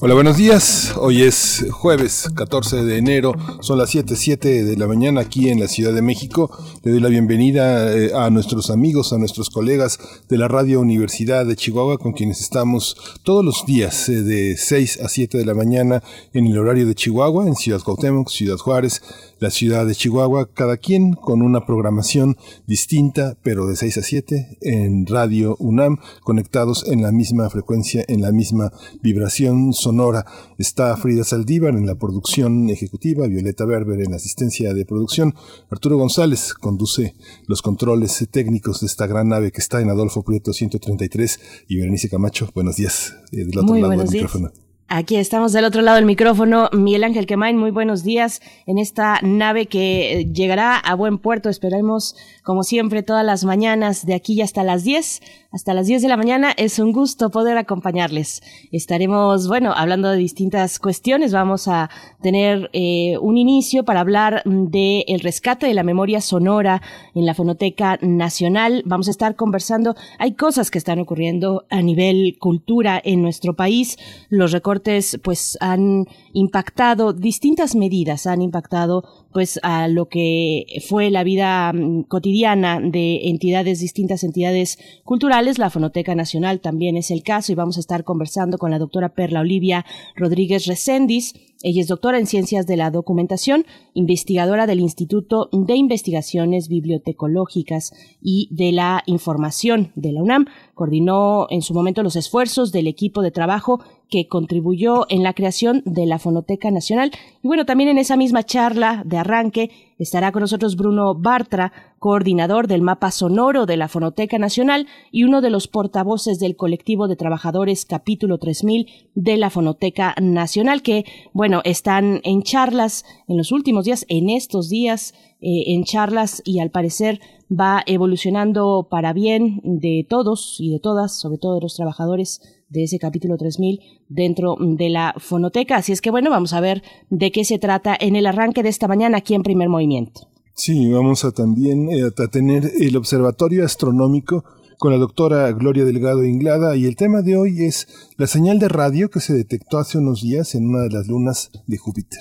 Hola, buenos días. Hoy es jueves 14 de enero, son las 7, 7 de la mañana aquí en la Ciudad de México. Le doy la bienvenida eh, a nuestros amigos, a nuestros colegas de la Radio Universidad de Chihuahua, con quienes estamos todos los días eh, de 6 a 7 de la mañana en el horario de Chihuahua, en Ciudad Cuauhtémoc, Ciudad Juárez, la ciudad de Chihuahua, cada quien con una programación distinta, pero de 6 a 7 en Radio UNAM, conectados en la misma frecuencia, en la misma vibración sonora. Está Frida Saldívar en la producción ejecutiva, Violeta Berber en la asistencia de producción, Arturo González conduce los controles técnicos de esta gran nave que está en Adolfo Prieto 133 y Berenice Camacho. Buenos días. Eh, del otro lado del micrófono. Aquí estamos del otro lado del micrófono. Miguel Ángel Quemain, muy buenos días en esta nave que llegará a buen puerto. Esperemos, como siempre, todas las mañanas de aquí hasta las 10 hasta las 10 de la mañana. Es un gusto poder acompañarles. Estaremos, bueno, hablando de distintas cuestiones. Vamos a tener eh, un inicio para hablar del el rescate de la memoria sonora en la Fonoteca Nacional. Vamos a estar conversando. Hay cosas que están ocurriendo a nivel cultura en nuestro país. Los recortes, pues, han impactado distintas medidas, han impactado pues a lo que fue la vida mm, cotidiana de entidades, distintas entidades culturales. La Fonoteca Nacional también es el caso y vamos a estar conversando con la doctora Perla Olivia Rodríguez Recendis. Ella es doctora en Ciencias de la Documentación, investigadora del Instituto de Investigaciones Bibliotecológicas y de la Información de la UNAM. Coordinó en su momento los esfuerzos del equipo de trabajo que contribuyó en la creación de la Fonoteca Nacional. Y bueno, también en esa misma charla de arranque estará con nosotros Bruno Bartra, coordinador del mapa sonoro de la Fonoteca Nacional y uno de los portavoces del colectivo de trabajadores capítulo 3000 de la Fonoteca Nacional, que, bueno, están en charlas en los últimos días, en estos días, eh, en charlas y al parecer va evolucionando para bien de todos y de todas, sobre todo de los trabajadores de ese capítulo 3000 dentro de la fonoteca. Así es que bueno, vamos a ver de qué se trata en el arranque de esta mañana aquí en primer movimiento. Sí, vamos a también eh, a tener el observatorio astronómico con la doctora Gloria Delgado Inglada y el tema de hoy es la señal de radio que se detectó hace unos días en una de las lunas de Júpiter.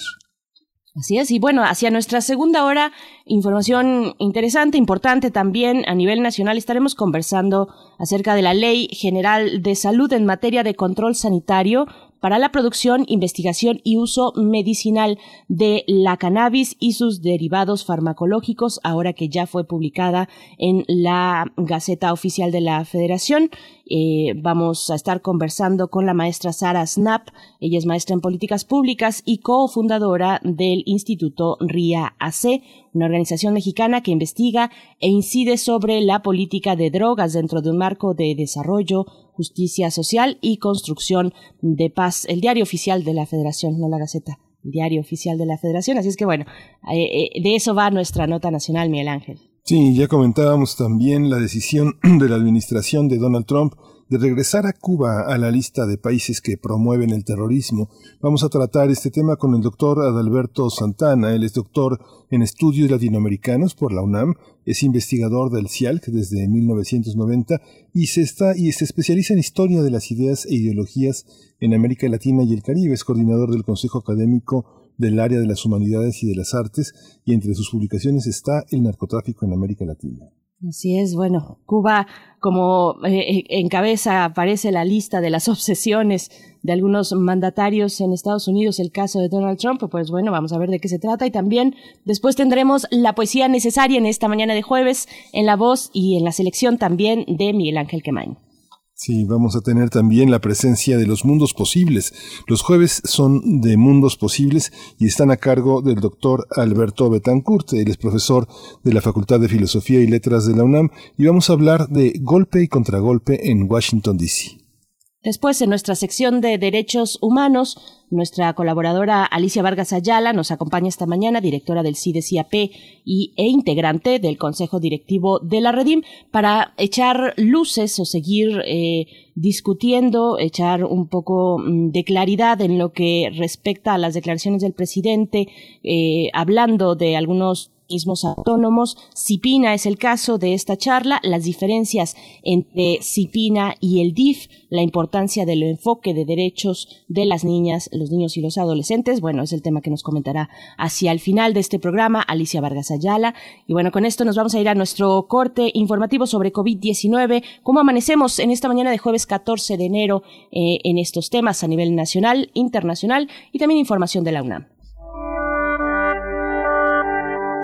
Así es, y bueno, hacia nuestra segunda hora, información interesante, importante también a nivel nacional, estaremos conversando acerca de la Ley General de Salud en materia de control sanitario para la producción, investigación y uso medicinal de la cannabis y sus derivados farmacológicos, ahora que ya fue publicada en la Gaceta Oficial de la Federación. Eh, vamos a estar conversando con la maestra Sara Snap. Ella es maestra en políticas públicas y cofundadora del Instituto RIA AC, una organización mexicana que investiga e incide sobre la política de drogas dentro de un marco de desarrollo, justicia social y construcción de paz. El diario oficial de la Federación, no la Gaceta, el diario oficial de la Federación. Así es que bueno, eh, eh, de eso va nuestra nota nacional, Miguel Ángel. Sí, ya comentábamos también la decisión de la administración de Donald Trump de regresar a Cuba a la lista de países que promueven el terrorismo. Vamos a tratar este tema con el doctor Adalberto Santana. Él es doctor en estudios latinoamericanos por la UNAM, es investigador del CIALC desde 1990 y se, está, y se especializa en historia de las ideas e ideologías en América Latina y el Caribe. Es coordinador del Consejo Académico del área de las humanidades y de las artes y entre sus publicaciones está el narcotráfico en América Latina. Así es, bueno, Cuba como eh, en cabeza aparece la lista de las obsesiones de algunos mandatarios en Estados Unidos, el caso de Donald Trump, pues bueno, vamos a ver de qué se trata y también después tendremos la poesía necesaria en esta mañana de jueves en la voz y en la selección también de Miguel Ángel Quemain. Sí, vamos a tener también la presencia de los mundos posibles. Los jueves son de mundos posibles y están a cargo del doctor Alberto Betancourt. Él es profesor de la Facultad de Filosofía y Letras de la UNAM y vamos a hablar de golpe y contragolpe en Washington, D.C. Después, en nuestra sección de derechos humanos, nuestra colaboradora Alicia Vargas Ayala nos acompaña esta mañana, directora del CIDES-IAP y, e integrante del Consejo Directivo de la Redim, para echar luces o seguir eh, discutiendo, echar un poco mm, de claridad en lo que respecta a las declaraciones del presidente, eh, hablando de algunos organismos autónomos. CIPINA es el caso de esta charla, las diferencias entre CIPINA y el DIF, la importancia del enfoque de derechos de las niñas, los niños y los adolescentes. Bueno, es el tema que nos comentará hacia el final de este programa Alicia Vargas Ayala. Y bueno, con esto nos vamos a ir a nuestro corte informativo sobre COVID-19. ¿Cómo amanecemos en esta mañana de jueves 14 de enero eh, en estos temas a nivel nacional, internacional y también información de la UNAM?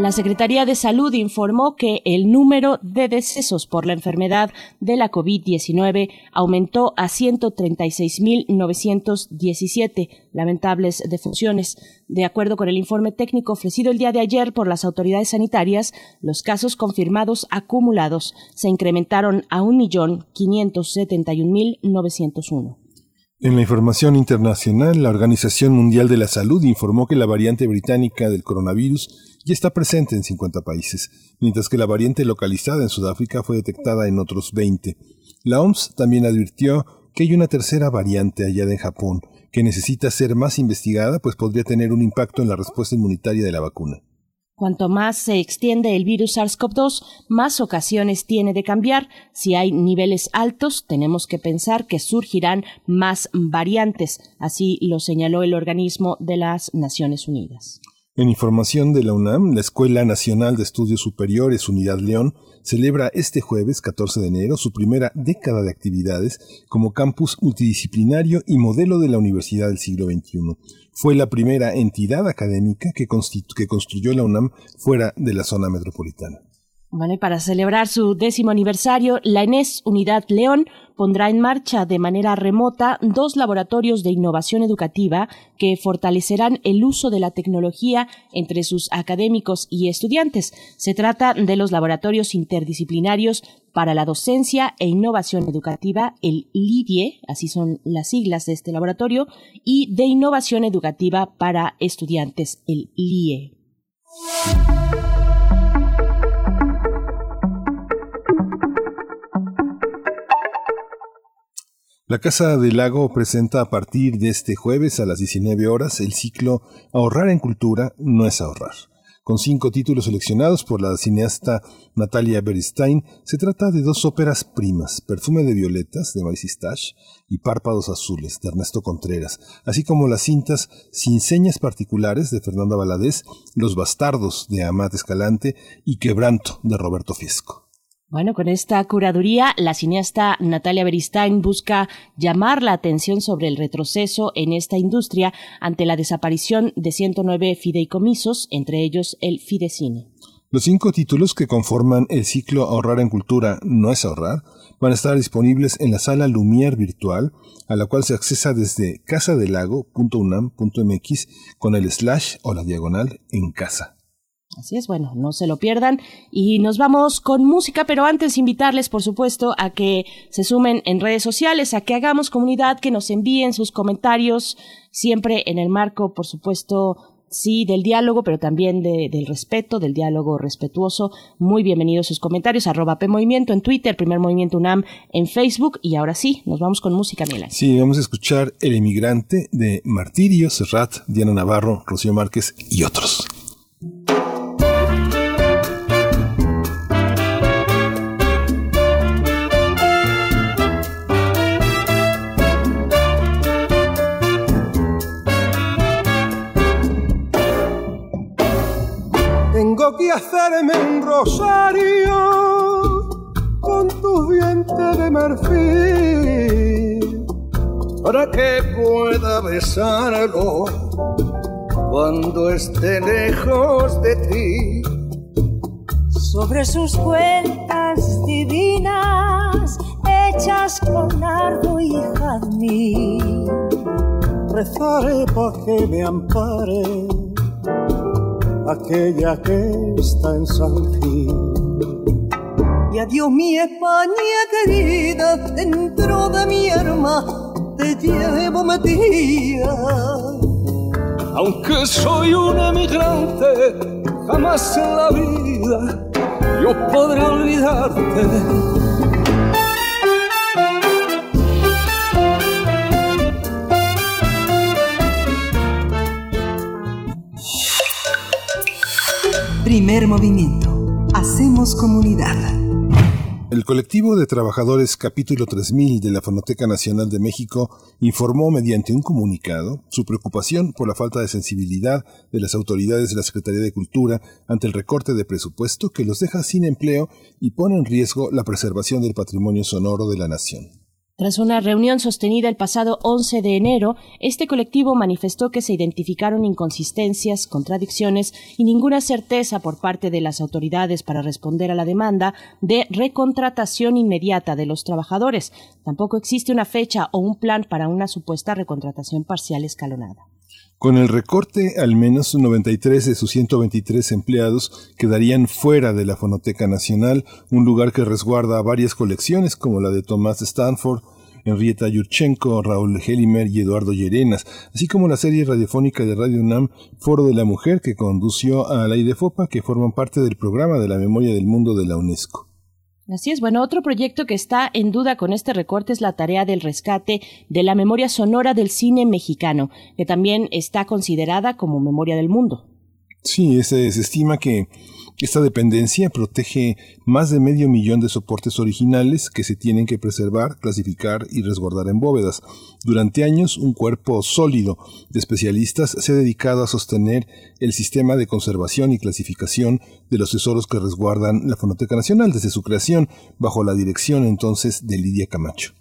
La Secretaría de Salud informó que el número de decesos por la enfermedad de la COVID-19 aumentó a 136.917 lamentables defunciones. De acuerdo con el informe técnico ofrecido el día de ayer por las autoridades sanitarias, los casos confirmados acumulados se incrementaron a 1.571.901. En la información internacional, la Organización Mundial de la Salud informó que la variante británica del coronavirus ya está presente en 50 países, mientras que la variante localizada en Sudáfrica fue detectada en otros 20. La OMS también advirtió que hay una tercera variante allá en Japón, que necesita ser más investigada, pues podría tener un impacto en la respuesta inmunitaria de la vacuna. Cuanto más se extiende el virus SARS-CoV-2, más ocasiones tiene de cambiar. Si hay niveles altos, tenemos que pensar que surgirán más variantes. Así lo señaló el organismo de las Naciones Unidas. En información de la UNAM, la Escuela Nacional de Estudios Superiores Unidad León celebra este jueves 14 de enero su primera década de actividades como campus multidisciplinario y modelo de la Universidad del siglo XXI. Fue la primera entidad académica que, construyó la UNAM fuera de la zona metropolitana. Para celebrar su décimo aniversario, la ENES Unidad León pondrá en marcha de manera remota dos laboratorios de innovación educativa que fortalecerán el uso de la tecnología entre sus académicos y estudiantes. Se trata de los laboratorios interdisciplinarios para la docencia e innovación educativa, el LIDIE, así son las siglas de este laboratorio, y de innovación educativa para estudiantes, el LIE. La Casa del Lago presenta a partir de este jueves a las 19 horas el ciclo Ahorrar en Cultura no es ahorrar. Con cinco títulos seleccionados por la cineasta Natalia Beristain, se trata de dos óperas primas, Perfume de Violetas de Maurice y Párpados Azules de Ernesto Contreras, así como las cintas Sin Señas Particulares de Fernanda Valadez, Los Bastardos de Amat Escalante y Quebranto de Roberto Fiesco. Bueno, con esta curaduría, la cineasta Natalia Beristain busca llamar la atención sobre el retroceso en esta industria ante la desaparición de 109 fideicomisos, entre ellos el Fidecine. Los cinco títulos que conforman el ciclo Ahorrar en Cultura no es ahorrar van a estar disponibles en la sala Lumière virtual, a la cual se accesa desde casadelago.unam.mx con el slash o la diagonal en casa. Así es, bueno, no se lo pierdan. Y nos vamos con música, pero antes invitarles, por supuesto, a que se sumen en redes sociales, a que hagamos comunidad, que nos envíen sus comentarios, siempre en el marco, por supuesto, sí, del diálogo, pero también del respeto, del diálogo respetuoso. Muy bienvenidos sus comentarios, arroba P en Twitter, Primer Movimiento UNAM en Facebook. Y ahora sí, nos vamos con música, Milan. Sí, vamos a escuchar El Emigrante de Martirio, Serrat, Diana Navarro, Rocío Márquez y otros. Que hacerme un rosario con tus dientes de marfil para que pueda besarlo cuando esté lejos de ti. Sobre sus cuentas divinas hechas con ardo y jazmín rezaré para que me ampare aquella que está en San Gil. Y adiós mi España querida, dentro de mi alma te llevo metida. Aunque soy un emigrante, jamás en la vida yo podré olvidarte Primer movimiento. Hacemos comunidad. El colectivo de trabajadores capítulo 3000 de la Fonoteca Nacional de México informó mediante un comunicado su preocupación por la falta de sensibilidad de las autoridades de la Secretaría de Cultura ante el recorte de presupuesto que los deja sin empleo y pone en riesgo la preservación del patrimonio sonoro de la nación. Tras una reunión sostenida el pasado 11 de enero, este colectivo manifestó que se identificaron inconsistencias, contradicciones y ninguna certeza por parte de las autoridades para responder a la demanda de recontratación inmediata de los trabajadores. Tampoco existe una fecha o un plan para una supuesta recontratación parcial escalonada. Con el recorte, al menos 93 de sus 123 empleados quedarían fuera de la Fonoteca Nacional, un lugar que resguarda varias colecciones como la de Tomás Stanford, Henrietta Yurchenko, Raúl Helimer y Eduardo Llerenas, así como la serie radiofónica de Radio UNAM Foro de la Mujer que condució a la IDEFOPA, que forman parte del programa de la memoria del mundo de la UNESCO. Así es, bueno, otro proyecto que está en duda con este recorte es la tarea del rescate de la memoria sonora del cine mexicano, que también está considerada como memoria del mundo. Sí, se estima que esta dependencia protege más de medio millón de soportes originales que se tienen que preservar, clasificar y resguardar en bóvedas. Durante años, un cuerpo sólido de especialistas se ha dedicado a sostener el sistema de conservación y clasificación de los tesoros que resguardan la Fonoteca Nacional desde su creación, bajo la dirección entonces de Lidia Camacho.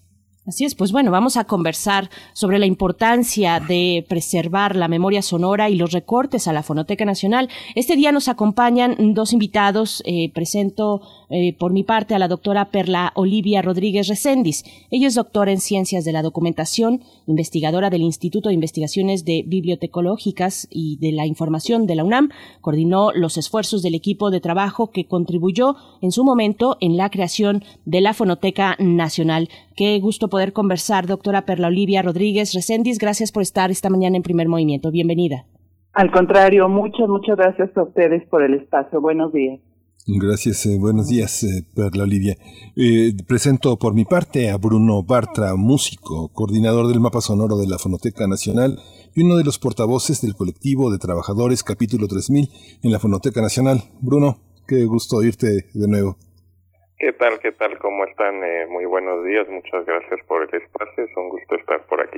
Así es, pues bueno, vamos a conversar sobre la importancia de preservar la memoria sonora y los recortes a la Fonoteca Nacional. Este día nos acompañan dos invitados. Eh, presento eh, por mi parte a la doctora Perla Olivia Rodríguez Recendis. Ella es doctora en Ciencias de la Documentación, investigadora del Instituto de Investigaciones de Bibliotecológicas y de la Información de la UNAM. Coordinó los esfuerzos del equipo de trabajo que contribuyó en su momento en la creación de la Fonoteca Nacional. Qué gusto poder conversar, doctora Perla Olivia Rodríguez Recendis. Gracias por estar esta mañana en primer movimiento. Bienvenida. Al contrario, muchas, muchas gracias a ustedes por el espacio. Buenos días. Gracias, eh, buenos días, eh, Perla Olivia. Eh, presento por mi parte a Bruno Bartra, músico, coordinador del mapa sonoro de la Fonoteca Nacional y uno de los portavoces del colectivo de trabajadores capítulo 3000 en la Fonoteca Nacional. Bruno, qué gusto oírte de nuevo. ¿Qué tal? ¿Qué tal? ¿Cómo están? muy buenos días. Muchas gracias por el espacio. Es un gusto estar por aquí.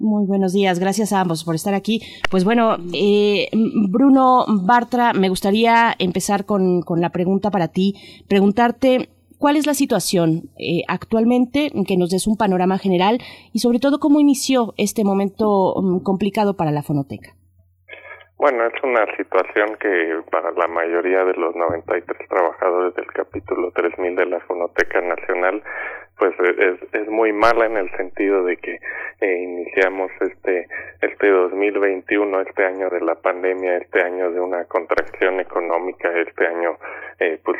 Muy buenos días, gracias a ambos por estar aquí. Pues bueno, eh, Bruno Bartra, me gustaría empezar con, con, la pregunta para ti, preguntarte cuál es la situación eh, actualmente, que nos des un panorama general y sobre todo cómo inició este momento um, complicado para la fonoteca. Bueno, es una situación que para la mayoría de los 93 trabajadores del capítulo 3000 de la Fonoteca Nacional pues es, es muy mala en el sentido de que eh, iniciamos este este 2021 este año de la pandemia este año de una contracción económica este año eh, pues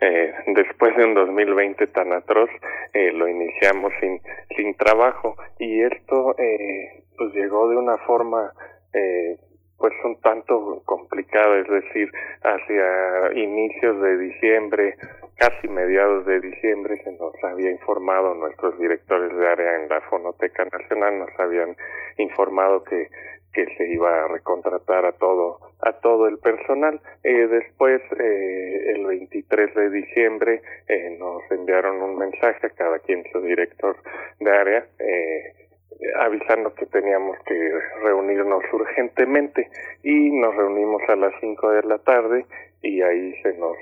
eh, después de un 2020 tan atroz eh, lo iniciamos sin sin trabajo. Y esto eh, pues llegó de una forma eh, pues un tanto complicado, es decir, hacia inicios de diciembre, casi mediados de diciembre, se nos había informado, nuestros directores de área en la Fonoteca Nacional nos habían informado que, que se iba a recontratar a todo, a todo el personal. Eh, después, eh, el 23 de diciembre, eh, nos enviaron un mensaje a cada quien su director de área, eh, avisando que teníamos que reunirnos urgentemente y nos reunimos a las 5 de la tarde y ahí se nos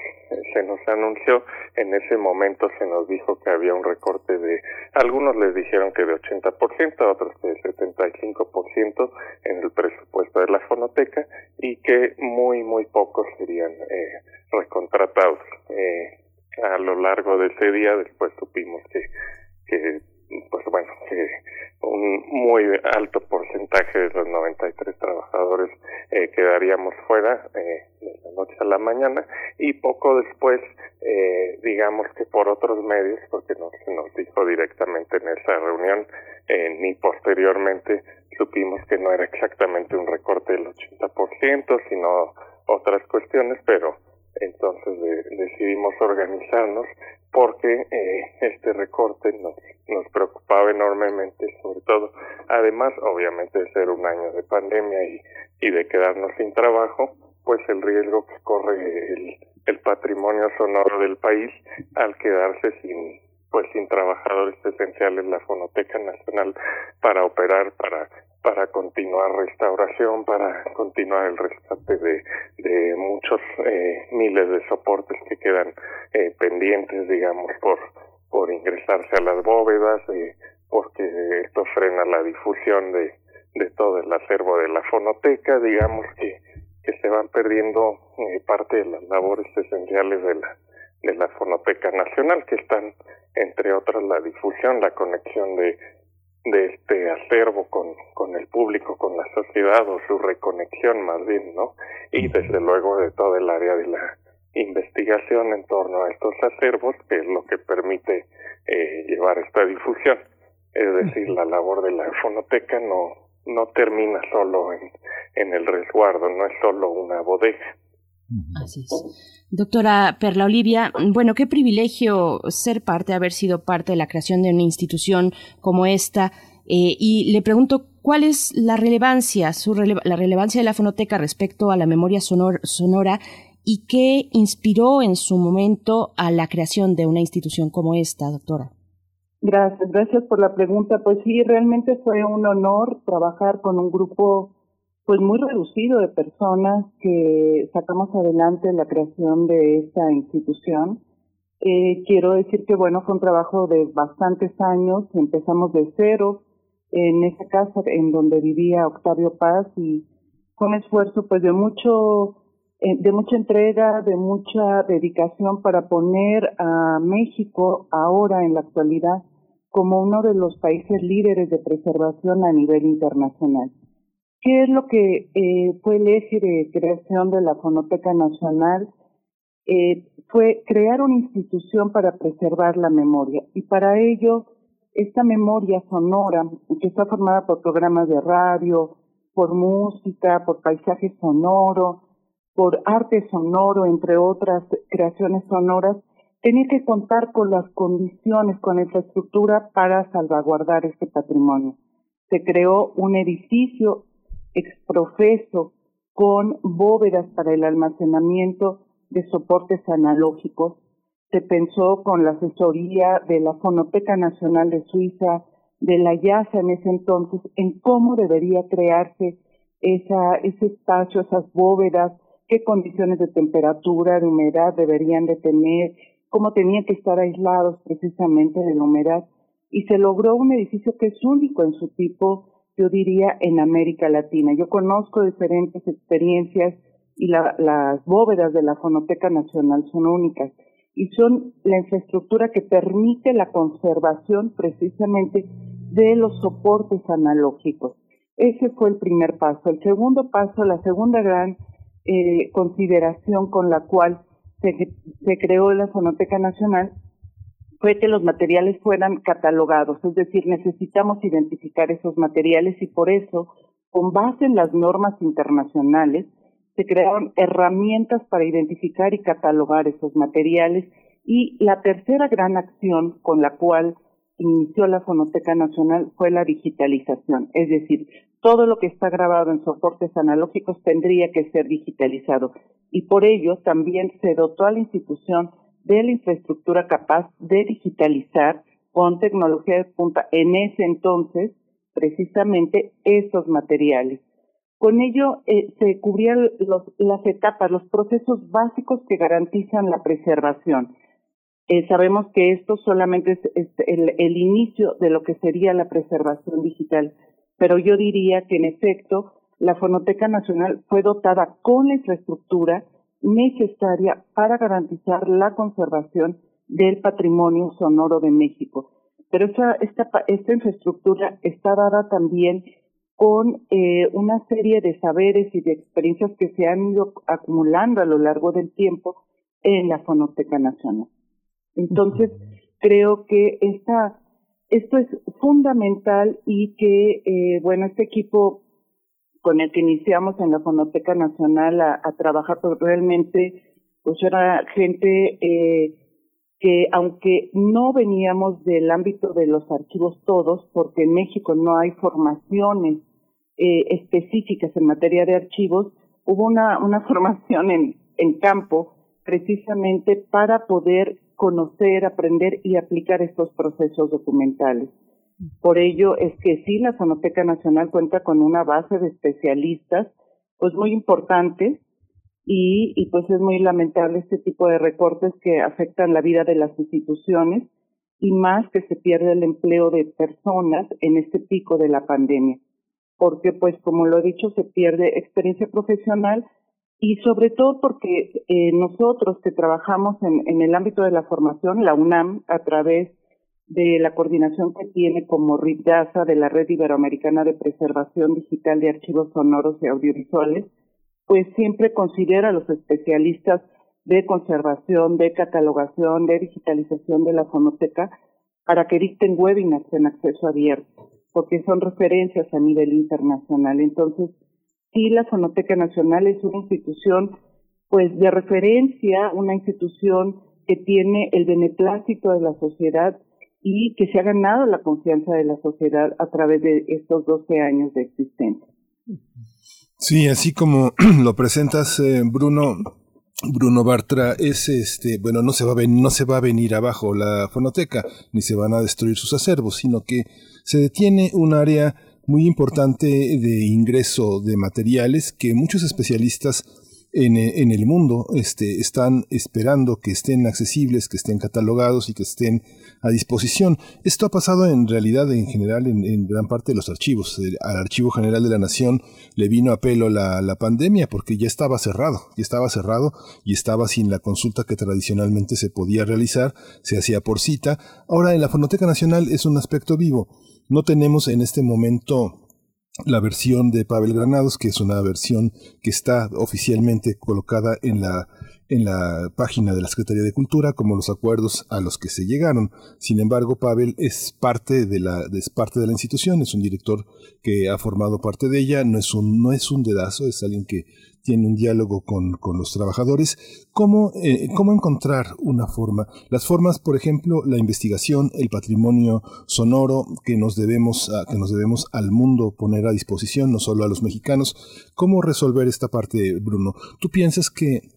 se nos anunció. En ese momento se nos dijo que había un recorte de algunos les dijeron que de 80%, otros que de 75% en el presupuesto de la fonoteca y que muy muy pocos serían eh, recontratados. Eh, a lo largo de ese día después supimos que que pues bueno que un muy alto porcentaje de los 93 trabajadores eh, quedaríamos fuera eh, de la noche a la mañana y poco después, eh, digamos que por otros medios, porque no se nos dijo directamente en esa reunión, eh, ni posteriormente supimos que no era exactamente un recorte del 80%, sino otras cuestiones, pero entonces decidimos organizarnos porque eh, este recorte nos, nos preocupaba enormemente, sobre todo, además obviamente de ser un año de pandemia y, de quedarnos sin trabajo, pues el riesgo que corre el, el patrimonio sonoro del país al quedarse sin pues sin trabajadores esenciales la Fonoteca Nacional para operar, para para continuar restauración, para continuar el rescate de, de muchos eh, miles de soportes que quedan eh, pendientes, digamos, por, por ingresarse a las bóvedas, eh, porque esto frena la difusión de, de todo el acervo de la fonoteca, digamos que, que se van perdiendo eh, parte de las labores esenciales de la, de la Fonoteca Nacional, que están, entre otras, la difusión, la conexión de de este acervo con, con el público, con la sociedad o su reconexión más bien, ¿no? Y desde luego de todo el área de la investigación en torno a estos acervos, que es lo que permite eh, llevar esta difusión. Es decir, la labor de la fonoteca no, no termina solo en, en el resguardo, no es solo una bodega. Así es. Doctora Perla Olivia, bueno, qué privilegio ser parte, haber sido parte de la creación de una institución como esta. Eh, y le pregunto, ¿cuál es la relevancia, su la relevancia de la fonoteca respecto a la memoria sonora y qué inspiró en su momento a la creación de una institución como esta, doctora? Gracias, gracias por la pregunta. Pues sí, realmente fue un honor trabajar con un grupo pues muy reducido de personas que sacamos adelante la creación de esta institución. Eh, quiero decir que bueno, fue un trabajo de bastantes años, empezamos de cero en esa casa en donde vivía Octavio Paz y con esfuerzo pues de mucho eh, de mucha entrega, de mucha dedicación para poner a México ahora en la actualidad como uno de los países líderes de preservación a nivel internacional. ¿Qué es lo que eh, fue el eje de creación de la Fonoteca Nacional? Eh, fue crear una institución para preservar la memoria y para ello esta memoria sonora, que está formada por programas de radio, por música, por paisaje sonoro, por arte sonoro, entre otras creaciones sonoras, tenía que contar con las condiciones, con la infraestructura para salvaguardar este patrimonio. Se creó un edificio exprofeso con bóvedas para el almacenamiento de soportes analógicos. Se pensó con la asesoría de la Fonoteca Nacional de Suiza, de la IASA en ese entonces, en cómo debería crearse ese espacio, esas bóvedas, qué condiciones de temperatura, de humedad deberían de tener, cómo tenían que estar aislados precisamente de la humedad. Y se logró un edificio que es único en su tipo, yo diría, en América Latina. Yo conozco diferentes experiencias y las bóvedas de la Fonoteca Nacional son únicas y son la infraestructura que permite la conservación precisamente de los soportes analógicos. Ese fue el primer paso. El segundo paso, la segunda gran eh, consideración con la cual se, se creó la Fonoteca Nacional fue que los materiales fueran catalogados, es decir, necesitamos identificar esos materiales y por eso, con base en las normas internacionales, se crearon herramientas para identificar y catalogar esos materiales. Y la tercera gran acción con la cual inició la Fonoteca Nacional fue la digitalización, es decir, todo lo que está grabado en soportes analógicos tendría que ser digitalizado. Y por ello también se dotó a la institución de la infraestructura capaz de digitalizar con tecnología de punta en ese entonces precisamente esos materiales. Con ello eh, se cubrían las etapas, los procesos básicos que garantizan la preservación. Eh, sabemos que esto solamente es, el, el inicio de lo que sería la preservación digital, pero yo diría que en efecto la Fonoteca Nacional fue dotada con la infraestructura necesaria para garantizar la conservación del patrimonio sonoro de México. pero esa, esta, esta infraestructura está dada también con eh, una serie de saberes y de experiencias que se han ido acumulando a lo largo del tiempo en la Fonoteca Nacional. Entonces, creo que esta, esto es fundamental y que, eh, bueno, este equipo con el que iniciamos en la Fonoteca Nacional a, trabajar, realmente, pues era gente eh, que aunque no veníamos del ámbito de los archivos todos, porque en México no hay formaciones eh, específicas en materia de archivos, hubo una, formación en campo precisamente para poder conocer, aprender y aplicar estos procesos documentales. Por ello es que sí, la Fonoteca Nacional cuenta con una base de especialistas, pues muy importante, y, y pues es muy lamentable este tipo de recortes que afectan la vida de las instituciones y más que se pierde el empleo de personas en este pico de la pandemia. Porque pues como lo he dicho se pierde experiencia profesional y sobre todo porque eh, nosotros que trabajamos en, en el ámbito de la formación, la UNAM, a través de la coordinación que tiene como RIDASA de la Red Iberoamericana de Preservación Digital de Archivos Sonoros y Audiovisuales, pues siempre considera a los especialistas de conservación, de catalogación, de digitalización de la fonoteca para que dicten webinars en acceso abierto porque son referencias a nivel internacional. Entonces, sí, la Fonoteca Nacional es una institución pues de referencia, una institución que tiene el beneplácito de la sociedad y que se ha ganado la confianza de la sociedad a través de estos 12 años de existencia. Sí, así como lo presentas, eh, Bruno, Bruno Bartra es este, bueno, no se va a no se va a venir abajo la fonoteca, ni se van a destruir sus acervos, sino que se detiene un área muy importante de ingreso de materiales que muchos especialistas en, en, el mundo este, están esperando que estén accesibles, que estén catalogados y que estén a disposición. Esto ha pasado en realidad en general en, gran parte de los archivos. Al Archivo General de la Nación le vino a pelo la, la pandemia porque ya estaba cerrado, ya estaba cerrado y estaba sin la consulta que tradicionalmente se podía realizar, se hacía por cita. Ahora en la Fonoteca Nacional es un aspecto vivo no tenemos en este momento la versión de Pavel Granados, que es una versión que está oficialmente colocada en la, en la página de la Secretaría de Cultura, como los acuerdos a los que se llegaron. Sin embargo, Pavel es parte de la, es parte de la institución, es un director que ha formado parte de ella, no es un, no es un dedazo, es alguien que tiene un diálogo con, con los trabajadores. ¿Cómo, eh, ¿Cómo encontrar una forma? Las formas, por ejemplo, la investigación, el patrimonio sonoro que nos debemos, a, que nos debemos al mundo poner a disposición, no solo a los mexicanos. ¿Cómo resolver esta parte, Bruno? ¿Tú piensas que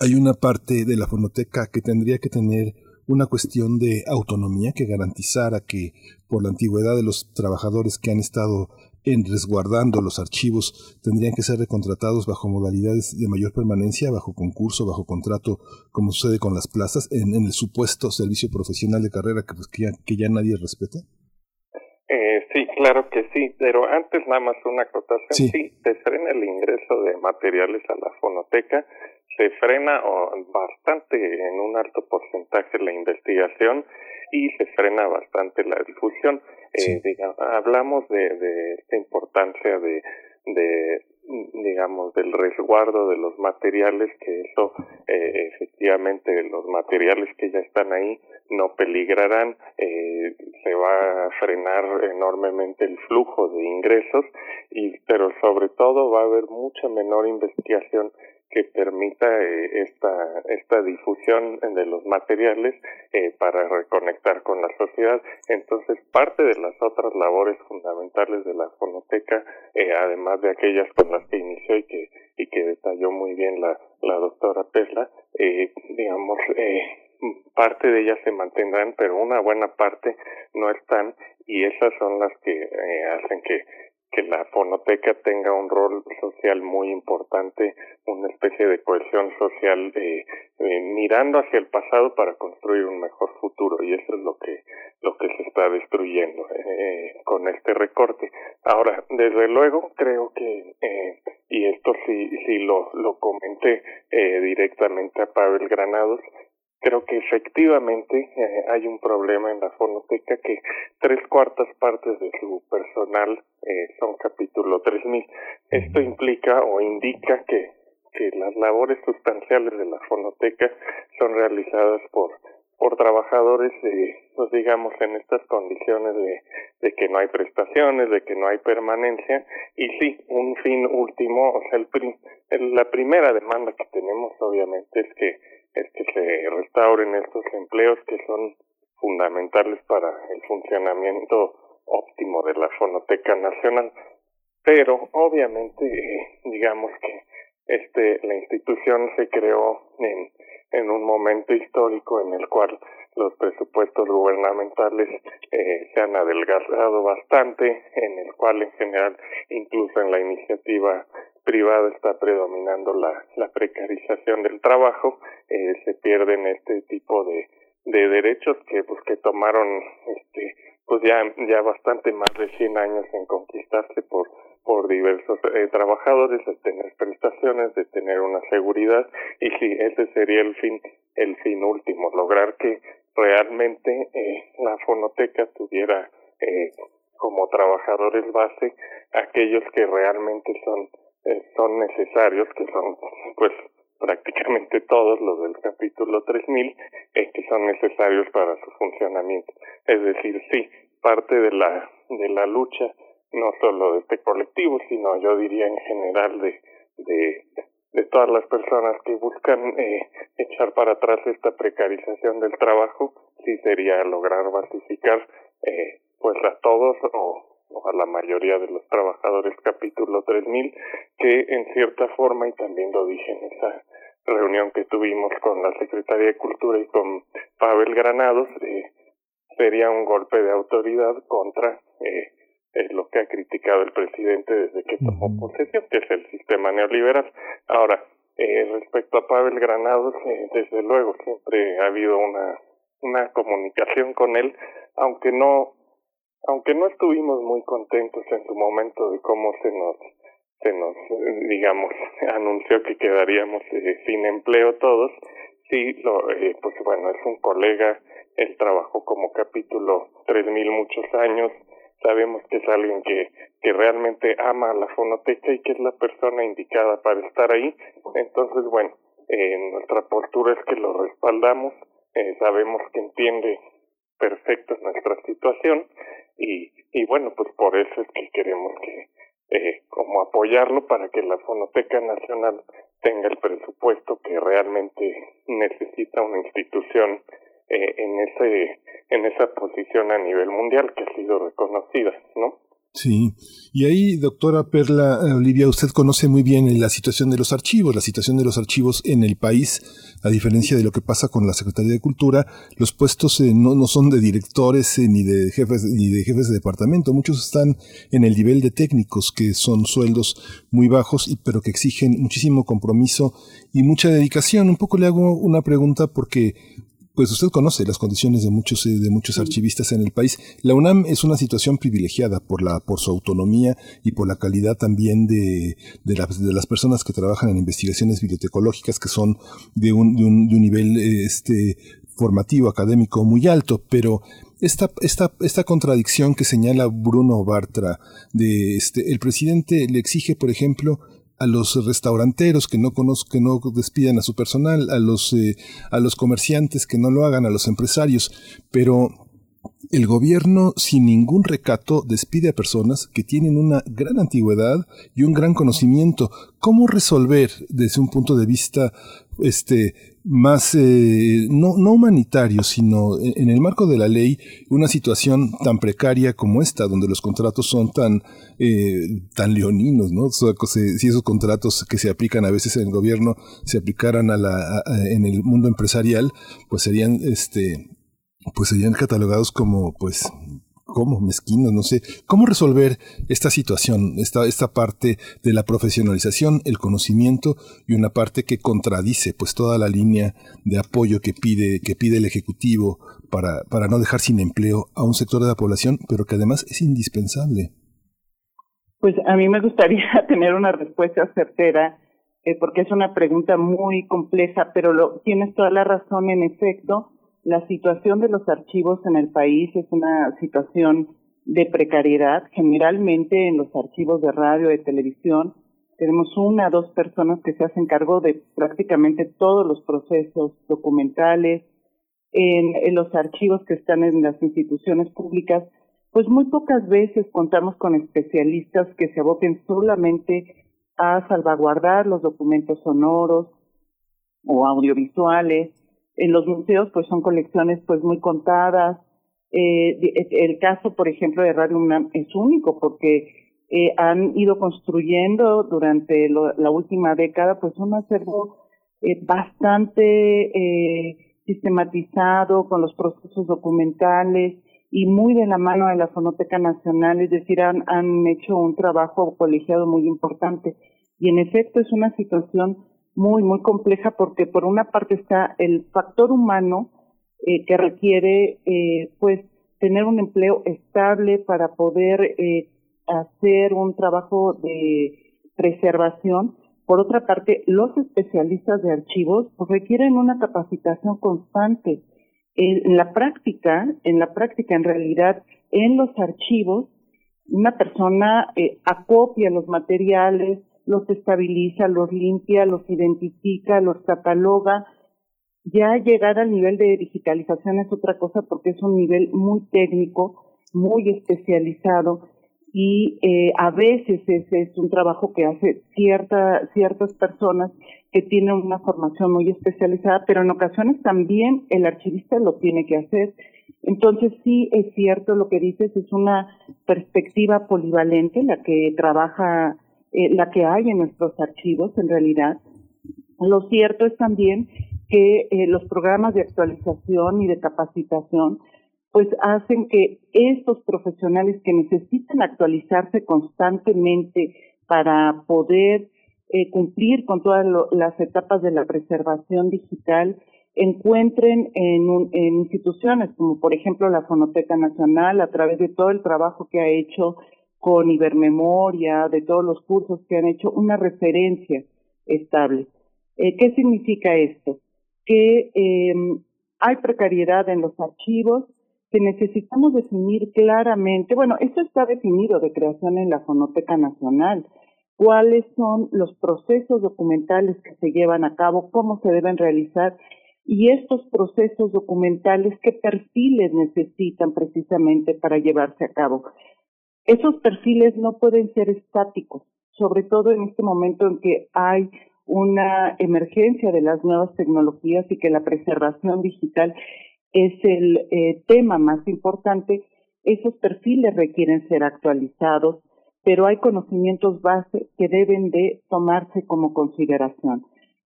hay una parte de la fonoteca que tendría que tener una cuestión de autonomía que garantizara que por la antigüedad de los trabajadores que han estado en resguardando los archivos tendrían que ser recontratados bajo modalidades de mayor permanencia, bajo concurso, bajo contrato, como sucede con las plazas, en, el supuesto servicio profesional de carrera que, pues, que, ya, nadie respeta? Eh, sí, claro que sí, pero antes nada más una acotación. Sí. sí, frena el ingreso de materiales a la fonoteca, se frena bastante en un alto porcentaje la investigación y se frena bastante la difusión. Eh, hablamos de, de, esta importancia de, de, digamos, del resguardo de los materiales, que eso, eh, efectivamente, los materiales que ya están ahí no peligrarán, eh, se va a frenar enormemente el flujo de ingresos, y, pero sobre todo va a haber mucha menor investigación que permita eh, esta, esta difusión de los materiales eh, para reconectar con la sociedad. Entonces, parte de las otras labores fundamentales de la fonoteca, eh, además de aquellas con las que inició y que, y que detalló muy bien la, la doctora Tesla, digamos, parte de ellas se mantendrán, pero una buena parte no están y esas son las que hacen que que la fonoteca tenga un rol social muy importante, una especie de cohesión social, eh, eh, mirando hacia el pasado para construir un mejor futuro y eso es lo que lo que se está destruyendo eh, con este recorte. Ahora, desde luego creo que y esto sí sí lo lo comenté directamente a Pavel Granados creo que efectivamente eh, hay un problema en la fonoteca que tres cuartas partes de su personal eh, son capítulo 3000. Esto implica o indica que, que las labores sustanciales de la fonoteca son realizadas por por trabajadores, eh, pues digamos, en estas condiciones de, de que no hay prestaciones, de que no hay permanencia, y sí, un fin último, o sea, el, la primera demanda que tenemos obviamente es que es que se restauren estos empleos que son fundamentales para el funcionamiento óptimo de la Fonoteca Nacional. Pero obviamente, eh, digamos que este la institución se creó en, un momento histórico en el cual los presupuestos gubernamentales eh, se han adelgazado bastante, en el cual en general incluso en la iniciativa privada está predominando la, la precarización del trabajo, eh, se pierden este tipo de, de derechos que pues que tomaron este pues ya ya bastante más de 100 años en conquistarse por por diversos eh, trabajadores de tener prestaciones de tener una seguridad. Y sí ese sería el fin el fin último lograr que realmente eh, la fonoteca tuviera eh, como trabajadores base aquellos que realmente son eh, son necesarios, que son pues prácticamente todos los del capítulo 3000, eh, que son necesarios para su funcionamiento. Es decir, sí, parte de la, de la lucha, no solo de este colectivo, sino yo diría en general de, de, de todas las personas que buscan eh, echar para atrás esta precarización del trabajo, sí sería lograr basificar eh, pues a todos o o a la mayoría de los trabajadores capítulo 3000 que en cierta forma y también lo dije en esa reunión que tuvimos con la Secretaría de Cultura y con Pavel Granados eh, sería un golpe de autoridad contra eh, lo que ha criticado el presidente desde que tomó posesión, que es el sistema neoliberal. Ahora, eh, respecto a Pavel Granados, eh, desde luego siempre ha habido una, una comunicación con él, aunque no aunque no estuvimos muy contentos en su momento de cómo se nos se nos digamos anunció que quedaríamos eh, sin empleo todos sí lo eh, pues bueno es un colega él trabajó como capítulo 3000 muchos años sabemos que es alguien que que realmente ama a la fonoteca y que es la persona indicada para estar ahí. Entonces bueno eh, nuestra postura es que lo respaldamos eh, sabemos que entiende perfecto nuestra situación y, y bueno, pues por eso es que queremos que eh, como apoyarlo para que la Fonoteca Nacional tenga el presupuesto que realmente necesita una institución eh, en ese en esa posición a nivel mundial que ha sido reconocida, ¿no? Sí, y ahí, doctora Perla eh, Olivia, usted conoce muy bien la situación de los archivos, la situación de los archivos en el país, a diferencia de lo que pasa con la Secretaría de Cultura, los puestos eh, no, no, son de directores eh, ni de jefes ni de jefes de departamento, muchos están en el nivel de técnicos, que son sueldos muy bajos, y, pero que exigen muchísimo compromiso y mucha dedicación. Un poco le hago una pregunta porque pues usted conoce las condiciones de muchos eh, de muchos archivistas en el país. La UNAM es una situación privilegiada por la por su autonomía y por la calidad también de, de, de las personas que trabajan en investigaciones bibliotecológicas que son de un, de un, de un nivel este formativo académico muy alto, pero esta, esta, esta contradicción que señala Bruno Bartra de este el presidente le exige, por ejemplo, a los restauranteros que no conozco, que no despidan a su personal, a los, eh, a los comerciantes que no lo hagan, a los empresarios, pero el gobierno sin ningún recato despide a personas que tienen una gran antigüedad y un gran conocimiento. ¿Cómo resolver desde un punto de vista este más eh, no, no humanitario, sino en, el marco de la ley, una situación tan precaria como esta, donde los contratos son tan, eh, tan leoninos, ¿no? si esos contratos que se aplican a veces en el gobierno se aplicaran a la, en el mundo empresarial, pues serían, este, pues serían catalogados como, pues, cómo, mezquinos, no sé, cómo resolver esta situación, esta, esta parte de la profesionalización, el conocimiento y una parte que contradice pues toda la línea de apoyo que pide, que pide el Ejecutivo para, para no dejar sin empleo a un sector de la población, pero que además es indispensable. Pues a mí me gustaría tener una respuesta certera eh, porque es una pregunta muy compleja, pero lo, tienes toda la razón, en efecto, la situación de los archivos en el país es una situación de precariedad, generalmente en los archivos de radio, de televisión, tenemos una o dos personas que se hacen cargo de prácticamente todos los procesos documentales, en, los archivos que están en las instituciones públicas, pues muy pocas veces contamos con especialistas que se aboquen solamente a salvaguardar los documentos sonoros o audiovisuales. En los museos, pues son colecciones pues muy contadas. Eh, el caso, por ejemplo, de Radio UNAM es único porque eh, han ido construyendo durante la última década pues un acervo eh, bastante eh, sistematizado con los procesos documentales y muy de la mano de la Fonoteca Nacional, es decir, han hecho un trabajo colegiado muy importante. Y en efecto es una situación muy, muy compleja porque por una parte está el factor humano eh, que requiere, eh, pues, tener un empleo estable para poder eh, hacer un trabajo de preservación, por otra parte, los especialistas de archivos pues, requieren una capacitación constante. En la práctica, en la práctica, en realidad, en los archivos, una persona eh, acopia los materiales, los estabiliza, los limpia, los identifica, los cataloga. Ya llegar al nivel de digitalización es otra cosa porque es un nivel muy técnico, muy especializado y eh, a veces ese es un trabajo que hace cierta, ciertas personas que tienen una formación muy especializada, pero en ocasiones también el archivista lo tiene que hacer. Entonces sí es cierto lo que dices, es una perspectiva polivalente la que trabaja, eh, la que hay en nuestros archivos en realidad. Lo cierto es también que eh, los programas de actualización y de capacitación pues hacen que estos profesionales que necesitan actualizarse constantemente para poder eh, cumplir con todas las etapas de la preservación digital encuentren en, en, instituciones como por ejemplo la Fonoteca Nacional a través de todo el trabajo que ha hecho con Ibermemoria, de todos los cursos que han hecho, una referencia estable. Eh, ¿Qué significa esto? Que eh, hay precariedad en los archivos, que necesitamos definir claramente, bueno, esto está definido de creación en la Fonoteca Nacional, cuáles son los procesos documentales que se llevan a cabo, cómo se deben realizar y estos procesos documentales, qué perfiles necesitan precisamente para llevarse a cabo. Esos perfiles no pueden ser estáticos, sobre todo en este momento en que hay una emergencia de las nuevas tecnologías y que la preservación digital es el eh, tema más importante, esos perfiles requieren ser actualizados, pero hay conocimientos base que deben de tomarse como consideración.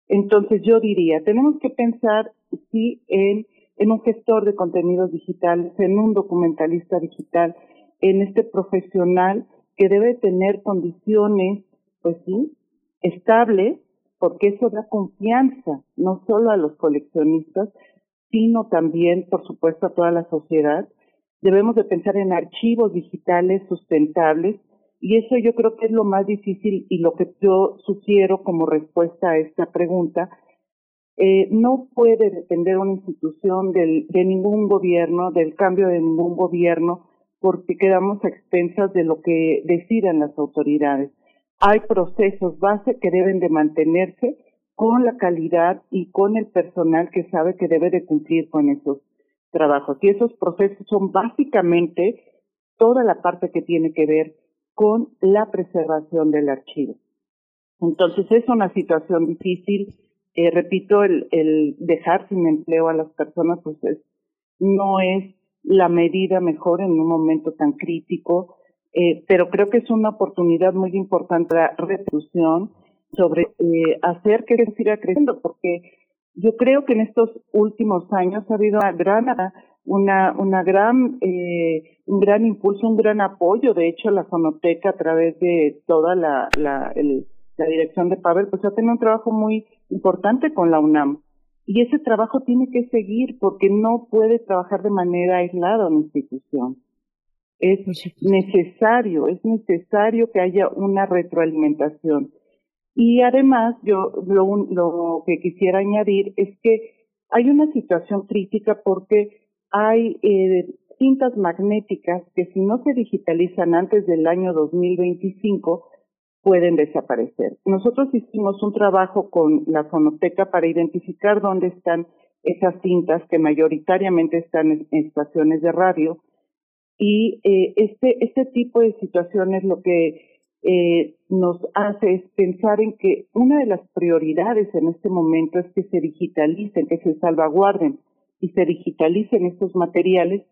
Entonces yo diría, tenemos que pensar sí en, en un gestor de contenidos digitales, en un documentalista digital, en este profesional que debe tener condiciones, pues sí, estables, porque eso da confianza no solo a los coleccionistas, sino también, por supuesto, a toda la sociedad. Debemos de pensar en archivos digitales sustentables y eso yo creo que es lo más difícil y lo que yo sugiero como respuesta a esta pregunta. Eh, no puede depender una institución del, de ningún gobierno, del cambio de ningún gobierno, porque quedamos a expensas de lo que decidan las autoridades. Hay procesos base que deben de mantenerse con la calidad y con el personal que sabe que debe de cumplir con esos trabajos. Y esos procesos son básicamente toda la parte que tiene que ver con la preservación del archivo. Entonces es una situación difícil. Eh, repito, el, dejar sin empleo a las personas pues no es la medida mejor en un momento tan crítico, eh, pero creo que es una oportunidad muy importante la reducción sobre eh, hacer que siga creciendo, porque yo creo que en estos últimos años ha habido una gran, una, una gran, eh, un gran impulso, un gran apoyo. De hecho, la fonoteca a través de toda la, la, la dirección de Pavel, pues ha tenido un trabajo muy importante con la UNAM. Y ese trabajo tiene que seguir porque no puede trabajar de manera aislada una institución. Es necesario, es necesario que haya una retroalimentación. Y además, yo lo, lo que quisiera añadir es que hay una situación crítica porque hay eh, cintas magnéticas que si no se digitalizan antes del año 2025 pueden desaparecer. Nosotros hicimos un trabajo con la fonoteca para identificar dónde están esas cintas que mayoritariamente están en estaciones de radio y eh, este este tipo de situaciones lo que eh, nos hace es pensar en que una de las prioridades en este momento es que se digitalicen, que se salvaguarden y se digitalicen estos materiales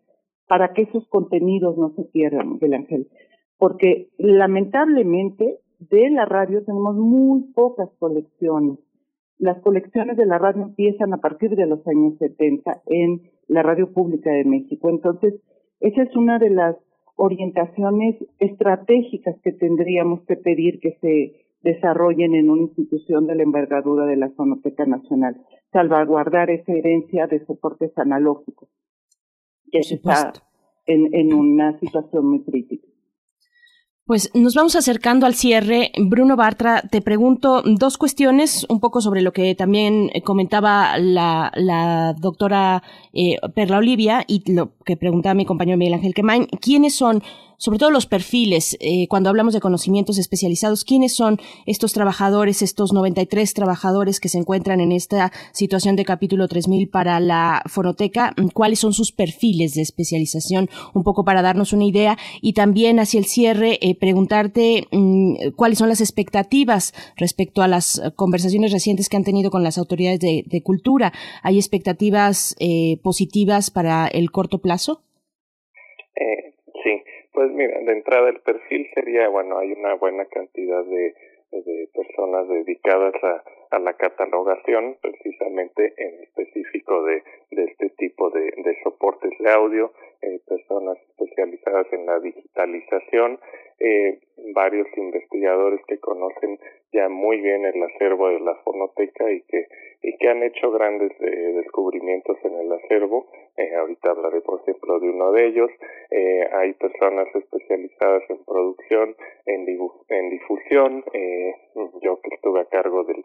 para que esos contenidos no se pierdan, Miguel Ángel. Porque lamentablemente de la radio tenemos muy pocas colecciones. Las colecciones de la radio empiezan a partir de los años 70 en la radio pública de México. Entonces, esa es una de las orientaciones estratégicas que tendríamos que pedir que se desarrollen en una institución de la envergadura de la Fonoteca Nacional, salvaguardar esa herencia de soportes analógicos que está en, en una situación muy crítica. Pues nos vamos acercando al cierre. Bruno Bartra, te pregunto dos cuestiones, un poco sobre lo que también comentaba la, la doctora eh, Perla Olivia y lo que preguntaba mi compañero Miguel Ángel Quemain. ¿Quiénes son sobre todo los perfiles, eh, cuando hablamos de conocimientos especializados, ¿quiénes son estos trabajadores, estos 93 trabajadores que se encuentran en esta situación de capítulo 3000 para la fonoteca? ¿Cuáles son sus perfiles de especialización? Un poco para darnos una idea y también hacia el cierre, eh, preguntarte mm, cuáles son las expectativas respecto a las conversaciones recientes que han tenido con las autoridades de, cultura. ¿Hay expectativas eh, positivas para el corto plazo? sí. Pues mira, de entrada el perfil sería, bueno, hay una buena cantidad de, de personas dedicadas a, a la catalogación, precisamente en específico de, de este tipo de, de soportes de audio, eh, personas especializadas en la digitalización, eh, varios investigadores que conocen ya muy bien el acervo de la fonoteca y que y que han hecho grandes eh, descubrimientos en el acervo. Eh, ahorita hablaré, por ejemplo, de uno de ellos. Eh, hay personas especializadas en producción, en, en difusión. Eh, yo que a cargo del,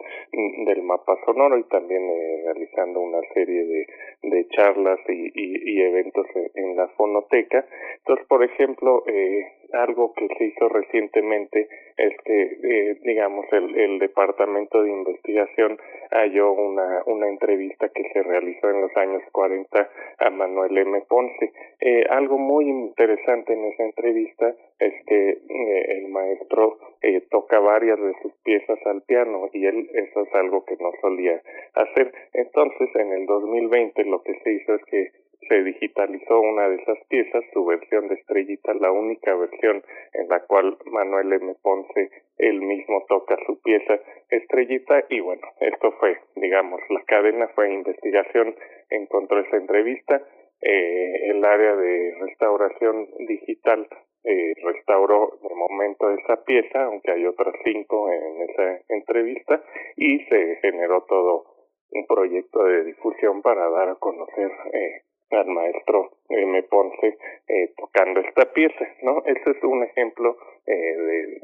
del mapa sonoro y también eh, realizando una serie de, de charlas y, y, y eventos en, en, la fonoteca. Entonces, por ejemplo, eh, algo que se hizo recientemente es que, eh, digamos, el, el Departamento de Investigación halló una, una entrevista que se realizó en los años 40 a Manuel M. Ponce. Eh, algo muy interesante en esa entrevista es que eh, el maestro eh, toca varias de sus piezas al piano y él eso es algo que no solía hacer. Entonces, en el 2020 lo que se hizo es que se digitalizó una de esas piezas, su versión de Estrellita, la única versión en la cual Manuel M. Ponce él mismo toca su pieza Estrellita y bueno, esto fue, digamos, la cadena fue investigación, encontró esa entrevista, eh, el área de restauración digital eh, restauró de momento esa pieza, aunque hay otras cinco en esa entrevista, y se generó todo un proyecto de difusión para dar a conocer eh, al maestro M. Ponce eh, tocando esta pieza, ¿no? Ese es un ejemplo eh, de,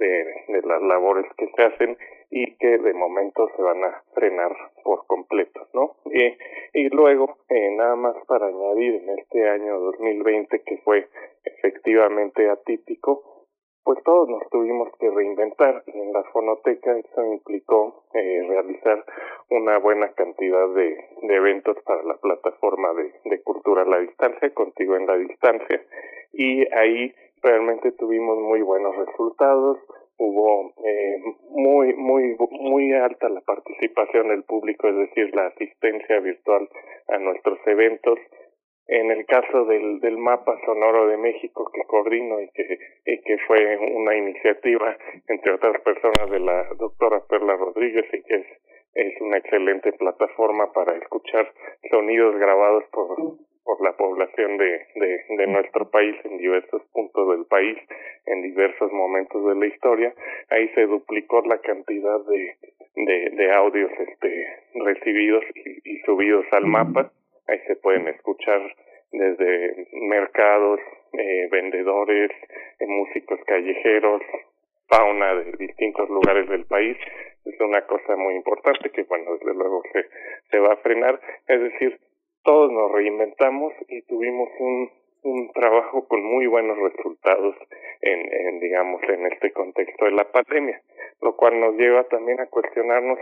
de, las labores que se hacen y que de momento se van a frenar por completo, ¿no? Y, y luego, eh, nada más para añadir, en este año 2020 que fue efectivamente atípico, pues todos nos tuvimos que reinventar y en la fonoteca eso implicó eh, realizar una buena cantidad de, eventos para la plataforma de, de cultura a la distancia, contigo en la distancia, y ahí realmente tuvimos muy buenos resultados, hubo eh, muy muy muy alta la participación del público, es decir, la asistencia virtual a nuestros eventos, en el caso del, del mapa sonoro de México que coordino y que, que fue una iniciativa, entre otras personas, de la doctora Perla Rodríguez y que es, una excelente plataforma para escuchar sonidos grabados por, por la población de, de, nuestro país en diversos puntos del país, en diversos momentos de la historia. Ahí se duplicó la cantidad de, de, audios este, recibidos y subidos al mapa Ahí se pueden escuchar desde mercados, eh, vendedores, eh, músicos callejeros, fauna de distintos lugares del país, es una cosa muy importante que, bueno, desde luego se, se va a frenar. Es decir, todos nos reinventamos y tuvimos un, un trabajo con muy buenos resultados en, en, digamos, en este contexto de la pandemia, lo cual nos lleva también a cuestionarnos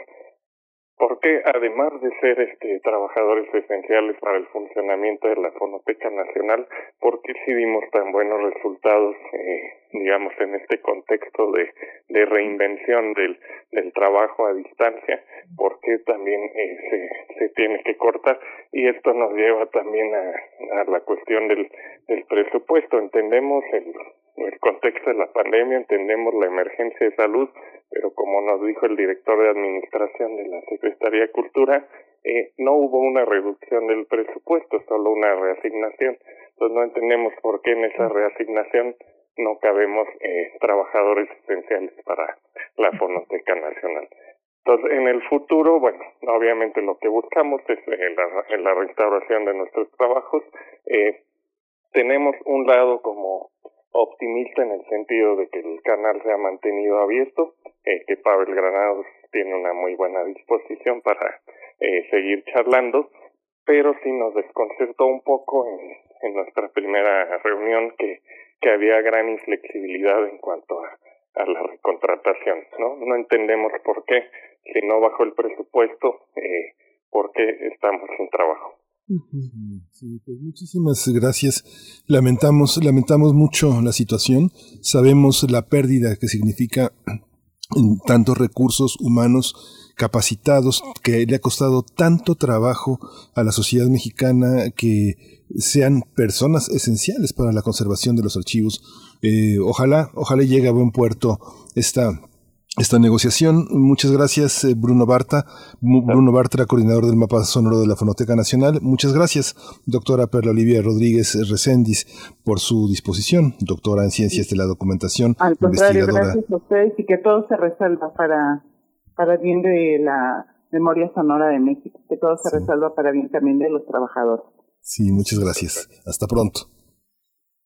porque además de ser este trabajadores esenciales para el funcionamiento de la Fonoteca Nacional, ¿por qué sí dimos tan buenos resultados, eh, digamos, en este contexto de, reinvención del, del trabajo a distancia? ¿Por qué también eh, se, se tiene que cortar? Y esto nos lleva también a, a la cuestión del, del presupuesto. Entendemos el, el contexto de la pandemia, entendemos la emergencia de salud, pero como nos dijo el director de administración de la Secretaría de Cultura, eh, no hubo una reducción del presupuesto, solo una reasignación. Entonces no entendemos por qué en esa reasignación no cabemos eh, trabajadores esenciales para la Fonoteca Nacional. Entonces, en el futuro, bueno, obviamente lo que buscamos es eh, la, la, restauración de nuestros trabajos. Eh, tenemos un lado como optimista en el sentido de que el canal se ha mantenido abierto, eh, que Pavel Granados tiene una muy buena disposición para eh, seguir charlando, pero sí nos desconcertó un poco en, nuestra primera reunión que, había gran inflexibilidad en cuanto a, la recontratación, ¿no? No entendemos por qué, si no bajo el presupuesto, eh, por qué estamos sin trabajo. Sí, pues muchísimas gracias. Lamentamos, lamentamos mucho la situación. Sabemos la pérdida que significa tantos recursos humanos capacitados que le ha costado tanto trabajo a la sociedad mexicana que sean personas esenciales para la conservación de los archivos. Eh, ojalá, ojalá llegue a buen puerto esta esta negociación. Muchas gracias, eh, Bruno Barta. Bruno Bartra, coordinador del mapa sonoro de la Fonoteca Nacional. Muchas gracias, doctora Perla Olivia Rodríguez Recendis, por su disposición, doctora en ciencias de la documentación. Al contrario, gracias a ustedes y que todo se resuelva para, para bien de la memoria sonora de México, que todo se resuelva para bien también de los trabajadores. Sí, muchas gracias. Hasta pronto.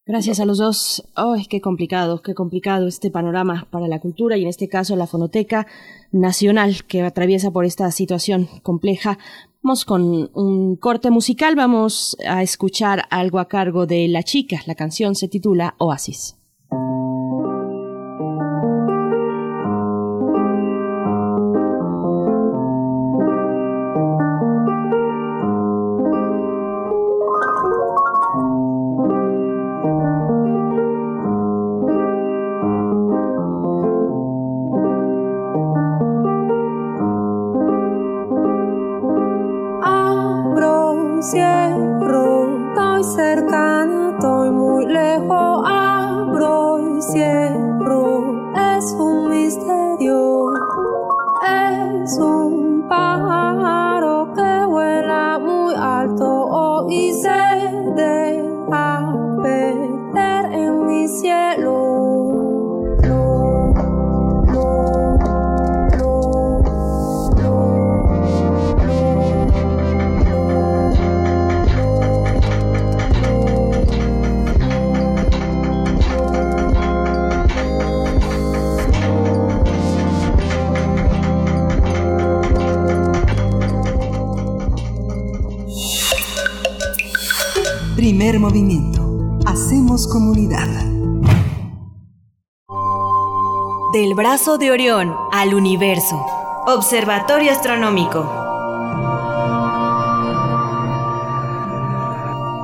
Gracias a los dos. ¡Ay, qué complicado, qué complicado este panorama para la cultura y en este caso la Fonoteca Nacional que atraviesa por esta situación compleja. Vamos con un corte musical, vamos a escuchar algo a cargo de La Chica. La canción se titula Oasis. De Orión al universo. Observatorio Astronómico.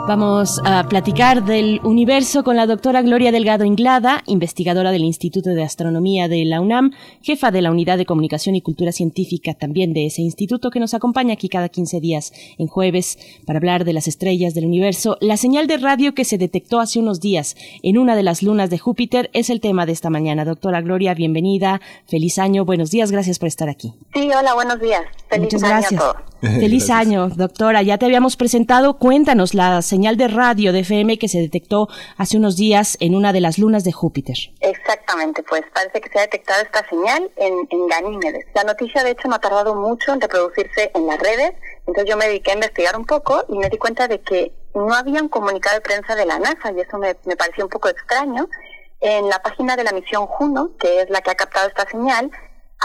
Vamos a platicar del universo con la doctora Gloria Delgado Inglada, investigadora del Instituto de Astronomía de la UNAM, jefa de la Unidad de Comunicación y Cultura Científica también de ese instituto, que nos acompaña aquí cada 15 días en jueves para hablar de las estrellas del universo. La señal de radio que se detectó hace unos días en una de las lunas de Júpiter es el tema de esta mañana. Doctora Gloria, bienvenida, feliz año, buenos días, gracias por estar aquí. Sí, hola, buenos días. Feliz Muchas año gracias. a todos. Feliz año, doctora. Ya te habíamos presentado. Cuéntanos la señal de radio de FM que se detectó hace unos días en una de las lunas de Júpiter. Exactamente, pues parece que se ha detectado esta señal en, en Ganímedes. La noticia, de hecho, no ha tardado mucho en reproducirse en las redes. Entonces yo me dediqué a investigar un poco y me di cuenta de que no habían comunicado de prensa de la NASA y eso me, me pareció un poco extraño. En la página de la misión Juno, que es la que ha captado esta señal,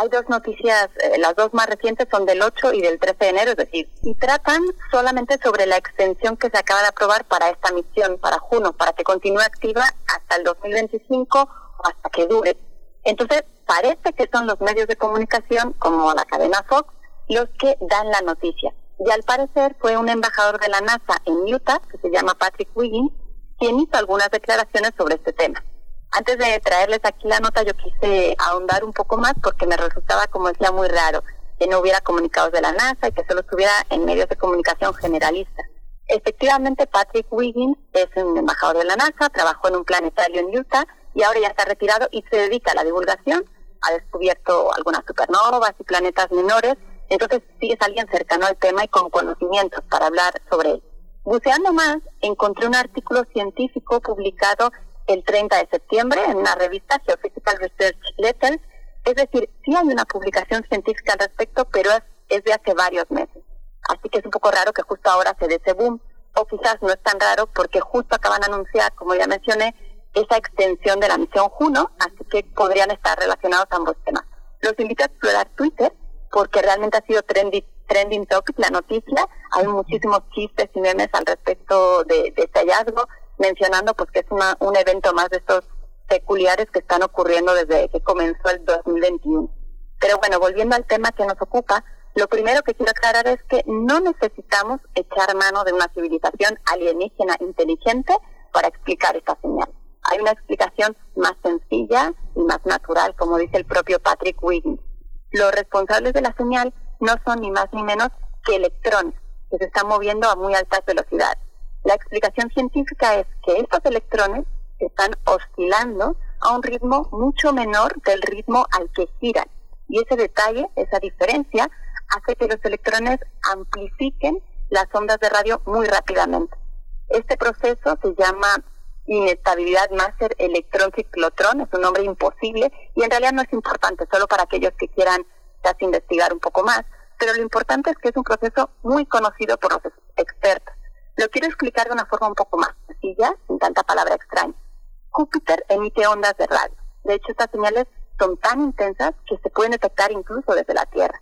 hay dos noticias, eh, las dos más recientes son del 8 y del 13 de enero, es decir, y tratan solamente sobre la extensión que se acaba de aprobar para esta misión, para Juno, para que continúe activa hasta el 2025 o hasta que dure. Entonces, parece que son los medios de comunicación, como la cadena Fox, los que dan la noticia. Y al parecer fue un embajador de la NASA en Utah, que se llama Patrick Wiggins, quien hizo algunas declaraciones sobre este tema. Antes de traerles aquí la nota, yo quise ahondar un poco más porque me resultaba, como decía, muy raro que no hubiera comunicados de la NASA y que solo estuviera en medios de comunicación generalistas. Efectivamente, Patrick Wiggins es un embajador de la NASA, trabajó en un planetario en Utah y ahora ya está retirado y se dedica a la divulgación. Ha descubierto algunas supernovas y planetas menores, entonces sí es alguien cercano al tema y con conocimientos para hablar sobre él. Buceando más, encontré un artículo científico publicado el 30 de septiembre en una revista Geophysical Research Letters. Es decir, sí hay una publicación científica al respecto, pero es, de hace varios meses. Así que es un poco raro que justo ahora se dé ese boom. O quizás no es tan raro porque justo acaban de anunciar, como ya mencioné, esa extensión de la misión Juno, así que podrían estar relacionados ambos temas. Los invito a explorar Twitter porque realmente ha sido trending, trending topic la noticia. Hay muchísimos chistes y memes al respecto de, de este hallazgo mencionando pues que es una, un evento más de estos peculiares que están ocurriendo desde que comenzó el 2021. Pero bueno, volviendo al tema que nos ocupa, lo primero que quiero aclarar es que no necesitamos echar mano de una civilización alienígena inteligente para explicar esta señal. Hay una explicación más sencilla y más natural, como dice el propio Patrick Wiggins. Los responsables de la señal no son ni más ni menos que electrones que se están moviendo a muy altas velocidades. La explicación científica es que estos electrones están oscilando a un ritmo mucho menor del ritmo al que giran. Y ese detalle, esa diferencia, hace que los electrones amplifiquen las ondas de radio muy rápidamente. Este proceso se llama inestabilidad máster electrón-ciclotrón, es un nombre imposible y en realidad no es importante, solo para aquellos que quieran investigar un poco más, pero lo importante es que es un proceso muy conocido por los expertos. Lo quiero explicar de una forma un poco más sencilla, sin tanta palabra extraña. Júpiter emite ondas de radio. De hecho, estas señales son tan intensas que se pueden detectar incluso desde la Tierra.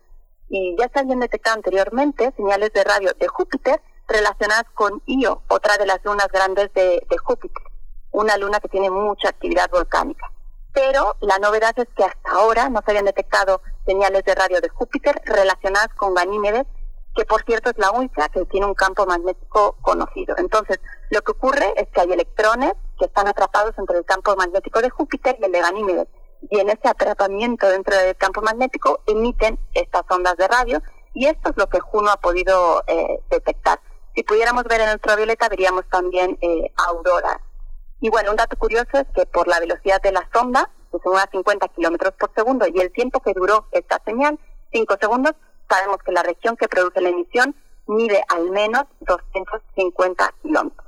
Y ya se habían detectado anteriormente señales de radio de Júpiter relacionadas con Io, otra de las lunas grandes de, de Júpiter, una luna que tiene mucha actividad volcánica. Pero la novedad es que hasta ahora no se habían detectado señales de radio de Júpiter relacionadas con Ganímedes que por cierto es la única que tiene un campo magnético conocido. Entonces, lo que ocurre es que hay electrones que están atrapados entre el campo magnético de Júpiter y el de Ganímedes. Y en ese atrapamiento dentro del campo magnético emiten estas ondas de radio y esto es lo que Juno ha podido eh, detectar. Si pudiéramos ver en ultravioleta veríamos también eh, auroras. Y bueno, un dato curioso es que por la velocidad de la sonda, que son unas 50 kilómetros por segundo, y el tiempo que duró esta señal, 5 segundos, sabemos que la región que produce la emisión mide al menos 250 kilómetros.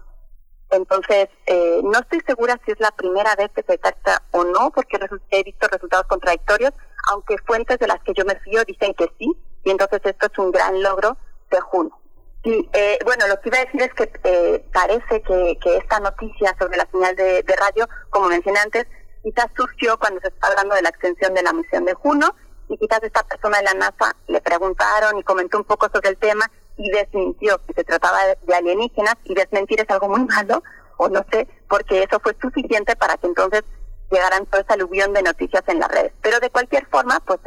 Entonces, eh, no estoy segura si es la primera vez que se detecta o no, porque he visto resultados contradictorios, aunque fuentes de las que yo me fío dicen que sí, y entonces esto es un gran logro de Juno. Y eh, bueno, lo que iba a decir es que eh, parece que, esta noticia sobre la señal de, de radio, como mencioné antes, quizás surgió cuando se está hablando de la extensión de la misión de Juno y quizás esta persona de la NASA le preguntaron y comentó un poco sobre el tema y desmintió que se trataba de alienígenas y desmentir es algo muy malo o no sé, porque eso fue suficiente para que entonces llegaran toda esa aluvión de noticias en las redes. Pero de cualquier forma, pues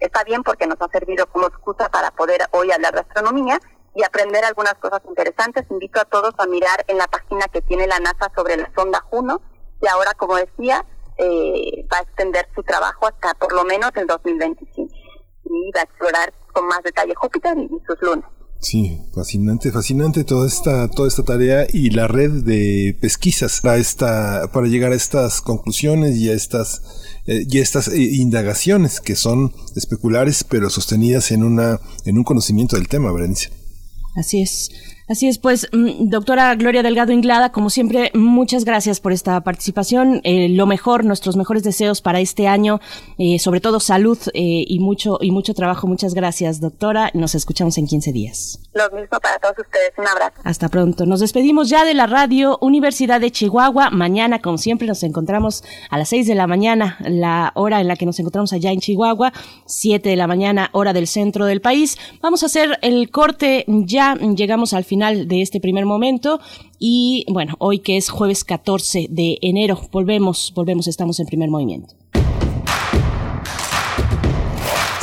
está bien porque nos ha servido como excusa para poder hoy hablar de astronomía y aprender algunas cosas interesantes. Invito a todos a mirar en la página que tiene la NASA sobre la sonda Juno y ahora, como decía, eh, va a extender su trabajo hasta por lo menos el 2025 y va a explorar con más detalle Júpiter y sus lunas. Sí, fascinante, fascinante toda esta, toda esta tarea y la red de pesquisas para esta, para llegar a estas conclusiones y a estas, eh, y estas eh, indagaciones que son especulares pero sostenidas en una, en un conocimiento del tema, Berenice. Así es. Así es, pues, mm, doctora Gloria Delgado Inglada, como siempre, muchas gracias por esta participación. Eh, lo mejor, nuestros mejores deseos para este año, eh, sobre todo salud eh, y mucho y mucho trabajo. Muchas gracias, doctora. Nos escuchamos en 15 días. Lo mismo para todos ustedes. Un abrazo. Hasta pronto. Nos despedimos ya de la radio Universidad de Chihuahua. Mañana, como siempre, nos encontramos a las 6 de la mañana, la hora en la que nos encontramos allá en Chihuahua, 7 de la mañana, hora del centro del país. Vamos a hacer el corte. Ya llegamos al final de este primer momento. Y bueno, hoy que es jueves 14 de enero, volvemos, volvemos, estamos en primer movimiento.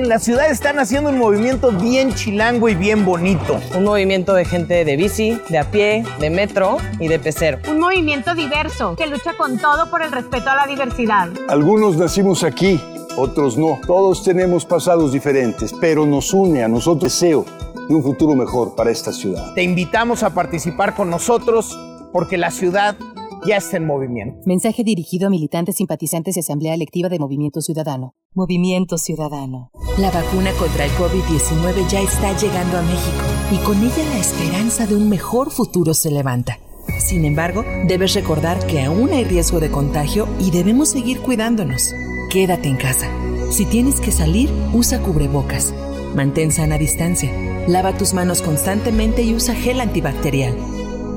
en la ciudad están haciendo un movimiento bien chilango y bien bonito. Un movimiento de gente de bici, de a pie, de metro y de pecero. Un movimiento diverso que lucha con todo por el respeto a la diversidad. Algunos nacimos aquí, otros no. Todos tenemos pasados diferentes, pero nos une a nosotros deseo de un futuro mejor para esta ciudad. Te invitamos a participar con nosotros porque la ciudad ya está en movimiento. Mensaje dirigido a militantes, simpatizantes y asamblea electiva de Movimiento Ciudadano. Movimiento Ciudadano. La vacuna contra el COVID-19 ya está llegando a México y con ella la esperanza de un mejor futuro se levanta. Sin embargo, debes recordar que aún hay riesgo de contagio y debemos seguir cuidándonos. Quédate en casa. Si tienes que salir, usa cubrebocas. Mantén sana distancia. Lava tus manos constantemente y usa gel antibacterial.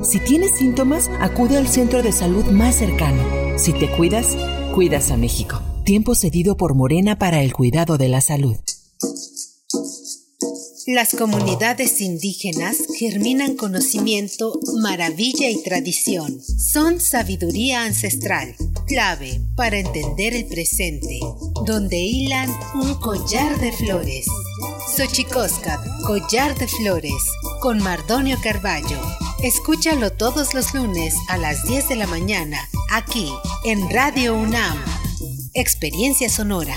Si tienes síntomas, acude al centro de salud más cercano. Si te cuidas, cuidas a México. Tiempo cedido por Morena para el cuidado de la salud. Las comunidades indígenas germinan conocimiento, maravilla y tradición. Son sabiduría ancestral, clave para entender el presente, donde hilan un collar de flores. Xochicóscat, collar de flores, con Mardonio Carballo. Escúchalo todos los lunes a las 10 de la mañana, aquí en Radio UNAM. Experiencia Sonora.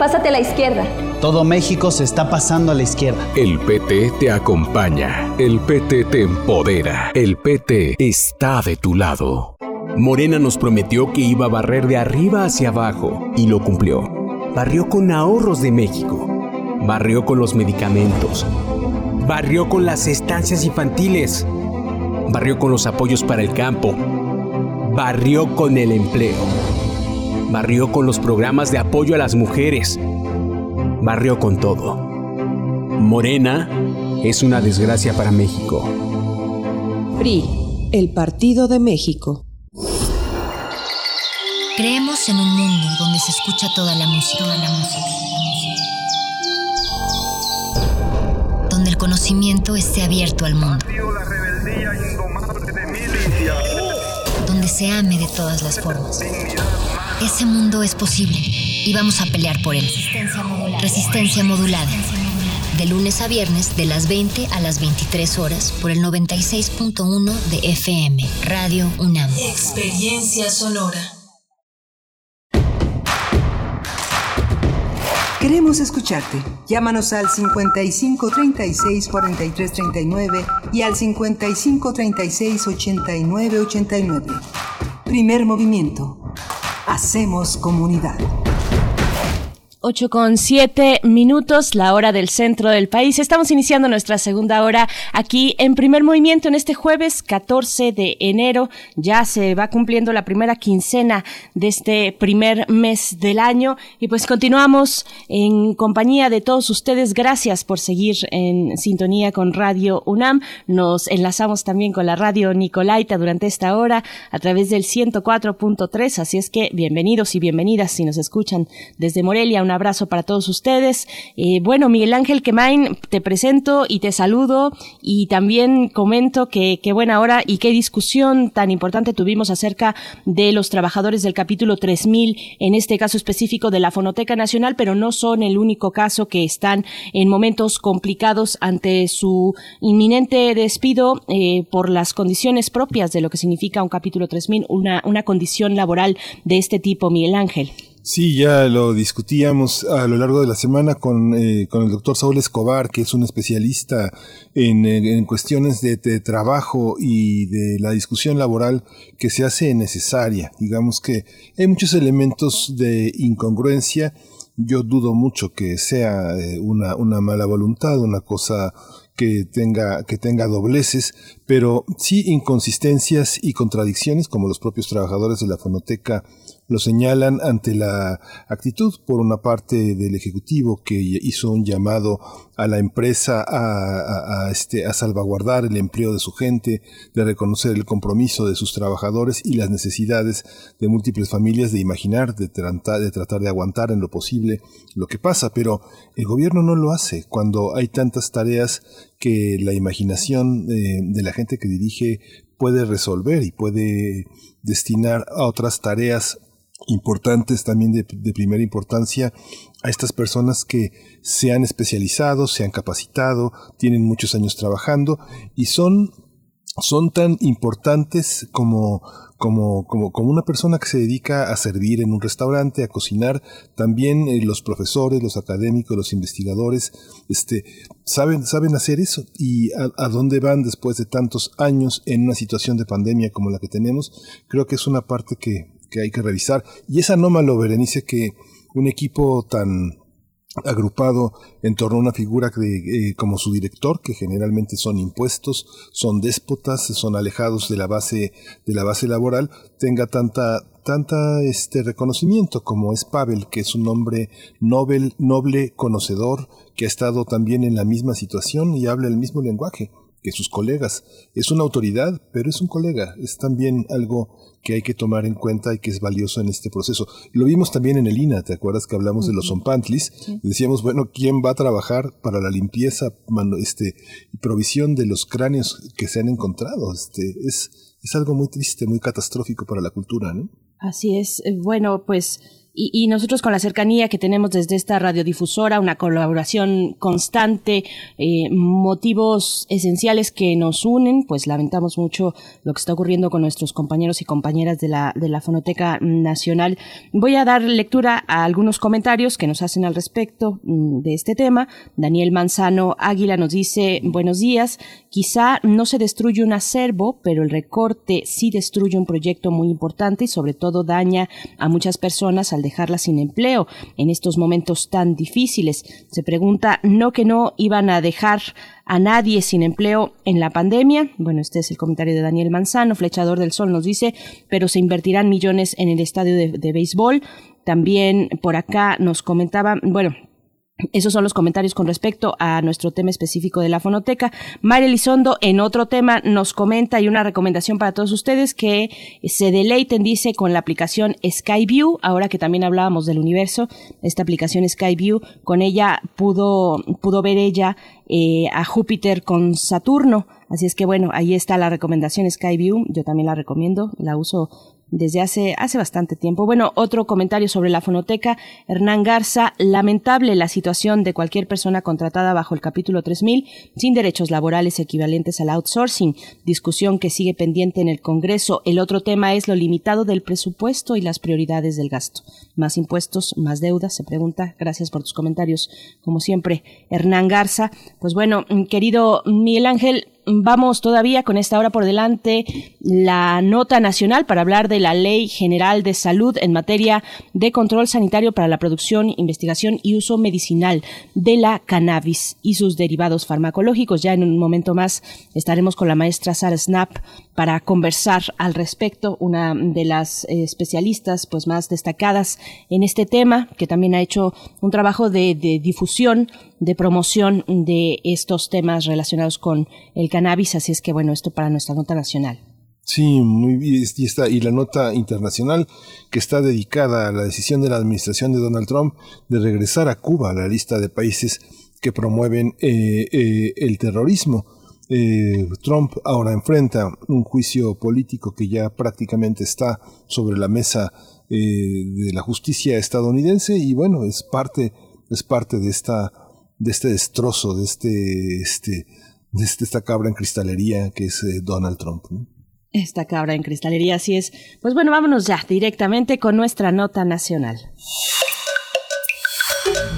Pásate a la izquierda. Todo México se está pasando a la izquierda. El PT te acompaña. El PT te empodera. El PT está de tu lado. Morena nos prometió que iba a barrer de arriba hacia abajo y lo cumplió. Barrió con ahorros de México. Barrió con los medicamentos. Barrió con las estancias infantiles. Barrió con los apoyos para el campo. Barrió con el empleo. Barrió con los programas de apoyo a las mujeres. Barrió con todo. Morena es una desgracia para México. PRI, el Partido de México. Creemos en un mundo donde se escucha toda la música, toda la música, donde el conocimiento esté abierto al mundo, donde se ame de todas las formas, Ese mundo es posible y vamos a pelear por él. Resistencia modulada. De lunes a viernes, de las 20 a las 23 horas, por el 96.1 de FM, Radio UNAM. Experiencia sonora. Queremos escucharte. Llámanos al 55 36 43 39 y al 55 36 89 89. Primer movimiento. Hacemos comunidad. 8 con 7 minutos, la hora del centro del país. Estamos iniciando nuestra segunda hora aquí en primer movimiento en este jueves 14 de enero. Ya se va cumpliendo la primera quincena de este primer mes del año y pues continuamos en compañía de todos ustedes. Gracias por seguir en sintonía con Radio UNAM. Nos enlazamos también con la radio Nicolaita durante esta hora a través del 104.3. Así es que bienvenidos y bienvenidas si nos escuchan desde Morelia abrazo para todos ustedes. Eh, bueno, Miguel Ángel Quemain, te presento y te saludo y también comento que qué buena hora y qué discusión tan importante tuvimos acerca de los trabajadores del capítulo 3000, en este caso específico de la Fonoteca Nacional, pero no son el único caso que están en momentos complicados ante su inminente despido eh, por las condiciones propias de lo que significa un capítulo 3000, una, una condición laboral de este tipo, Miguel Ángel. Sí, ya lo discutíamos a lo largo de la semana con, eh, con el doctor Saúl Escobar, que es un especialista en, en cuestiones de, de, trabajo y de la discusión laboral que se hace necesaria. Digamos que hay muchos elementos de incongruencia. Yo dudo mucho que sea eh, una, una mala voluntad, una cosa que tenga, que tenga dobleces, pero sí inconsistencias y contradicciones, como los propios trabajadores de la fonoteca lo señalan ante la actitud, por una parte, del Ejecutivo, que hizo un llamado a la empresa a, este, a salvaguardar el empleo de su gente, de reconocer el compromiso de sus trabajadores y las necesidades de múltiples familias de imaginar, de tratar, de tratar de aguantar en lo posible lo que pasa, pero el gobierno no lo hace. Cuando hay tantas tareas que la imaginación de, de la gente que dirige puede resolver y puede destinar a otras tareas importantes también de, primera importancia a estas personas que se han especializado, se han capacitado, tienen muchos años trabajando y son, son tan importantes como, como, como, como una persona que se dedica a servir en un restaurante, a cocinar, también eh, los profesores, los académicos, los investigadores, este, saben, saben hacer eso. Y a, a, dónde van después de tantos años en una situación de pandemia como la que tenemos, creo que es una parte que, que hay que revisar. Y es anómalo, Berenice, que un equipo tan agrupado en torno a una figura eh, como su director, que generalmente son impuestos, son déspotas, son alejados de la base, de la base laboral, tenga tanta, tanta este reconocimiento como es Pavel, que es un hombre noble, noble, conocedor, que ha estado también en la misma situación y habla el mismo lenguaje que sus colegas. Es una autoridad, pero es un colega. Es también algo que hay que tomar en cuenta y que es valioso en este proceso. Lo vimos también en el INA, ¿te acuerdas que hablamos uh -huh. de los zompantlis? Sí. Decíamos, bueno, ¿quién va a trabajar para la limpieza este, y provisión de los cráneos que se han encontrado? Este, es, es algo muy triste, muy catastrófico para la cultura, ¿no? Así es. Eh, bueno, pues y, nosotros con la cercanía que tenemos desde esta radiodifusora, una colaboración constante, eh, motivos esenciales que nos unen, pues lamentamos mucho lo que está ocurriendo con nuestros compañeros y compañeras de la, de la Fonoteca Nacional. Voy a dar lectura a algunos comentarios que nos hacen al respecto mm, de este tema. Daniel Manzano Águila nos dice, buenos días, quizá no se destruye un acervo, pero el recorte sí destruye un proyecto muy importante y sobre todo daña a muchas personas dejarlas sin empleo en estos momentos tan difíciles. Se pregunta, ¿no que no iban a dejar a nadie sin empleo en la pandemia? Bueno, este es el comentario de Daniel Manzano, Flechador del Sol nos dice, pero se invertirán millones en el estadio de, de béisbol. También por acá nos comentaba, bueno, esos son los comentarios con respecto a nuestro tema específico de la fonoteca. María Elizondo, en otro tema, nos comenta y una recomendación para todos ustedes que se deleiten, dice, con la aplicación Skyview, ahora que también hablábamos del universo, esta aplicación Skyview, con ella pudo, pudo ver ella eh, a Júpiter con Saturno. Así es que bueno, ahí está la recomendación Skyview, yo también la recomiendo, la uso desde hace, hace bastante tiempo. Bueno, otro comentario sobre la fonoteca. Hernán Garza, lamentable la situación de cualquier persona contratada bajo el capítulo 3000 sin derechos laborales equivalentes al outsourcing. Discusión que sigue pendiente en el Congreso. El otro tema es lo limitado del presupuesto y las prioridades del gasto. Más impuestos, más deudas, se pregunta. Gracias por tus comentarios. Como siempre, Hernán Garza. Pues bueno, querido Miguel Ángel, vamos todavía con esta hora por delante la nota nacional para hablar de la Ley General de Salud en materia de control sanitario para la producción, investigación y uso medicinal de la cannabis y sus derivados farmacológicos. Ya en un momento más estaremos con la maestra Sara Snap para conversar al respecto, una de las eh, especialistas pues más destacadas en este tema, que también ha hecho un trabajo de, de difusión de promoción de estos temas relacionados con el cannabis. Así es que, bueno, esto para nuestra nota nacional. Sí, muy bien. Y, está, y la nota internacional que está dedicada a la decisión de la administración de Donald Trump de regresar a Cuba a la lista de países que promueven eh, eh, el terrorismo. Eh, Trump ahora enfrenta un juicio político que ya prácticamente está sobre la mesa de la justicia estadounidense y bueno, es parte, es parte de esta de este destrozo, de este, este, de este, esta cabra en cristalería que es eh, Donald Trump. Esta cabra en cristalería, así es. Pues bueno, vámonos ya directamente con nuestra nota nacional.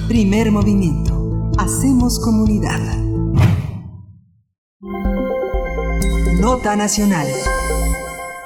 Primer movimiento. Hacemos comunidad. Nota nacional.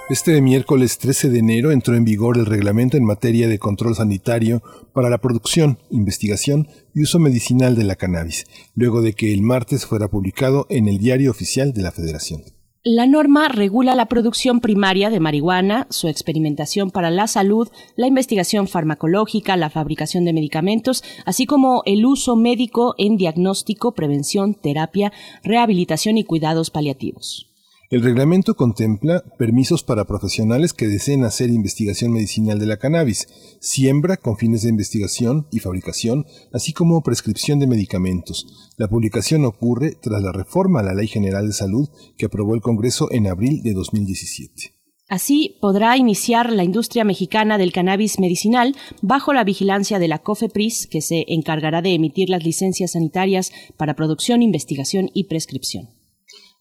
Este miércoles 13 de enero entró en vigor el reglamento en materia de control sanitario para la producción, investigación y uso medicinal de la cannabis, luego de que el martes fuera publicado en el Diario Oficial de la Federación. La norma regula la producción primaria de marihuana, su experimentación para la salud, la investigación farmacológica, la fabricación de medicamentos, así como el uso médico en diagnóstico, prevención, terapia, rehabilitación y cuidados paliativos. El reglamento contempla permisos para profesionales que deseen hacer investigación medicinal de la cannabis, siembra con fines de investigación y fabricación, así como prescripción de medicamentos. La publicación ocurre tras la reforma a la Ley General de Salud que aprobó el Congreso en abril de 2017. Así podrá iniciar la industria mexicana del cannabis medicinal bajo la vigilancia de la COFEPRIS, que se encargará de emitir las licencias sanitarias para producción, investigación y prescripción.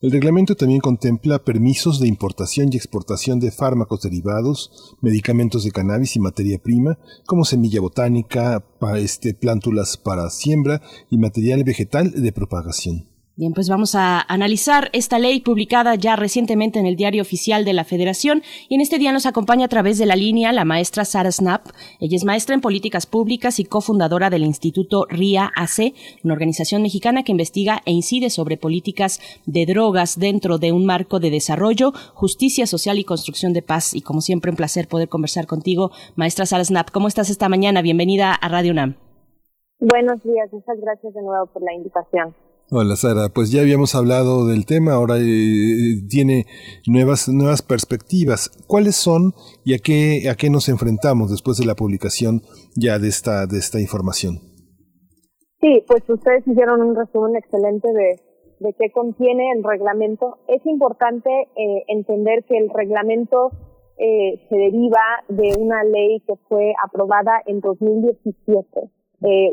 El reglamento también contempla permisos de importación y exportación de fármacos derivados, medicamentos de cannabis y materia prima, como semilla botánica, este, plántulas para siembra y material vegetal de propagación. Bien, pues vamos a analizar esta ley publicada ya recientemente en el Diario Oficial de la Federación y en este día nos acompaña a través de la línea la maestra Sara Snap. Ella es maestra en políticas públicas y cofundadora del Instituto RIA AC, una organización mexicana que investiga e incide sobre políticas de drogas dentro de un marco de desarrollo, justicia social y construcción de paz. Y como siempre, un placer poder conversar contigo, maestra Sara Snap. ¿Cómo estás esta mañana? Bienvenida a Radio UNAM. Buenos días, muchas gracias de nuevo por la invitación. Hola Sara, pues ya habíamos hablado del tema, ahora eh, tiene nuevas, nuevas perspectivas. ¿Cuáles son y a qué, a qué nos enfrentamos después de la publicación ya de esta, de esta información? Sí, pues ustedes hicieron un resumen excelente de, de qué contiene el reglamento. Es importante eh, entender que el reglamento eh, se deriva de una ley que fue aprobada en 2017,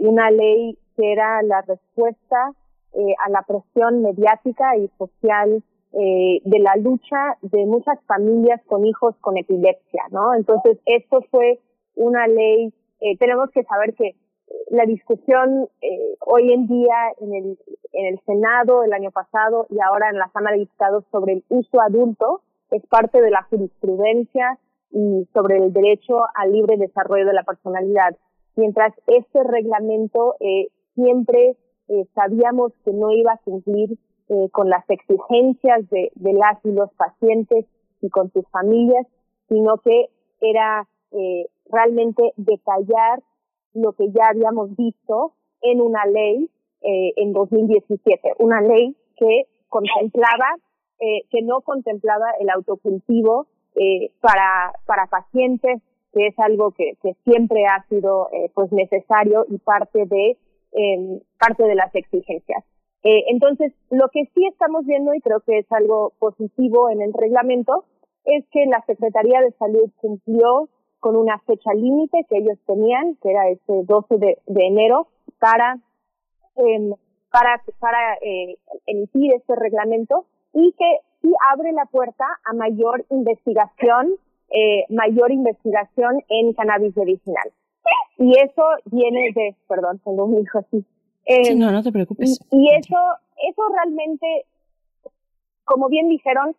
una ley que era la respuesta eh, a la presión mediática y social eh, de la lucha de muchas familias con hijos con epilepsia, ¿no? Entonces, esto fue una ley, eh, tenemos que saber que la discusión eh, hoy en día en el, en el Senado el año pasado y ahora en la Cámara de Diputados sobre el uso adulto es parte de la jurisprudencia y sobre el derecho al libre desarrollo de la personalidad. Mientras este reglamento eh, siempre eh, sabíamos que no iba a cumplir eh, con las exigencias de, de, las y los pacientes y con sus familias, sino que era eh, realmente detallar lo que ya habíamos visto en una ley en 2017, una ley que contemplaba, que no contemplaba el autocultivo para, pacientes, que es algo que, que siempre ha sido pues necesario y parte de eh, parte de las exigencias. Eh, entonces, lo que sí estamos viendo, y creo que es algo positivo en el reglamento, es que la Secretaría de Salud cumplió con una fecha límite que ellos tenían, que era este 12 de, enero, para, em, para, para eh, emitir este reglamento y que sí abre la puerta a mayor investigación, eh, mayor investigación en cannabis medicinal. Y eso viene de, perdón, tengo un hijo así. sí, no, no te preocupes. Y, y eso, eso realmente, como bien dijeron,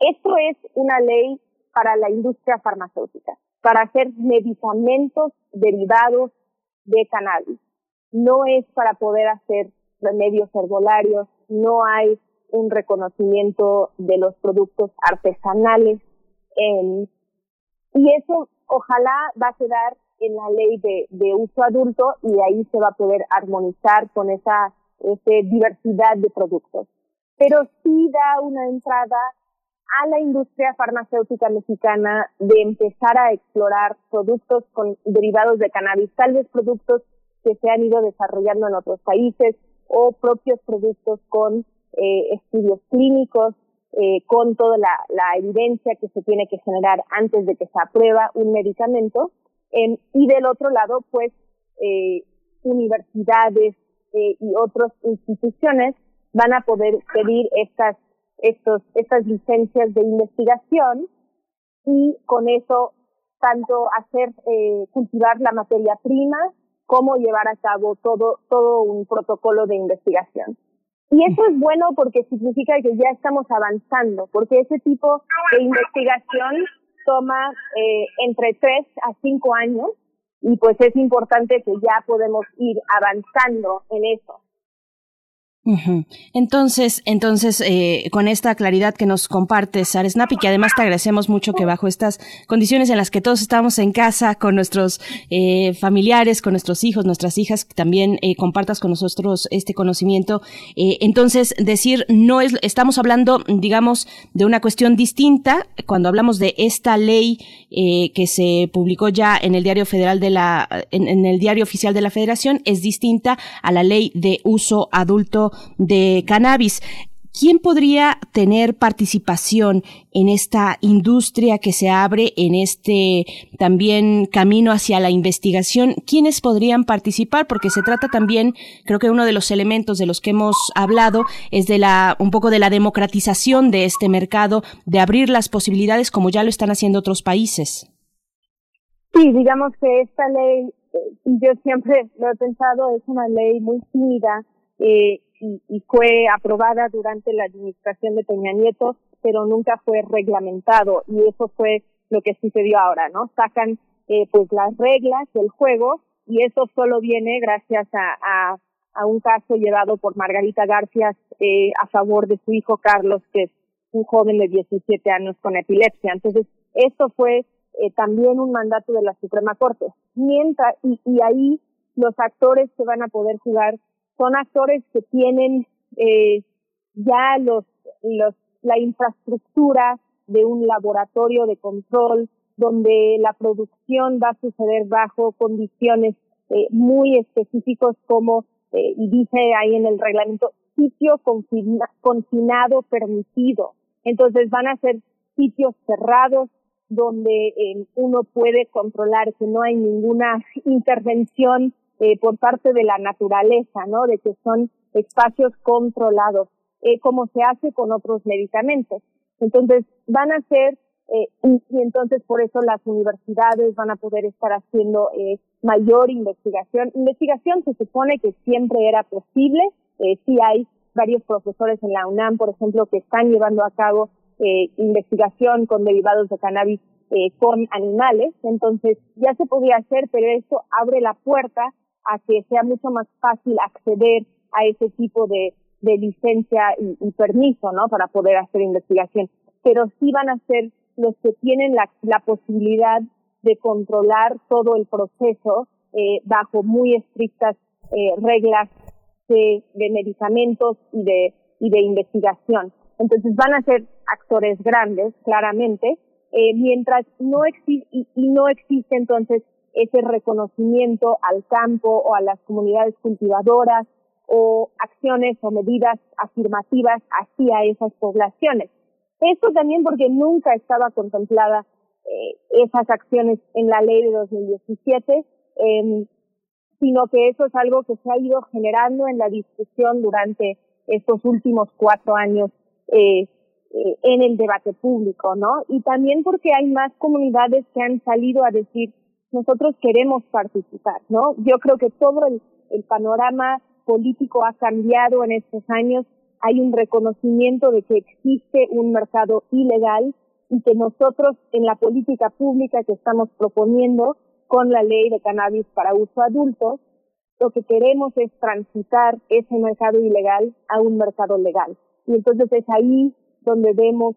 esto es una ley para la industria farmacéutica para hacer medicamentos derivados de cannabis. No es para poder hacer remedios herbolarios, no hay un reconocimiento de los productos artesanales. y eso ojalá va a quedar en la ley de, uso adulto y ahí se va a poder armonizar con esa ese diversidad de productos. Pero sí da una entrada a la industria farmacéutica mexicana de empezar a explorar productos con derivados de cannabis, tal vez productos que se han ido desarrollando en otros países o propios productos con eh, estudios clínicos, eh, con toda la, evidencia que se tiene que generar antes de que se aprueba un medicamento. Y del otro lado, pues, eh, universidades eh, y otras instituciones van a poder pedir estas estos, estas licencias de investigación y con eso tanto hacer eh, cultivar la materia prima como llevar a cabo todo todo un protocolo de investigación. Y eso es bueno porque significa que ya estamos avanzando, porque ese tipo de investigación toma eh, entre tres a cinco años y pues es importante que ya podemos ir avanzando en eso. Entonces, entonces, eh, con esta claridad que nos compartes, Snap y que además te agradecemos mucho que bajo estas condiciones en las que todos estamos en casa, con nuestros eh, familiares, con nuestros hijos, nuestras hijas, también eh, compartas con nosotros este conocimiento. Eh, entonces, decir, no es, estamos hablando, digamos, de una cuestión distinta cuando hablamos de esta ley eh, que se publicó ya en el diario federal de la, en el diario oficial de la Federación, es distinta a la ley de uso adulto de cannabis. ¿Quién podría tener participación en esta industria que se abre, en este también camino hacia la investigación? ¿Quiénes podrían participar? Porque se trata también, creo que uno de los elementos de los que hemos hablado es de la, un poco de la democratización de este mercado, de abrir las posibilidades como ya lo están haciendo otros países. Sí, digamos que esta ley, eh, yo siempre lo he pensado, es una ley muy tímida, eh, y, fue aprobada durante la administración de Peña Nieto, pero nunca fue reglamentado y eso fue lo que sucedió ahora, ¿no? Sacan eh, pues las reglas del juego y eso solo viene gracias a, a, un caso llevado por Margarita García eh, a favor de su hijo Carlos, que es un joven de 17 años con epilepsia. Entonces, esto fue eh, también un mandato de la Suprema Corte. Mientras, y, y ahí los actores que van a poder jugar son actores que tienen eh, ya los, los, la infraestructura de un laboratorio de control donde la producción va a suceder bajo condiciones eh, muy específicos como, eh, y dice ahí en el reglamento, sitio confinado permitido. Entonces van a ser sitios cerrados donde eh, uno puede controlar que no hay ninguna intervención eh, por parte de la naturaleza, ¿no? De que son espacios controlados, eh, como se hace con otros medicamentos. Entonces, van a ser, eh, y, entonces por eso las universidades van a poder estar haciendo eh, mayor investigación. Investigación se supone que siempre era posible, eh, sí hay varios profesores en la UNAM, por ejemplo, que están llevando a cabo eh, investigación con derivados de cannabis con animales, entonces ya se podía hacer, pero esto abre la puerta a que sea mucho más fácil acceder a ese tipo de, de licencia y, y, permiso, ¿no? Para poder hacer investigación. Pero sí van a ser los que tienen la, la posibilidad de controlar todo el proceso eh, bajo muy estrictas eh, reglas de, de medicamentos y de, y de investigación. Entonces van a ser actores grandes, claramente, eh, mientras no existe, y, y no existe entonces ese reconocimiento al campo o a las comunidades cultivadoras o acciones o medidas afirmativas hacia esas poblaciones. Esto también porque nunca estaba contemplada eh, esas acciones en la ley de 2017, eh, sino que eso es algo que se ha ido generando en la discusión durante estos últimos cuatro años eh, eh, en el debate público, ¿no? Y también porque hay más comunidades que han salido a decir, nosotros queremos participar, ¿no? Yo creo que todo el, panorama político ha cambiado en estos años, hay un reconocimiento de que existe un mercado ilegal y que nosotros en la política pública que estamos proponiendo con la ley de cannabis para uso adulto, lo que queremos es transitar ese mercado ilegal a un mercado legal. Y entonces es ahí donde vemos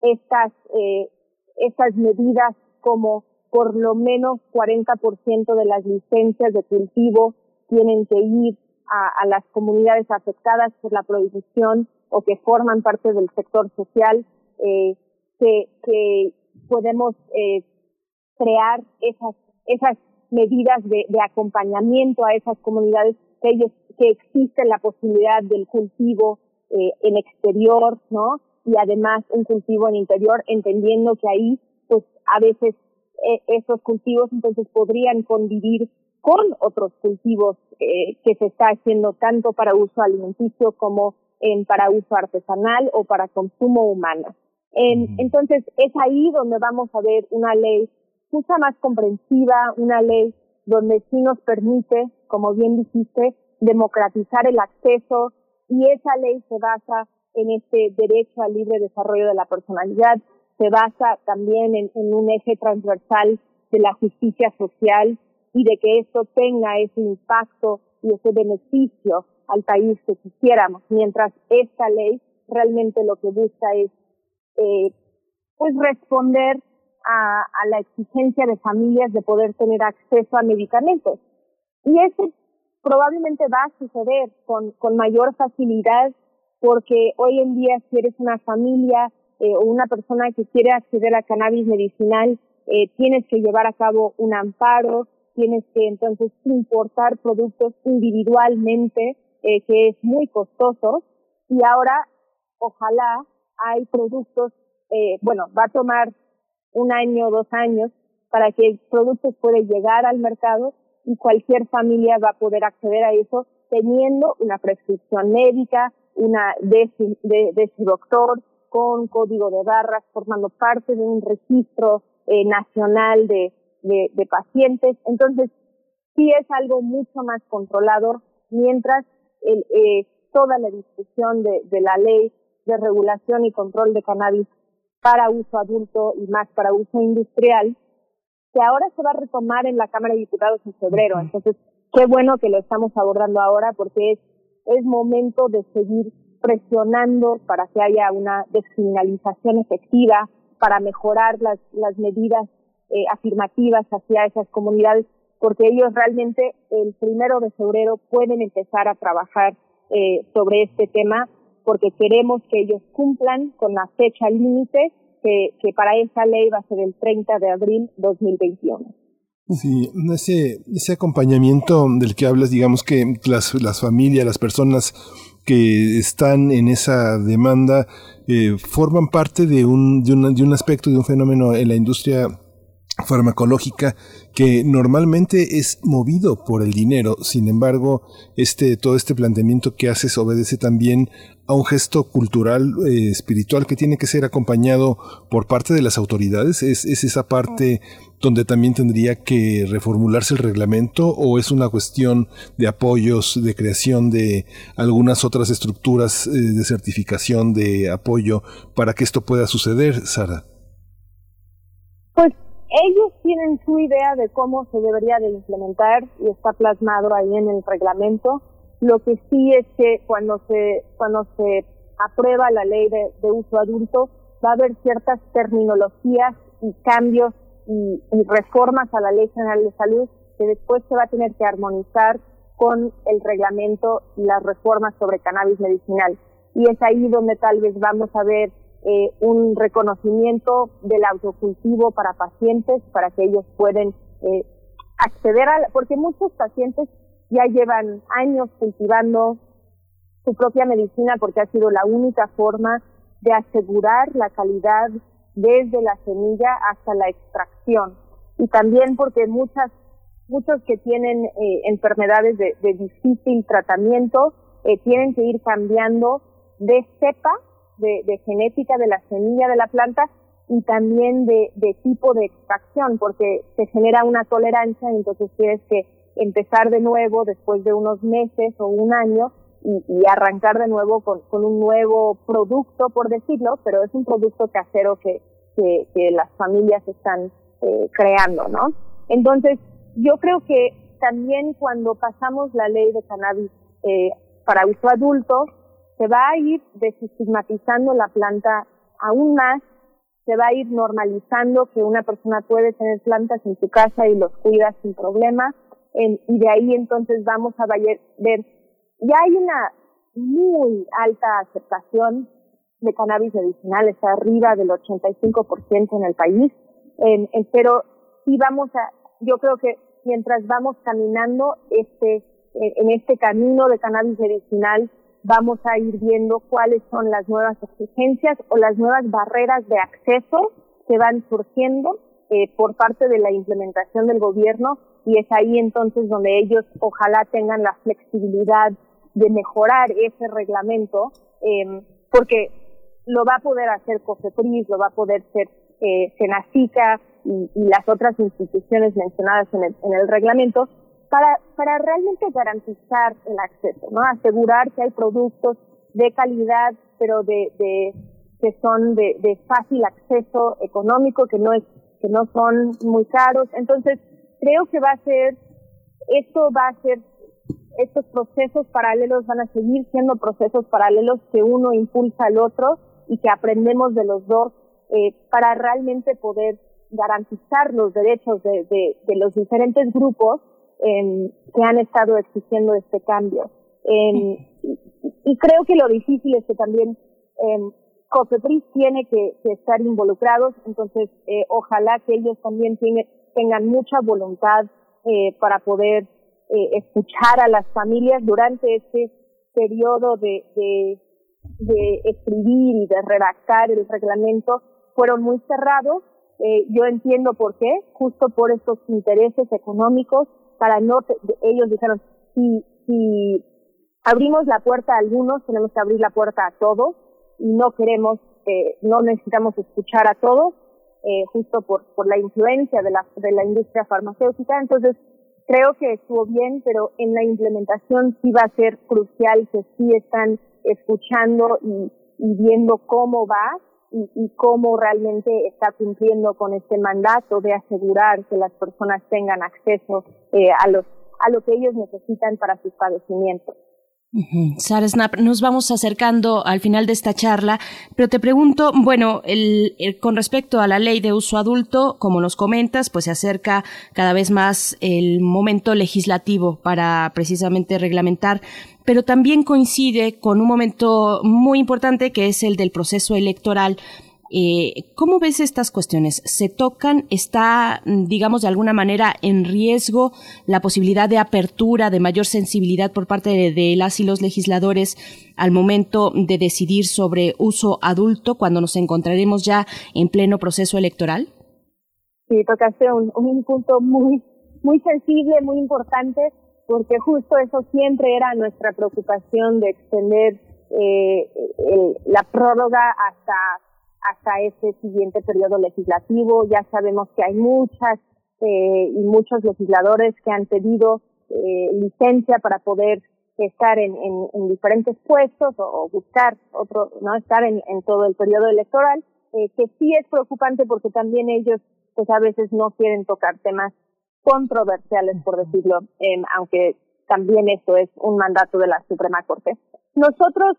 estas, eh, estas medidas como por lo menos 40% de las licencias de cultivo tienen que ir a, las comunidades afectadas por la prohibición o que forman parte del sector social, eh, que, podemos eh, crear esas esas medidas de, acompañamiento a esas comunidades que ellos que la posibilidad del cultivo eh, en exterior, ¿no? Y además un cultivo en interior, entendiendo que ahí, pues a veces eh, esos cultivos entonces podrían convivir con otros cultivos eh, que se está haciendo tanto para uso alimenticio como en, para uso artesanal o para consumo humano. En, entonces es ahí donde vamos a ver una ley mucha más comprensiva, una ley donde sí nos permite, como bien dijiste, democratizar el acceso y esa ley se basa en este derecho al libre desarrollo de la personalidad, se basa también en, un eje transversal de la justicia social y de que esto tenga ese impacto y ese beneficio al país que quisiéramos, mientras esta ley realmente lo que busca es eh, pues responder a, la exigencia de familias de poder tener acceso a medicamentos. Y eso probablemente va a suceder con mayor facilidad porque hoy en día si eres una familia eh, o una persona que quiere acceder a cannabis medicinal, eh, tienes que llevar a cabo un amparo, tienes que entonces importar productos individualmente, eh, que es muy costoso, y ahora ojalá hay productos, eh, bueno, va a tomar un año, o dos años, para que el producto pueda llegar al mercado y cualquier familia va a poder acceder a eso teniendo una prescripción médica, una de de su doctor, con código de barras, formando parte de un registro eh, nacional de, de, de, pacientes. Entonces, sí es algo mucho más controlado, mientras el, eh, toda la discusión de, de la ley de regulación y control de cannabis para uso adulto y más para uso industrial, que ahora se va a retomar en la Cámara de Diputados en febrero. Entonces, qué bueno que lo estamos abordando ahora porque es, es momento de seguir presionando para que haya una descriminalización efectiva, para mejorar las, las medidas eh, afirmativas hacia esas comunidades, porque ellos realmente el primero de febrero pueden empezar a trabajar eh, sobre este tema porque queremos que ellos cumplan con la fecha límite que, que para esa ley va a ser el 30 de abril 2021. Sí, ese, ese acompañamiento del que hablas, digamos que las, las familias, las personas que están en esa demanda eh, forman parte de un, de, un, de un aspecto, de un fenómeno en la industria farmacológica que normalmente es movido por el dinero. Sin embargo, este, todo este planteamiento que haces obedece también a un gesto cultural, eh, espiritual que tiene que ser acompañado por parte de las autoridades. ¿Es, ¿Es, esa parte donde también tendría que reformularse el reglamento o es una cuestión de apoyos, de creación de algunas otras estructuras eh, de certificación, de apoyo para que esto pueda suceder, Sara? Pues ellos tienen su idea de cómo se debería de implementar y está plasmado ahí en el reglamento. Lo que sí es que cuando se, cuando se aprueba la ley de, uso adulto, va a haber ciertas terminologías y cambios y, y, reformas a la Ley General de Salud que después se va a tener que armonizar con el reglamento y las reformas sobre cannabis medicinal. Y es ahí donde tal vez vamos a ver eh, un reconocimiento del autocultivo para pacientes, para que ellos pueden eh, acceder a, porque muchos pacientes ya llevan años cultivando su propia medicina porque ha sido la única forma de asegurar la calidad desde la semilla hasta la extracción. Y también porque muchas, muchos que tienen eh, enfermedades de, difícil tratamiento eh, tienen que ir cambiando de cepa, de, genética de la semilla de la planta y también de, tipo de extracción, porque se genera una tolerancia y entonces tienes que empezar de nuevo después de unos meses o un año y, arrancar de nuevo con, un nuevo producto, por decirlo, pero es un producto casero que, que, que las familias están eh, creando, ¿no? Entonces, yo creo que también cuando pasamos la ley de cannabis eh, para uso adulto, se va a ir desestigmatizando la planta aún más, se va a ir normalizando que una persona puede tener plantas en su casa y los cuida sin problema, y de ahí entonces vamos a ver, ya hay una muy alta aceptación de cannabis medicinal, está arriba del 85% en el país, pero sí vamos a, yo creo que mientras vamos caminando este, en este camino de cannabis medicinal, vamos a ir viendo cuáles son las nuevas exigencias o las nuevas barreras de acceso que van surgiendo eh, por parte de la implementación del gobierno y es ahí entonces donde ellos ojalá tengan la flexibilidad de mejorar ese reglamento, eh, porque lo va a poder hacer COFEPRIS, lo va a poder hacer eh, Senacica y, las otras instituciones mencionadas en el reglamento, para, para realmente garantizar el acceso, ¿no? Asegurar que hay productos de calidad, pero de, de que son de, de fácil acceso económico, que no es, que no son muy caros. Entonces, creo que va a ser, esto va a ser, estos procesos paralelos van a seguir siendo procesos paralelos que uno impulsa al otro y que aprendemos de los dos eh, para realmente poder garantizar los derechos de, de, los diferentes grupos que han estado exigiendo este cambio. y, creo que lo difícil es que también eh, COFEPRIS tiene que, estar involucrados, entonces eh, ojalá que ellos también tienen, tengan mucha voluntad eh, para poder eh, escuchar a las familias durante este periodo de, de, de, escribir y de redactar el reglamento fueron muy cerrados. Eh, yo entiendo por qué, justo por estos intereses económicos, para no, ellos dijeron, si, si abrimos la puerta a algunos, tenemos que abrir la puerta a todos y no queremos, eh, no necesitamos escuchar a todos eh, justo por, por la influencia de la, de la industria farmacéutica. Entonces, creo que estuvo bien, pero en la implementación sí va a ser crucial que sí están escuchando y, viendo cómo va y, y, cómo realmente está cumpliendo con este mandato de asegurar que las personas tengan acceso eh, a los a lo que ellos necesitan para sus padecimientos. Sara Snap, nos vamos acercando al final de esta charla, pero te pregunto, bueno, el, con respecto a la ley de uso adulto, como nos comentas, pues se acerca cada vez más el momento legislativo para precisamente reglamentar, pero también coincide con un momento muy importante que es el del proceso electoral eh, ¿Cómo ves estas cuestiones? ¿Se tocan? ¿Está, digamos, de alguna manera en riesgo la posibilidad de apertura, de mayor sensibilidad por parte de, las y los legisladores al momento de decidir sobre uso adulto cuando nos encontraremos ya en pleno proceso electoral? Sí, tocaste un, un punto muy, muy sensible, muy importante, porque justo eso siempre era nuestra preocupación de extender eh, la prórroga hasta hasta ese siguiente periodo legislativo. Ya sabemos que hay muchas eh, y muchos legisladores que han pedido eh, licencia para poder estar en, en, diferentes puestos o, buscar otro, no estar en, en todo el periodo electoral, eh, que sí es preocupante porque también ellos pues a veces no quieren tocar temas controversiales, por decirlo, eh, aunque también esto es un mandato de la Suprema Corte. Nosotros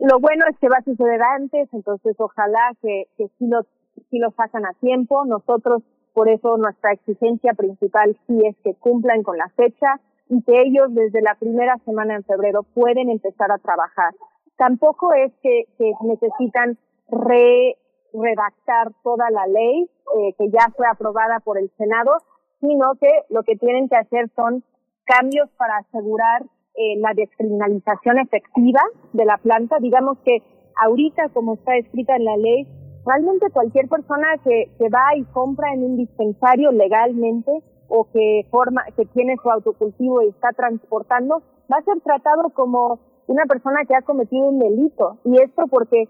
lo bueno es que va a suceder antes, entonces ojalá que, que sí, lo, sí lo sacan a tiempo. Nosotros, por eso nuestra exigencia principal sí es que cumplan con la fecha y que ellos desde la primera semana en febrero pueden empezar a trabajar. Tampoco es que, que necesitan re, redactar toda la ley eh, que ya fue aprobada por el Senado, sino que lo que tienen que hacer son cambios para asegurar eh, la descriminalización efectiva de la planta. Digamos que ahorita como está escrita en la ley, realmente cualquier persona que, va y compra en un dispensario legalmente o que forma, que tiene su autocultivo y está transportando, va a ser tratado como una persona que ha cometido un delito. Y esto porque,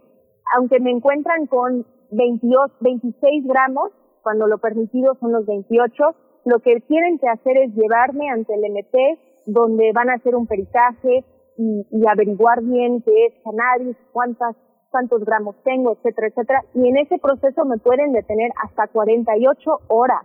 aunque me encuentran con 22, 26 gramos, cuando lo permitido son los 28, lo que tienen que hacer es llevarme ante el MT, donde van a hacer un peritaje y, averiguar bien qué es cannabis, cuántas cuántos gramos tengo, etcétera, etcétera. Y en ese proceso me pueden detener hasta 48 horas.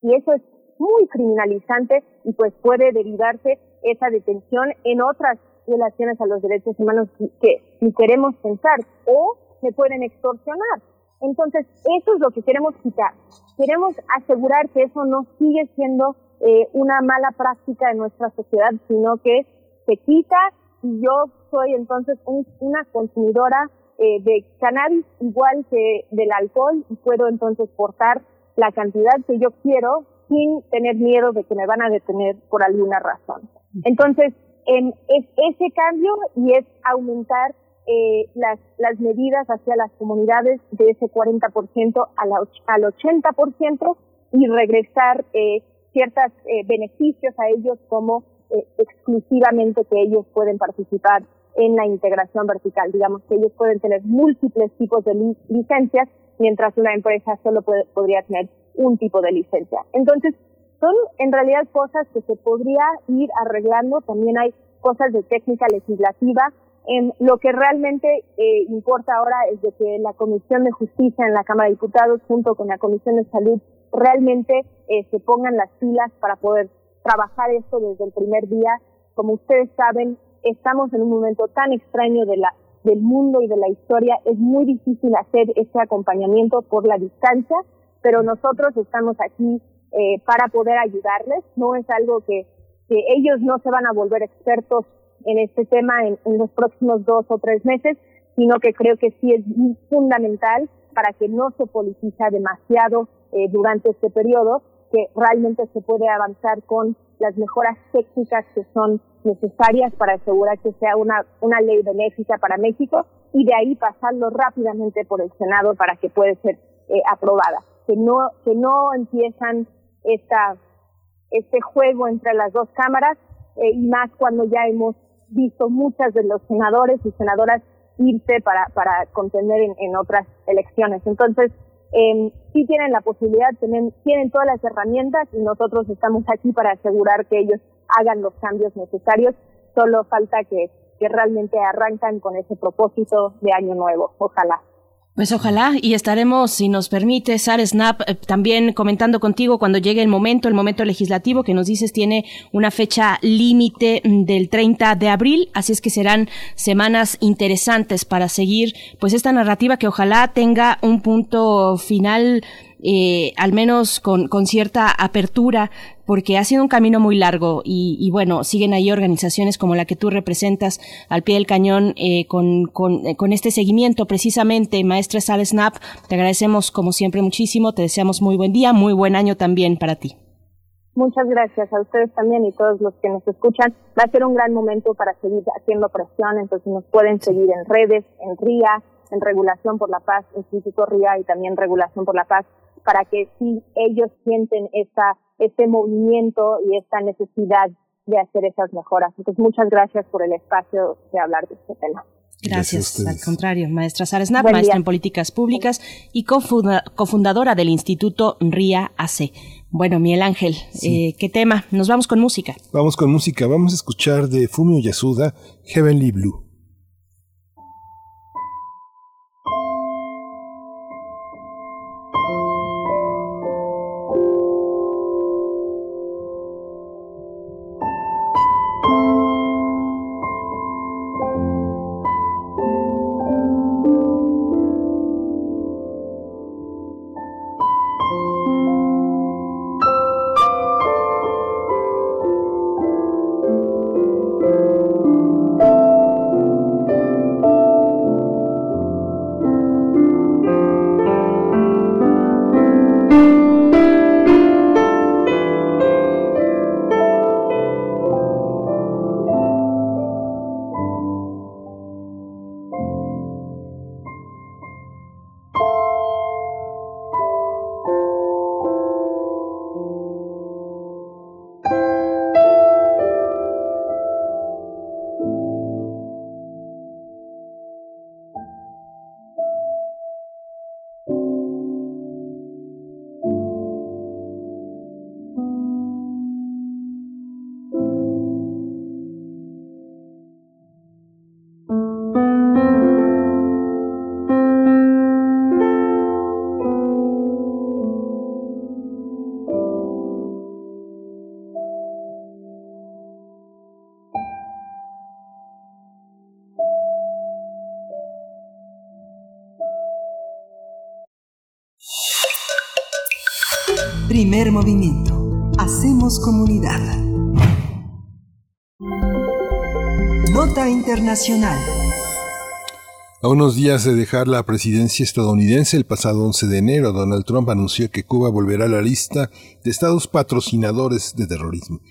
Y eso es muy criminalizante y pues puede derivarse esa detención en otras violaciones a los derechos humanos que si queremos pensar o me pueden extorsionar. Entonces, eso es lo que queremos quitar. Queremos asegurar que eso no sigue siendo eh, una mala práctica en nuestra sociedad, sino que se quita y yo soy entonces una consumidora eh, de cannabis igual que del alcohol y puedo entonces portar la cantidad que yo quiero sin tener miedo de que me van a detener por alguna razón. Entonces, es ese cambio y es aumentar eh, las, las medidas hacia las comunidades de ese 40% al, al 80% y regresar eh, ciertos eh, beneficios a ellos como eh, exclusivamente que ellos pueden participar en la integración vertical. Digamos que ellos pueden tener múltiples tipos de licencias, mientras una empresa solo puede, podría tener un tipo de licencia. Entonces, son en realidad cosas que se podría ir arreglando. También hay cosas de técnica legislativa. En lo que realmente eh, importa ahora es de que la Comisión de Justicia en la Cámara de Diputados, junto con la Comisión de Salud, realmente eh, se pongan las pilas para poder trabajar esto desde el primer día. Como ustedes saben, estamos en un momento tan extraño del mundo y de la historia, es muy difícil hacer ese acompañamiento por la distancia, pero nosotros estamos aquí eh, para poder ayudarles. No es algo que, que ellos no se van a volver expertos en este tema en, en los próximos dos o tres meses, sino que creo que sí es fundamental para que no se politiza demasiado eh, durante este periodo, que realmente se puede avanzar con las mejoras técnicas que son necesarias para asegurar que sea una, una ley benéfica para México y de ahí pasarlo rápidamente por el Senado para que pueda ser eh, aprobada. Que no, que no empiezan esta, este juego entre las dos cámaras eh, y más cuando ya hemos visto muchas de los senadores y senadoras irse para, para contender en, en otras elecciones. Entonces, eh, sí tienen la posibilidad, tienen, tienen todas las herramientas y nosotros estamos aquí para asegurar que ellos hagan los cambios necesarios. Solo falta que, que realmente arrancan con ese propósito de año nuevo. Ojalá. Pues ojalá y estaremos, si nos permite, Sara Snap, eh, también comentando contigo cuando llegue el momento, el momento legislativo que nos dices tiene una fecha límite mm, del 30 de abril, así es que serán semanas interesantes para seguir pues esta narrativa que ojalá tenga un punto final eh, al menos con, con, cierta apertura, porque ha sido un camino muy largo y, y, bueno, siguen ahí organizaciones como la que tú representas al pie del cañón eh, con, con, eh, con, este seguimiento precisamente. Maestra Sal Snap, te agradecemos como siempre muchísimo, te deseamos muy buen día, muy buen año también para ti. Muchas gracias a ustedes también y todos los que nos escuchan. Va a ser un gran momento para seguir haciendo presión, entonces nos pueden seguir en redes, en RIA, en Regulación por la Paz, Instituto RIA y también Regulación por la Paz para que si ellos sienten esta, este movimiento y esta necesidad de hacer esas mejoras. Entonces, muchas gracias por el espacio de hablar de este tema. Gracias, Gracias al contrario. Maestra Sara Snap, maestra en políticas públicas y cofunda, cofundadora del Instituto RIA AC. Bueno, Miguel Ángel, sí. eh, ¿qué tema? Nos vamos con música. Vamos con música. Vamos a escuchar de Fumio Yasuda, Heavenly Blue. Primer movimiento. Hacemos comunidad. Nota Internacional. A unos días de dejar la presidencia estadounidense el pasado 11 de enero, Donald Trump anunció que Cuba volverá a la lista de estados patrocinadores de terrorismo,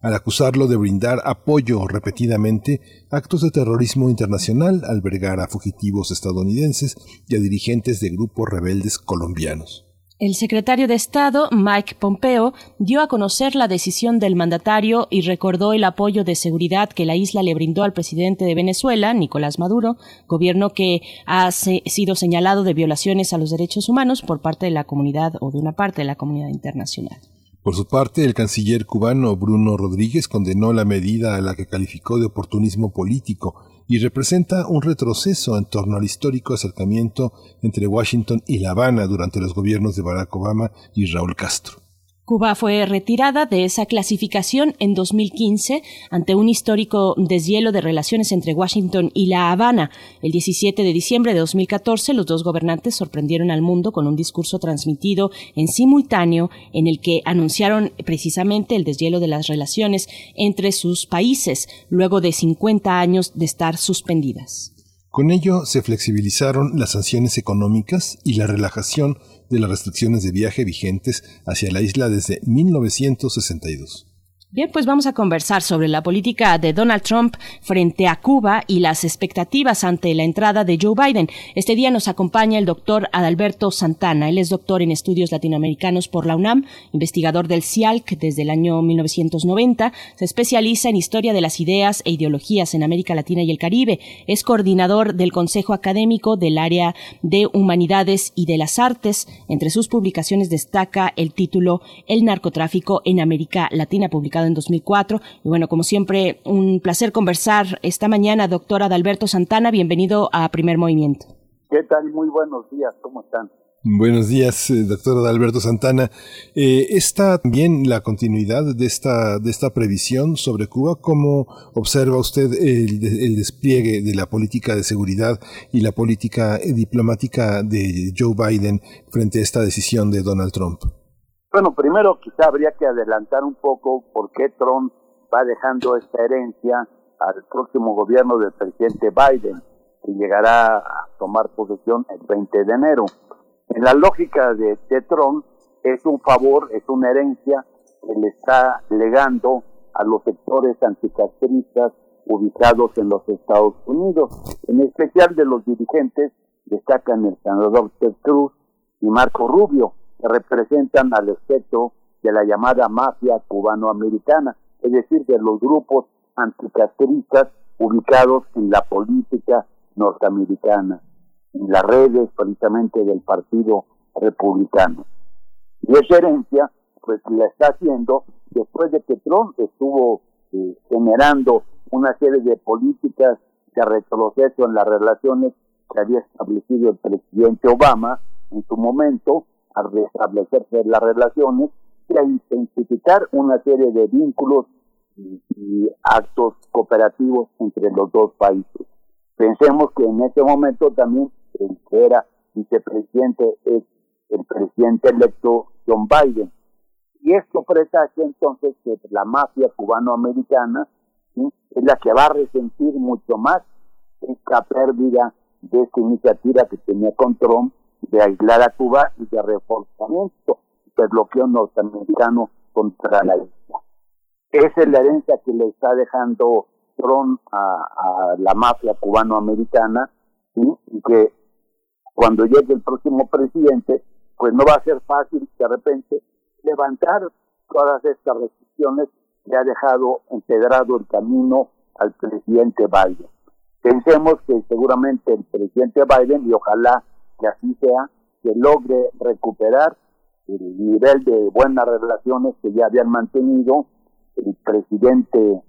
al acusarlo de brindar apoyo repetidamente a actos de terrorismo internacional, albergar a fugitivos estadounidenses y a dirigentes de grupos rebeldes colombianos. El secretario de Estado, Mike Pompeo, dio a conocer la decisión del mandatario y recordó el apoyo de seguridad que la isla le brindó al presidente de Venezuela, Nicolás Maduro, gobierno que ha sido señalado de violaciones a los derechos humanos por parte de la comunidad o de una parte de la comunidad internacional. Por su parte, el canciller cubano Bruno Rodríguez condenó la medida a la que calificó de oportunismo político y representa un retroceso en torno al histórico acercamiento entre Washington y La Habana durante los gobiernos de Barack Obama y Raúl Castro. Cuba fue retirada de esa clasificación en 2015 ante un histórico deshielo de relaciones entre Washington y La Habana. El 17 de diciembre de 2014, los dos gobernantes sorprendieron al mundo con un discurso transmitido en simultáneo en el que anunciaron precisamente el deshielo de las relaciones entre sus países, luego de 50 años de estar suspendidas. Con ello se flexibilizaron las sanciones económicas y la relajación de las restricciones de viaje vigentes hacia la isla desde 1962. Bien, pues vamos a conversar sobre la política de Donald Trump frente a Cuba y las expectativas ante la entrada de Joe Biden. Este día nos acompaña el doctor Adalberto Santana. Él es doctor en estudios latinoamericanos por la UNAM, investigador del CIALC desde el año 1990. Se especializa en historia de las ideas e ideologías en América Latina y el Caribe. Es coordinador del Consejo Académico del área de Humanidades y de las Artes. Entre sus publicaciones destaca el título El narcotráfico en América Latina, publicado en 2004. Y bueno, como siempre, un placer conversar esta mañana, doctora Adalberto Santana. Bienvenido a Primer Movimiento. ¿Qué tal? Muy buenos días, ¿cómo están? Buenos días, eh, doctor Adalberto Santana. Eh, ¿Está también la continuidad de esta, de esta previsión sobre Cuba? ¿Cómo observa usted el, el, despliegue de la política de seguridad y la política diplomática de Joe Biden frente a esta decisión de Donald Trump? Bueno, primero quizá habría que adelantar un poco por qué Trump va dejando esta herencia al próximo gobierno del presidente Biden, que llegará a tomar posesión el 20 de enero. En la lógica de, Trump, es un favor, es una herencia que le está legando a los sectores anticastristas ubicados en los Estados Unidos, en especial de los dirigentes, destacan el senador Ted Cruz y Marco Rubio, representan al efecto de la llamada mafia cubanoamericana, es decir, de los grupos anticastristas ubicados en la política norteamericana, en las redes precisamente del Partido Republicano. Y esa herencia, pues la está haciendo después de que Trump estuvo eh, generando una serie de políticas de retroceso en las relaciones que había establecido el presidente Obama en su momento, a restablecerse las relaciones y a intensificar una serie de vínculos y, actos cooperativos entre los dos países. Pensemos que en ese momento también el era vicepresidente es el presidente electo John Biden. Y esto presage entonces que la mafia cubano-americana es la que va a resentir mucho más esta pérdida de esta iniciativa que tenía con Trump de aislar a Cuba y de reforzamiento del bloqueo norteamericano contra la isla. Esa es la herencia que le está dejando Trump a, la mafia cubano-americana y que cuando llegue el próximo presidente, pues no va a ser fácil de repente levantar todas estas restricciones que ha dejado empedrado el camino al presidente Biden. Pensemos que seguramente el presidente Biden, y ojalá que así sea, que logre recuperar el nivel de buenas relaciones que ya habían mantenido el presidente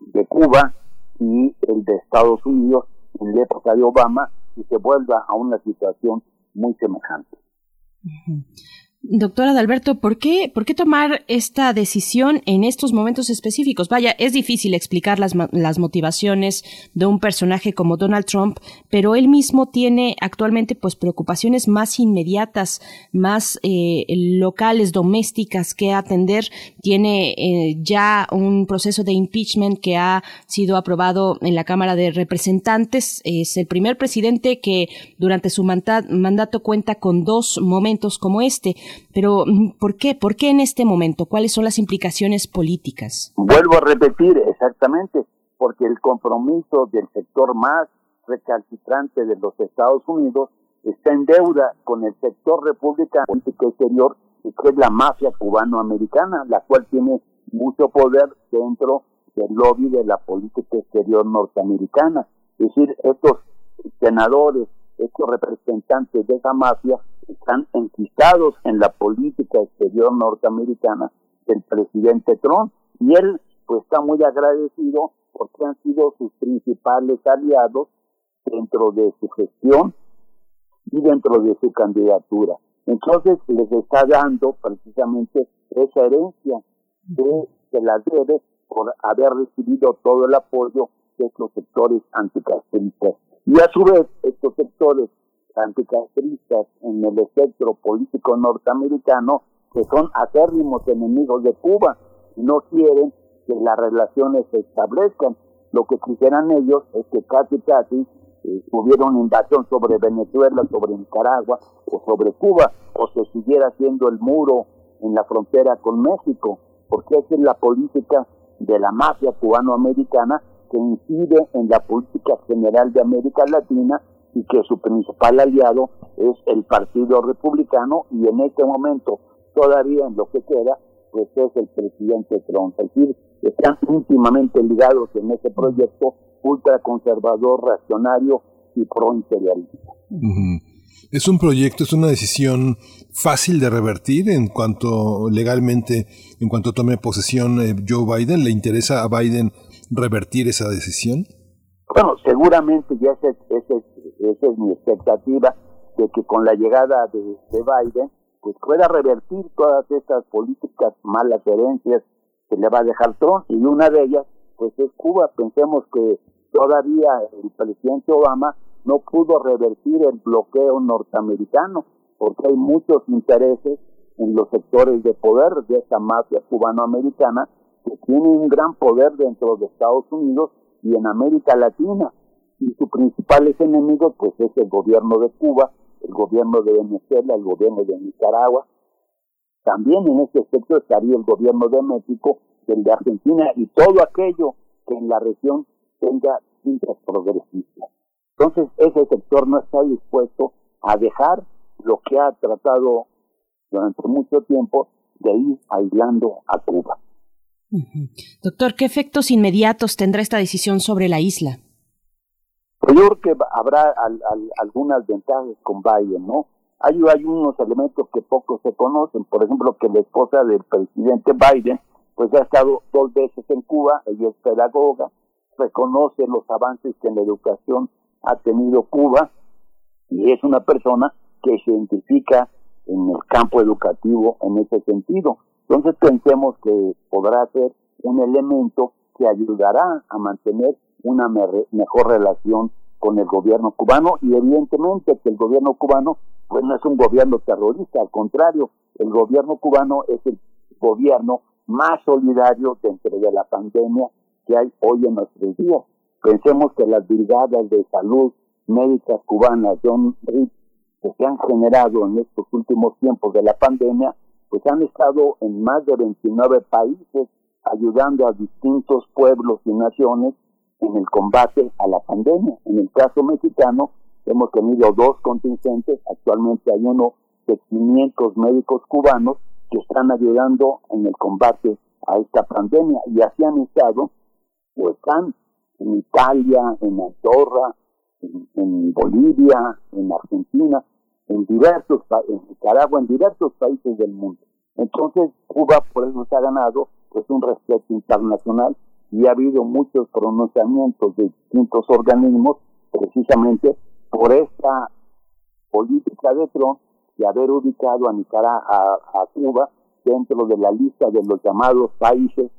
de Cuba y el de Estados Unidos en la época de Obama y se vuelva a una situación muy semejante. Doctora D'Alberto, ¿por qué, ¿por qué tomar esta decisión en estos momentos específicos? Vaya, es difícil explicar las, las motivaciones de un personaje como Donald Trump, pero él mismo tiene actualmente pues preocupaciones más inmediatas, más eh, locales, domésticas que atender. Tiene eh, ya un proceso de impeachment que ha sido aprobado en la Cámara de Representantes. Es el primer presidente que durante su mandato cuenta con dos momentos como este. Pero, mm, ¿por qué? ¿Por qué en este momento? ¿Cuáles son las implicaciones políticas? Vuelvo a repetir, exactamente, porque el compromiso del sector más recalcitrante de los Estados Unidos está en deuda con el sector republicano político exterior, que es la mafia cubano-americana, la cual tiene mucho poder dentro del lobby de la política exterior norteamericana. Es decir, estos senadores, estos representantes de esa mafia están enquistados en la política exterior norteamericana del presidente Trump y él pues está muy agradecido porque han sido sus principales aliados dentro de su gestión y dentro de su candidatura. Entonces les está dando precisamente esa herencia de que la debe por haber recibido todo el apoyo de estos sectores anticastristas. Y a su vez, estos sectores anticastristas en el espectro político norteamericano que son acérrimos enemigos de Cuba y no quieren que las relaciones se establezcan. Lo que quisieran ellos es que casi casi eh, hubiera una invasión sobre Venezuela, sobre Nicaragua o sobre Cuba, o se siguiera haciendo el muro en la frontera con México, porque esa es la política de la mafia cubano-americana que incide en la política general de América Latina y que su principal aliado es el Partido Republicano y en este momento todavía en lo que queda pues es el presidente Trump. Es decir, están íntimamente ligados en ese proyecto ultraconservador, reaccionario y pro-imperialista. Es un proyecto, es una decisión fácil de revertir en cuanto legalmente, en cuanto tome posesión eh, Joe Biden. ¿Le interesa a Biden revertir esa decisión? Bueno, seguramente ya esa, es mi expectativa de que con la llegada de, Biden pues pueda revertir todas estas políticas malas herencias que le va a dejar Trump y una de ellas pues es Cuba. Pensemos que todavía el presidente Obama no pudo revertir el bloqueo norteamericano porque hay muchos intereses en los sectores de poder de esta mafia cubano-americana que tiene un gran poder dentro de Estados Unidos y en América Latina. Y sus principales enemigos, pues es el gobierno de Cuba, el gobierno de Venezuela, el gobierno de Nicaragua. También en este aspecto estaría el gobierno de México, el de Argentina y todo aquello que en la región tenga tintas progresistas. Entonces, ese sector no está dispuesto a dejar lo que ha tratado durante mucho tiempo de ir aislando a Cuba. Doctor, ¿qué efectos inmediatos tendrá esta decisión sobre la isla? Pues yo creo que habrá algunas ventajas con Biden, ¿no? Hay, hay unos elementos que pocos se conocen, por ejemplo, que la esposa del presidente Biden, pues ha estado dos veces en Cuba, ella es pedagoga, reconoce los avances que en la educación ha tenido Cuba y es una persona que se identifica en el campo educativo en ese sentido. Entonces pensemos que podrá ser un elemento que ayudará a mantener una mejor relación con el gobierno cubano y evidentemente que el gobierno cubano pues no es un gobierno terrorista, al contrario, el gobierno cubano es el gobierno más solidario dentro de la pandemia que hay hoy en nuestros días. Pensemos que las brigadas de salud médicas cubanas, John Reed, que se han generado en estos últimos tiempos de la pandemia, pues han estado en más de 29 países ayudando a distintos pueblos y naciones en el combate a la pandemia. En el caso mexicano hemos tenido dos contingentes, actualmente hay uno de 500 médicos cubanos que están ayudando en el combate a esta pandemia y así han estado, pues están en Italia, en Andorra, en Bolivia, en Argentina, en diversos en Nicaragua, en diversos países del mundo. Entonces, Cuba por eso se ha ganado pues un respeto internacional y ha habido muchos pronunciamientos de distintos organismos precisamente por esta política de Trump de haber ubicado a Nicaragua, a, Cuba, dentro de la lista de los llamados países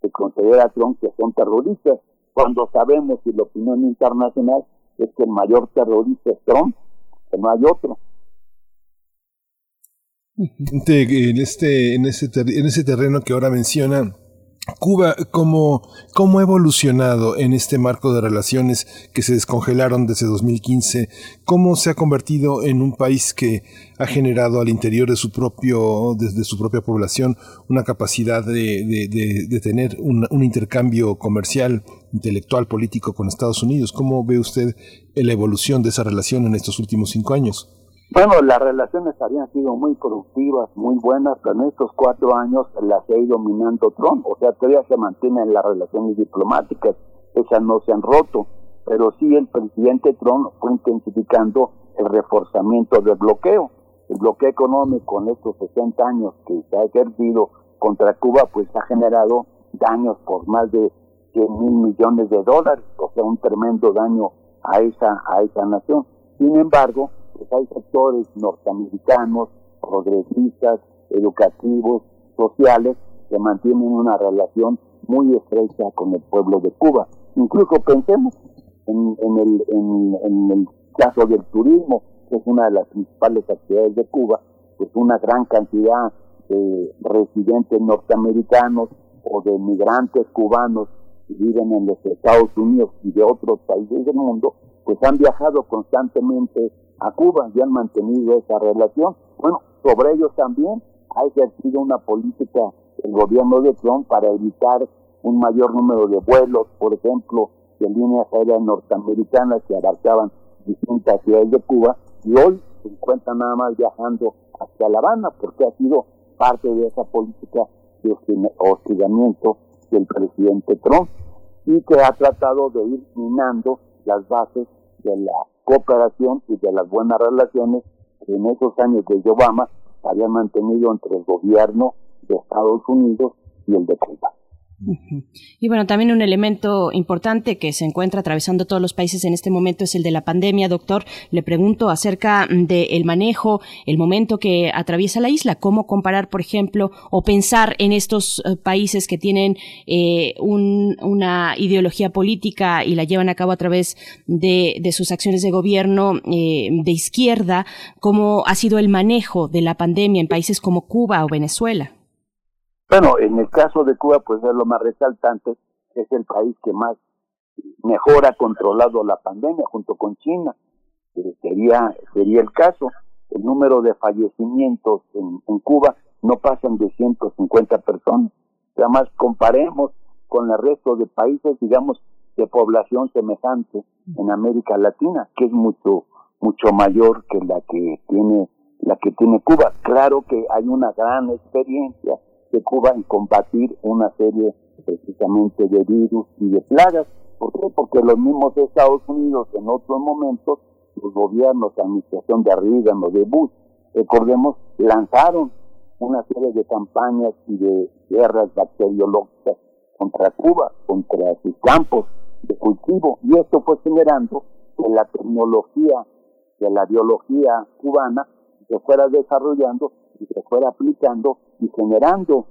que considera Trump que son terroristas, cuando sabemos y la opinión internacional es que el mayor terrorista es Trump, que no hay otro. En este, en ese, en ese terreno que ahora menciona, Cuba, ¿cómo, ¿cómo ha evolucionado en este marco de relaciones que se descongelaron desde 2015? ¿Cómo se ha convertido en un país que ha generado al interior de su propio, desde su propia población, una capacidad de, tener un, un, intercambio comercial, intelectual, político con Estados Unidos? ¿Cómo ve usted la evolución de esa relación en estos últimos cinco años? Bueno, las relaciones habían sido muy productivas, muy buenas, pero en estos cuatro años las ha ido minando Trump. O sea, todavía se mantienen las relaciones diplomáticas, esas no se han roto, pero sí el presidente Trump fue intensificando el reforzamiento del bloqueo. El bloqueo económico en estos 60 años que se ha ejercido contra Cuba, pues ha generado daños por más de 100 mil millones de dólares, o sea, un tremendo daño a esa, a esa nación. Sin embargo, pues hay sectores norteamericanos, progresistas, educativos, sociales, que mantienen una relación muy estrecha con el pueblo de Cuba. Incluso pensemos en, el, en, el caso del turismo, que es una de las principales actividades de Cuba, pues una gran cantidad de residentes norteamericanos o de migrantes cubanos que viven en los Estados Unidos y de otros países del mundo, pues han viajado constantemente a Cuba y han mantenido esa relación. Bueno, sobre ellos también ha ejercido una política el gobierno de Trump para evitar un mayor número de vuelos, por ejemplo, de líneas aéreas norteamericanas que abarcaban distintas ciudades de Cuba y hoy se encuentran nada más viajando hacia La Habana porque ha sido parte de esa política de hostigamiento del presidente Trump y que ha tratado de ir minando las bases de la cooperación y de las buenas relaciones que en esos años de Obama habían mantenido entre el gobierno de Estados Unidos y el de Cuba. Y bueno, también un elemento importante que se encuentra atravesando todos los países en este momento es el de la pandemia. Doctor, le pregunto acerca del manejo, el momento que atraviesa la isla, cómo comparar, por ejemplo, o pensar en estos eh, países que tienen eh, una ideología política y la llevan a cabo a través de, sus acciones de gobierno eh, de izquierda, cómo ha sido el manejo de la pandemia en países como Cuba o Venezuela. Bueno, en el caso de Cuba, pues es lo más resaltante, es el país que más mejor ha controlado la pandemia junto con China. sería, sería el caso. El número de fallecimientos en, Cuba no pasan de 150 personas. Además, comparemos con el resto de países, digamos, de población semejante en América Latina, que es mucho, mucho mayor que la que tiene, la que tiene Cuba. Claro que hay una gran experiencia de Cuba en combatir una serie precisamente de virus y de plagas. ¿Por qué? Porque los mismos Estados Unidos en otros momentos, los gobiernos, la administración de Reagan o de Bush, recordemos, lanzaron una serie de campañas y de guerras bacteriológicas contra Cuba, contra sus campos de cultivo, y esto fue generando que la tecnología de la biología cubana se fuera desarrollando y se fuera aplicando y generando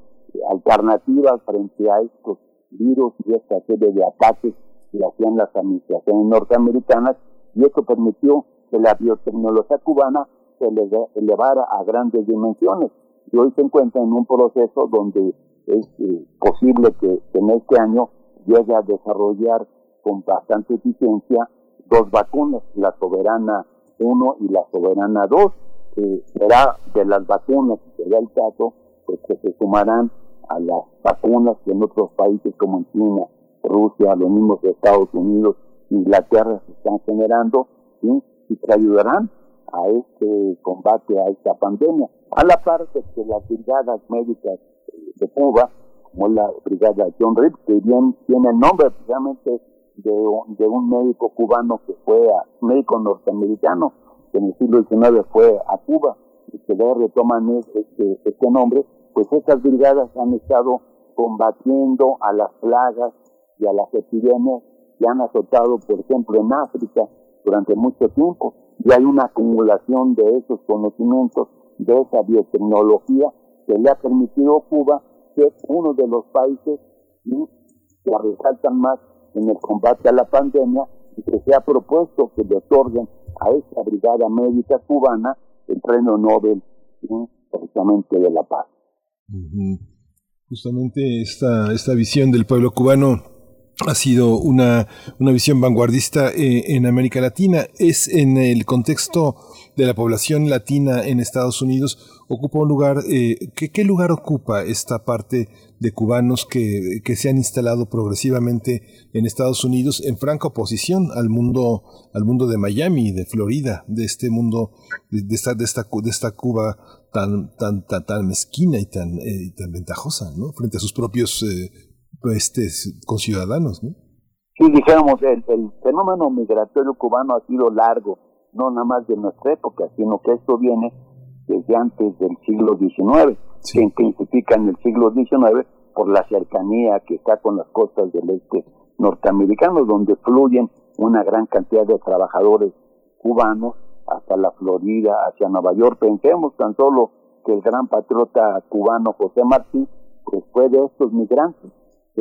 alternativas frente a estos virus y esta serie de ataques que hacían las administraciones norteamericanas y esto permitió que la biotecnología cubana se elevara a grandes dimensiones. Y hoy se encuentra en un proceso donde es eh, posible que en este año llegue a desarrollar con bastante eficiencia dos vacunas, la Soberana 1 y la Soberana 2, que será de las vacunas, será el caso, pues que se sumarán a las vacunas que en otros países como en China, Rusia, los mismos Estados Unidos, Inglaterra se están generando, y que ayudarán a este combate, a esta pandemia. A la par de que las brigadas médicas de Cuba, como la brigada John Reed, que bien tiene el nombre precisamente de, de un médico cubano que fue médico norteamericano, que en el siglo XIX fue a Cuba, y que le retoman este, este nombre, pues estas brigadas han estado combatiendo a las plagas y a las epidemias que han azotado, por ejemplo, en África durante mucho tiempo. Y hay una acumulación de esos conocimientos de esa biotecnología que le ha permitido a Cuba ser uno de los países que resaltan más en el combate a la pandemia y que se ha propuesto que le otorguen a esta brigada médica cubana el premio Nobel precisamente de la paz. Justamente esta, esta visión del pueblo cubano ha sido una, una visión vanguardista eh, en América Latina. Es en el contexto de la población latina en Estados Unidos, ocupa un lugar, eh, ¿qué, lugar ocupa esta parte de cubanos que, que, se han instalado progresivamente en Estados Unidos en franca oposición al mundo, al mundo de Miami, de Florida, de este mundo, de, esta, de, esta, de esta Cuba tan, tan, tan, tan mezquina y tan, eh, tan ventajosa, ¿no? Frente a sus propios este, conciudadanos, ¿no? Sí, dijéramos, el, el, fenómeno migratorio cubano ha sido largo, no nada más de nuestra época, sino que esto viene desde antes del siglo XIX, se intensifica en el siglo XIX por la cercanía que está con las costas del este norteamericano, donde fluyen una gran cantidad de trabajadores cubanos hasta la Florida, hacia Nueva York. Pensemos tan solo que el gran patriota cubano José Martí pues fue de estos migrantes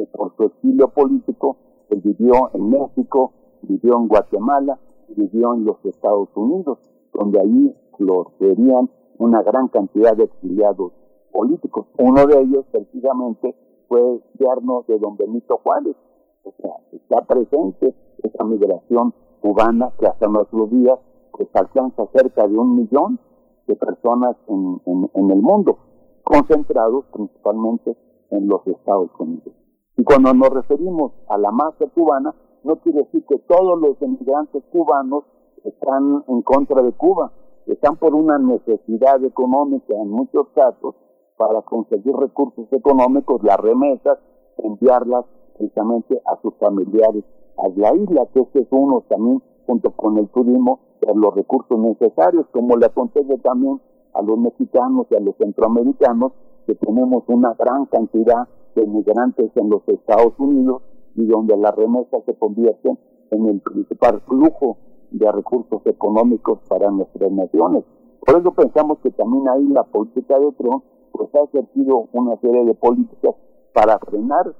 por su exilio político, él vivió en México, vivió en Guatemala, vivió en los Estados Unidos, donde allí florecían una gran cantidad de exiliados políticos. Uno de ellos, precisamente, fue yerno de don Benito Juárez. O sea, está presente esa migración cubana que hasta nuestros días pues alcanza cerca de un millón de personas en, en el mundo, concentrados principalmente en los Estados Unidos. Y cuando nos referimos a la masa cubana, no quiere decir que todos los emigrantes cubanos están en contra de Cuba, están por una necesidad económica en muchos casos para conseguir recursos económicos, las remesas, enviarlas precisamente a sus familiares a la isla, que este es uno también, junto con el turismo, de los recursos necesarios, como le acontece también a los mexicanos y a los centroamericanos, que tenemos una gran cantidad de migrantes en los Estados Unidos y donde la remesa se convierte en el principal flujo de recursos económicos para nuestras naciones. Por eso pensamos que también ahí la política de Trump pues ha ejercido una serie de políticas para frenar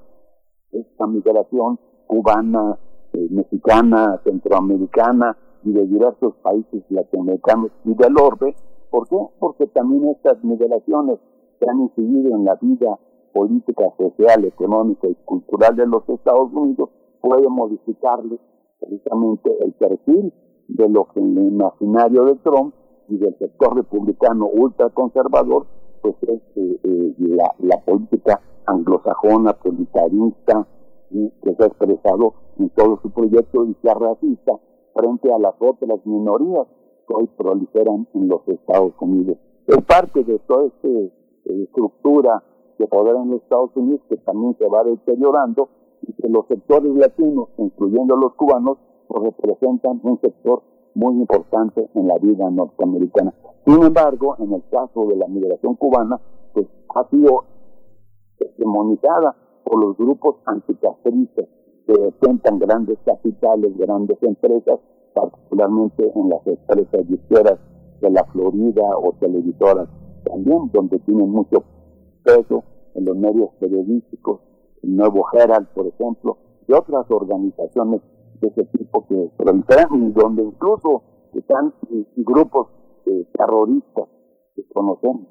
esta migración cubana, eh, mexicana, centroamericana y de diversos países latinoamericanos y del orbe. ¿Por qué? Porque también estas migraciones que han incidido en la vida política social, económica y cultural de los Estados Unidos puede modificarle precisamente el perfil de lo que en el imaginario de Trump y del sector republicano ultraconservador, pues es eh, eh, la, política anglosajona, politarista, que se ha expresado en todo su proyecto y sea racista frente a las otras minorías que hoy proliferan en los Estados Unidos. Es parte de toda esta eh, estructura de poder en los Estados Unidos que también se va deteriorando y que los sectores latinos, incluyendo los cubanos, pues representan un sector muy importante en la vida norteamericana. Sin embargo, en el caso de la migración cubana, pues ha sido hegemonizada por los grupos anticastristas que detentan grandes capitales, grandes empresas, particularmente en las empresas izquierdas de la Florida o televisoras también, donde tienen mucho peso en los medios periodísticos, Nuevo Herald, por ejemplo, y otras organizaciones de ese tipo que proliferan, donde incluso están grupos eh, terroristas que conocemos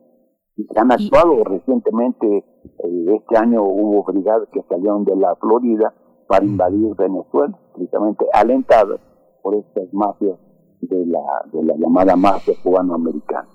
y que han actuado recientemente. Eh, este año hubo brigadas que salieron de la Florida para invadir Venezuela, precisamente alentadas por estas mafias de la, de la llamada mafia cubano-americana.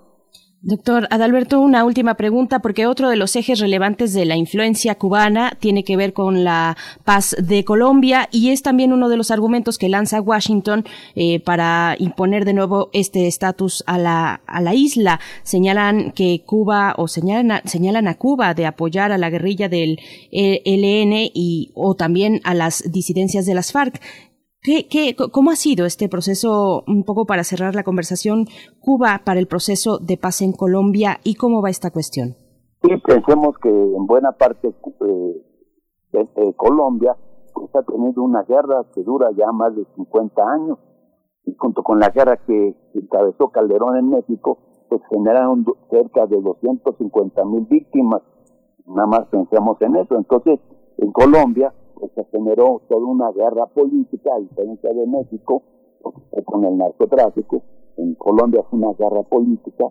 Doctor Adalberto, una última pregunta, porque otro de los ejes relevantes de la influencia cubana tiene que ver con la paz de Colombia y es también uno de los argumentos que lanza Washington eh, para imponer de nuevo este estatus a la, a la isla. Señalan que Cuba o señalan a, señalan a Cuba de apoyar a la guerrilla del ELN y o también a las disidencias de las FARC. ¿Qué, qué, ¿Cómo ha sido este proceso, un poco para cerrar la conversación, Cuba para el proceso de paz en Colombia y cómo va esta cuestión? Sí, pensemos que en buena parte eh, de, Colombia pues, ha tenido una guerra que dura ya más de 50 años y junto con la guerra que encabezó Calderón en México, pues generaron cerca de 250 mil víctimas. Nada más pensamos en eso. Entonces, en Colombia pues, se generó toda una guerra política, a diferencia de México, con el narcotráfico. En Colombia fue una guerra política,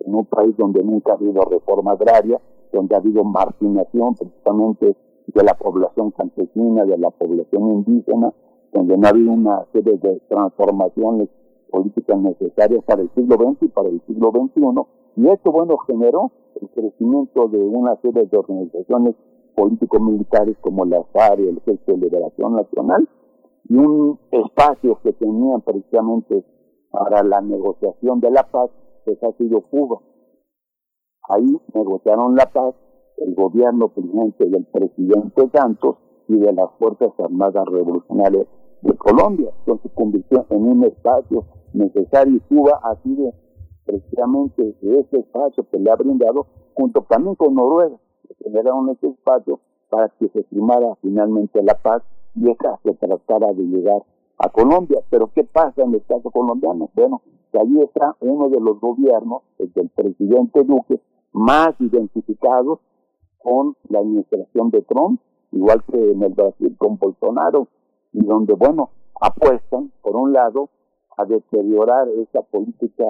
en un país donde nunca ha habido reforma agraria, donde ha habido marginación precisamente de la población campesina, de la población indígena, donde no ha habido una serie de transformaciones políticas necesarias para el siglo XX y para el siglo XXI. Y esto, bueno, generó el crecimiento de una serie de organizaciones político-militares como la FARC, el Ejército de Liberación Nacional, y un espacio que tenían precisamente para la negociación de la paz, pues ha sido Cuba. Ahí negociaron la paz el gobierno presidente del presidente Santos y de las Fuerzas Armadas Revolucionarias de Colombia. Entonces convirtió en un espacio necesario y Cuba ha sido precisamente ese espacio que le ha brindado, junto también con Noruega, generaron ese espacio para que se firmara finalmente la paz y esa se tratara de llegar a Colombia. Pero ¿qué pasa en el caso colombiano? Bueno, que allí está uno de los gobiernos, el del presidente Duque, más identificados con la administración de Trump, igual que en el Brasil con Bolsonaro, y donde, bueno, apuestan, por un lado, a deteriorar esa política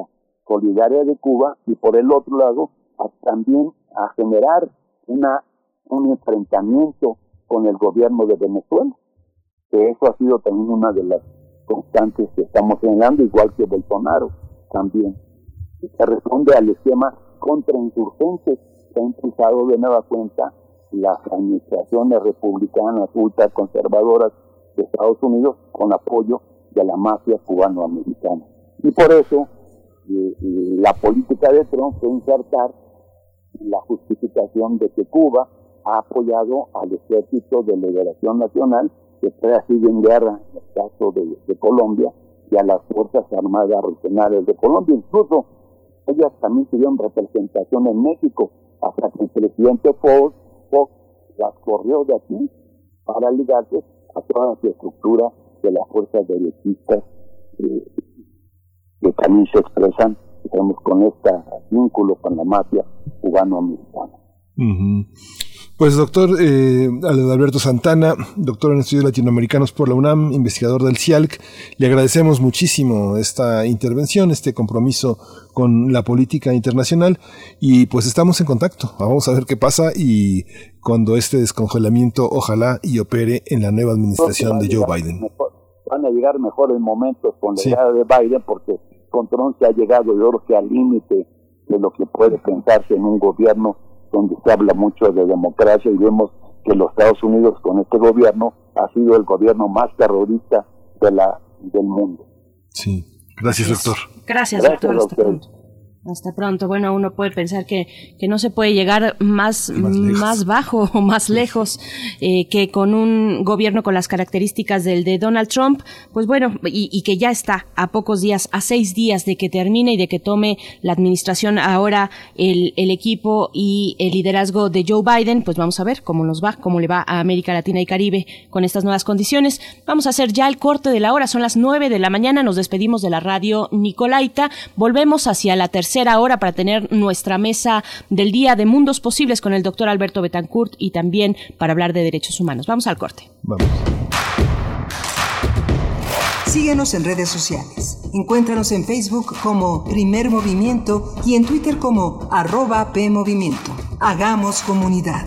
solidaria de Cuba y por el otro lado, a, también a generar una, un enfrentamiento con el gobierno de Venezuela, que eso ha sido también una de las constantes que estamos señalando, igual que Bolsonaro también. Se responde al esquema contrainsurgente que ha impulsado de nueva cuenta las administraciones republicanas ultraconservadoras de Estados Unidos con apoyo de la mafia cubano-americana. Y por eso la política de Trump fue insertar la justificación de que Cuba ha apoyado al Ejército de Liberación Nacional, que está sigue en guerra en el caso de, Colombia, y a las Fuerzas Armadas Regionales de Colombia. Incluso ellas también tuvieron representación en México, hasta que el presidente Fox, Fox las corrió de aquí para ligarse a toda la estructura de las fuerzas derechistas eh, que también se expresan digamos, con este vínculo con la mafia cubano-americana. Pues doctor eh, Alberto Santana, doctor en estudios latinoamericanos por la UNAM, investigador del CIALC, le agradecemos muchísimo esta intervención, este compromiso con la política internacional y pues estamos en contacto. Vamos a ver qué pasa y cuando este descongelamiento ojalá y opere en la nueva administración de Joe Biden. van a llegar mejores momentos con la llegada de Biden porque con Trump se ha llegado yo creo que al límite de lo que puede pensarse en un gobierno donde se habla mucho de democracia y vemos que los Estados Unidos con este gobierno ha sido el gobierno más terrorista de la del mundo. Sí, gracias doctor. Gracias, doctor. Hasta pronto. Bueno, uno puede pensar que, que no se puede llegar más, más, bajo o más lejos eh, que con un gobierno con las características del de Donald Trump. Pues bueno, y, y, que ya está a pocos días, a seis días de que termine y de que tome la administración ahora el, el equipo y el liderazgo de Joe Biden. Pues vamos a ver cómo nos va, cómo le va a América Latina y Caribe con estas nuevas condiciones. Vamos a hacer ya el corte de la hora. Son las nueve de la mañana. Nos despedimos de la radio Nicolaita. Volvemos hacia la tercera hora para tener nuestra mesa del día de mundos posibles con el doctor Alberto Betancourt y también para hablar de derechos humanos. Vamos al corte. Vamos. Síguenos en redes sociales. Encuéntranos en Facebook como Primer Movimiento y en Twitter como arroba PMovimiento. Hagamos comunidad.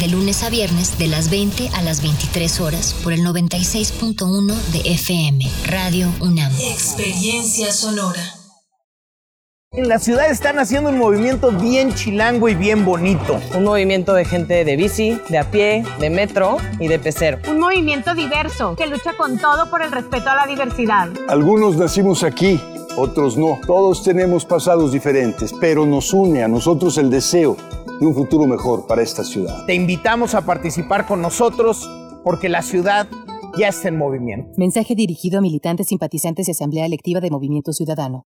De lunes a viernes, de las 20 a las 23 horas, por el 96.1 de FM, Radio UNAM. Experiencia sonora. En la ciudad están haciendo un movimiento bien chilango y bien bonito. Un movimiento de gente de bici, de a pie, de metro y de pecero. Un movimiento diverso que lucha con todo por el respeto a la diversidad. Algunos nacimos aquí, otros no. Todos tenemos pasados diferentes, pero nos une a nosotros el deseo de un futuro mejor para esta ciudad. Te invitamos a participar con nosotros porque la ciudad ya está en movimiento. Mensaje dirigido a militantes, simpatizantes y asamblea electiva de Movimiento Ciudadano.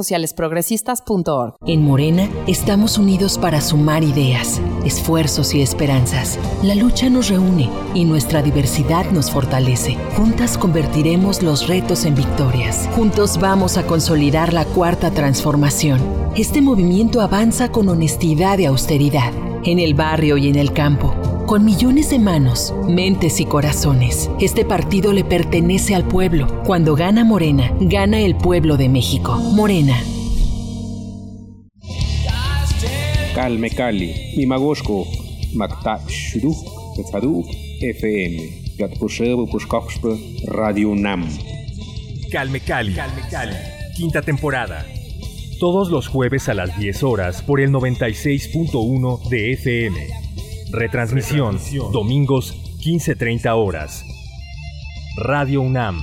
sociales progresistas.org. En Morena estamos unidos para sumar ideas, esfuerzos y esperanzas. La lucha nos reúne y nuestra diversidad nos fortalece. Juntas convertiremos los retos en victorias. Juntos vamos a consolidar la cuarta transformación. Este movimiento avanza con honestidad y austeridad, en el barrio y en el campo con millones de manos, mentes y corazones. Este partido le pertenece al pueblo. Cuando gana Morena, gana el pueblo de México. Morena. Calme Cali, Shudu, Tadu, FM, Radio Nam. Calme Cali, Calme Cali, quinta temporada. Todos los jueves a las 10 horas por el 96.1 de FM. Retransmisión, domingos 15.30 horas. Radio UNAM,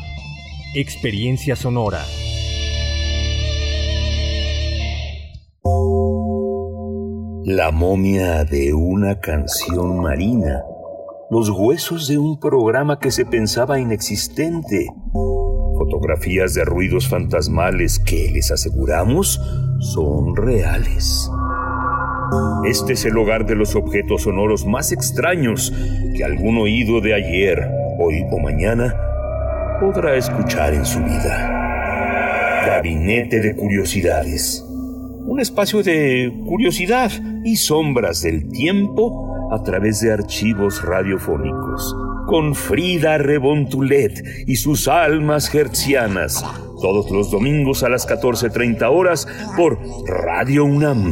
Experiencia Sonora. La momia de una canción marina. Los huesos de un programa que se pensaba inexistente. Fotografías de ruidos fantasmales que, les aseguramos, son reales. Este es el hogar de los objetos sonoros más extraños que algún oído de ayer, hoy o mañana podrá escuchar en su vida. Gabinete de Curiosidades. Un espacio de curiosidad y sombras del tiempo a través de archivos radiofónicos. Con Frida Rebontulet y sus almas hertzianas. Todos los domingos a las 14.30 horas por Radio UNAM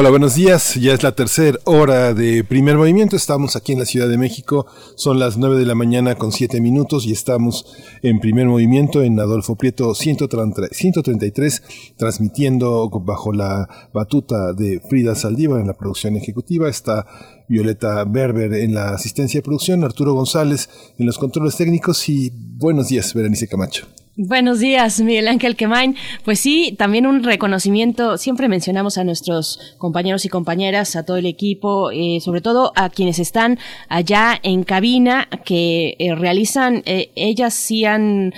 Hola, buenos días. Ya es la tercera hora de primer movimiento. Estamos aquí en la Ciudad de México. Son las nueve de la mañana con siete minutos y estamos en primer movimiento en Adolfo Prieto 133, transmitiendo bajo la batuta de Frida Saldívar en la producción ejecutiva. Está Violeta Berber en la asistencia de producción, Arturo González en los controles técnicos y buenos días, Berenice Camacho. Buenos días, Miguel Ángel Quemain. Pues sí, también un reconocimiento. Siempre mencionamos a nuestros compañeros y compañeras, a todo el equipo, eh, sobre todo a quienes están allá en cabina, que eh, realizan, eh, ellas sí han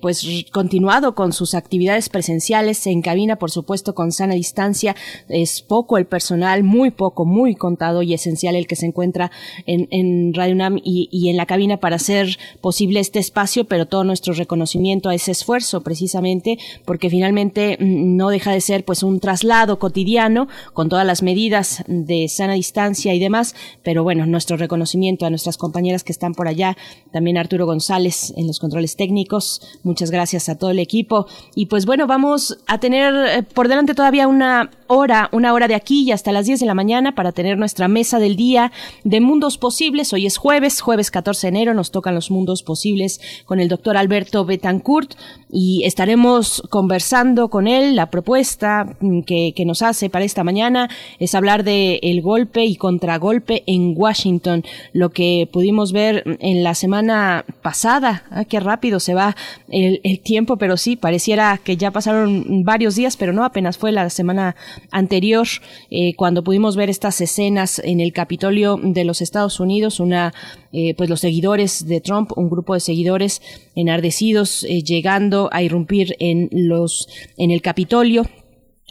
pues continuado con sus actividades presenciales en cabina, por supuesto, con sana distancia. Es poco el personal, muy poco, muy contado y esencial el que se encuentra en, en Radio UNAM y, y en la cabina para hacer posible este espacio, pero todo nuestro reconocimiento a ese esfuerzo precisamente porque finalmente mm, no deja de ser pues un traslado cotidiano con todas las medidas de sana distancia y demás, pero bueno, nuestro reconocimiento a nuestras compañeras que están por allá, también Arturo González en los controles técnicos, muchas gracias a todo el equipo. Y pues bueno, vamos a tener eh, por delante todavía una hora, una hora de aquí y hasta las 10 de la mañana para tener nuestra mesa del día de mundos posibles. Hoy es jueves, jueves 14 de enero, nos tocan los mundos posibles con el doctor Alberto Betancourt y estaremos conversando con él. La propuesta que, que nos hace para esta mañana es hablar de el golpe y contragolpe en Washington, lo que pudimos ver en la semana pasada. Ah, qué rápido se va el, el tiempo, pero sí, pareciera que ya pasaron varios días, pero no, apenas fue la semana anterior, eh, cuando pudimos ver estas escenas en el Capitolio de los Estados Unidos, una, eh, pues los seguidores de Trump, un grupo de seguidores enardecidos eh, llegando a irrumpir en los, en el Capitolio,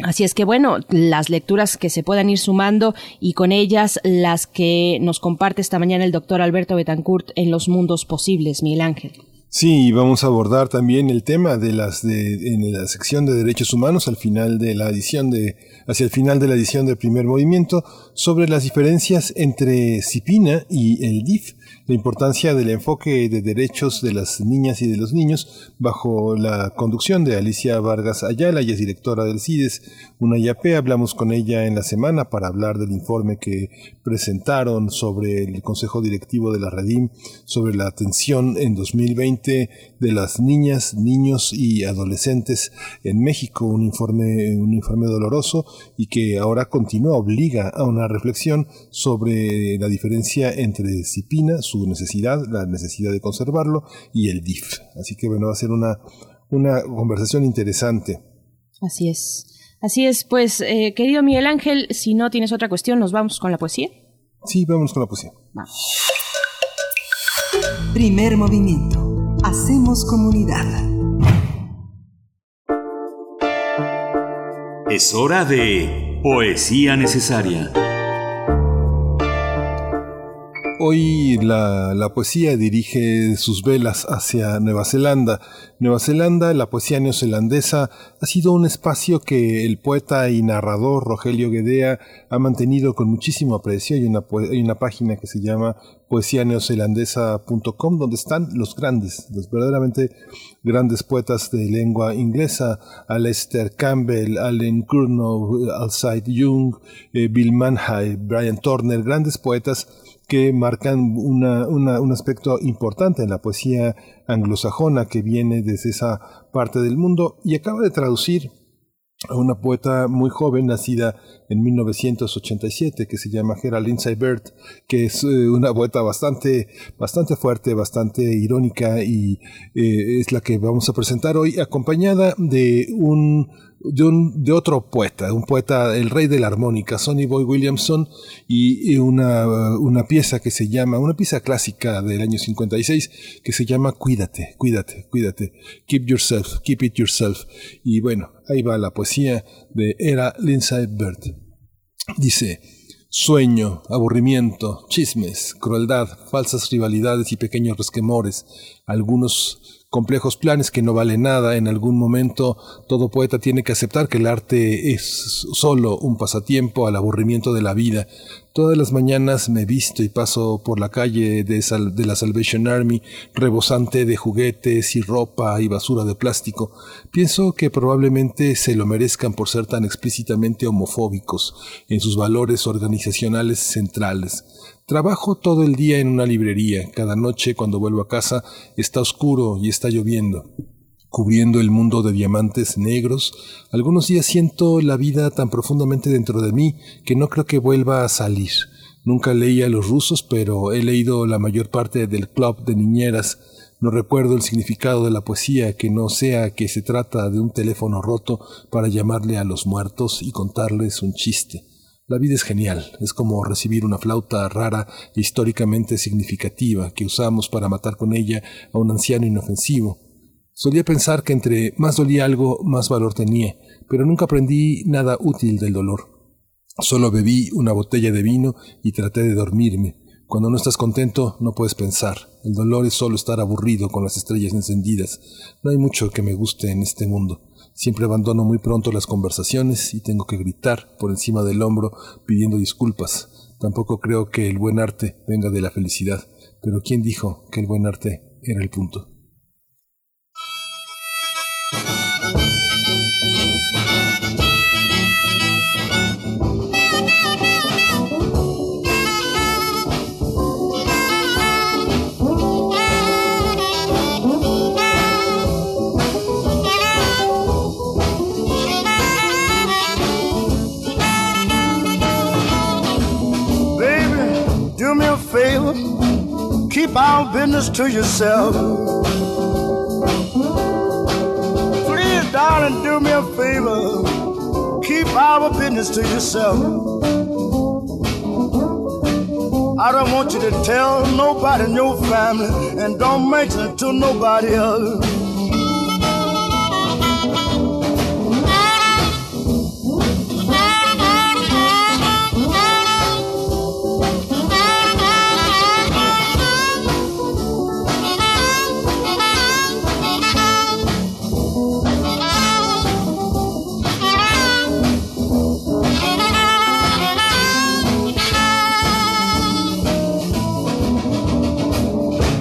Así es que bueno, las lecturas que se puedan ir sumando y con ellas las que nos comparte esta mañana el doctor Alberto Betancourt en los mundos posibles, Miguel Ángel. Sí, vamos a abordar también el tema de las de en la sección de derechos humanos al final de la edición de hacia el final de la edición del primer movimiento sobre las diferencias entre Cipina y el DIF la importancia del enfoque de derechos de las niñas y de los niños bajo la conducción de Alicia Vargas Ayala, ella es directora del CIDES, una IAP. Hablamos con ella en la semana para hablar del informe que presentaron sobre el Consejo Directivo de la Redim, sobre la atención en 2020 de las niñas, niños y adolescentes en México, un informe, un informe doloroso y que ahora continúa, obliga a una reflexión sobre la diferencia entre Cipina, su necesidad, la necesidad de conservarlo y el DIF. Así que bueno, va a ser una, una conversación interesante. Así es. Así es, pues eh, querido Miguel Ángel, si no tienes otra cuestión, nos vamos con la poesía. Sí, vamos con la poesía. Primer movimiento. Hacemos comunidad. Es hora de poesía necesaria. Hoy la, la, poesía dirige sus velas hacia Nueva Zelanda. Nueva Zelanda, la poesía neozelandesa, ha sido un espacio que el poeta y narrador Rogelio Guedea ha mantenido con muchísimo aprecio. Hay una, hay una página que se llama poesianeozelandesa.com donde están los grandes, los verdaderamente grandes poetas de lengua inglesa, Alistair Campbell, Allen Curnow, Alcide Young, eh, Bill Manhigh, Brian Turner, grandes poetas que marcan una, un aspecto importante en la poesía anglosajona que viene desde esa parte del mundo y acaba de traducir a una poeta muy joven, nacida en 1987, que se llama Gerald Lindsay Bird, que es eh, una poeta bastante, bastante fuerte, bastante irónica y eh, es la que vamos a presentar hoy, acompañada de un de, otro poeta, un poeta, el rey de la armónica, Sonny Boy Williamson, y, una, una pieza que se llama, una pieza clásica del año 56, que se llama Cuídate, cuídate, cuídate, keep yourself, keep it yourself. Y bueno, ahí va la poesía de Era Lindsay Bird. Dice, Sueño, aburrimiento, chismes, crueldad, falsas rivalidades y pequeños resquemores, algunos complejos planes que no vale nada. En algún momento todo poeta tiene que aceptar que el arte es solo un pasatiempo al aburrimiento de la vida. Todas las mañanas me visto y paso por la calle de, la Salvation Army, rebosante de juguetes y ropa y basura de plástico. Pienso que probablemente se lo merezcan por ser tan explícitamente homofóbicos en sus valores organizacionales centrales. Trabajo todo el día en una librería. Cada noche cuando vuelvo a casa está oscuro y está lloviendo cubriendo el mundo de diamantes negros, algunos días siento la vida tan profundamente dentro de mí que no creo que vuelva a salir. Nunca leí a los rusos, pero he leído la mayor parte del club de niñeras. No recuerdo el significado de la poesía que no sea que se trata de un teléfono roto para llamarle a los muertos y contarles un chiste. La vida es genial, es como recibir una flauta rara e históricamente significativa que usamos para matar con ella a un anciano inofensivo, Solía pensar que entre más dolía algo, más valor tenía, pero nunca aprendí nada útil del dolor. Solo bebí una botella de vino y traté de dormirme. Cuando no estás contento, no puedes pensar. El dolor es solo estar aburrido con las estrellas encendidas. No hay mucho que me guste en este mundo. Siempre abandono muy pronto las conversaciones y tengo que gritar por encima del hombro pidiendo disculpas. Tampoco creo que el buen arte venga de la felicidad, pero ¿quién dijo que el buen arte era el punto? Keep our business to yourself. Please, darling, do me a favor, keep our business to yourself. I don't want you to tell nobody in your family, and don't mention it to nobody else.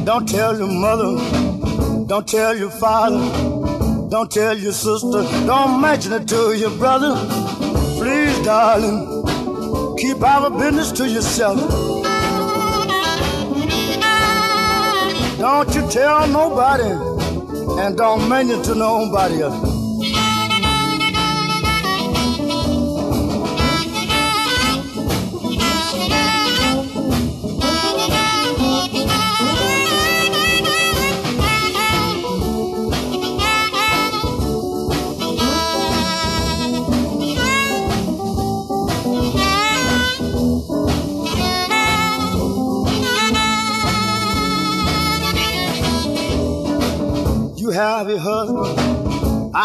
Don't tell your mother, don't tell your father, don't tell your sister, don't mention it to your brother. Please, darling, keep our business to yourself. Don't you tell nobody, and don't mention to nobody else.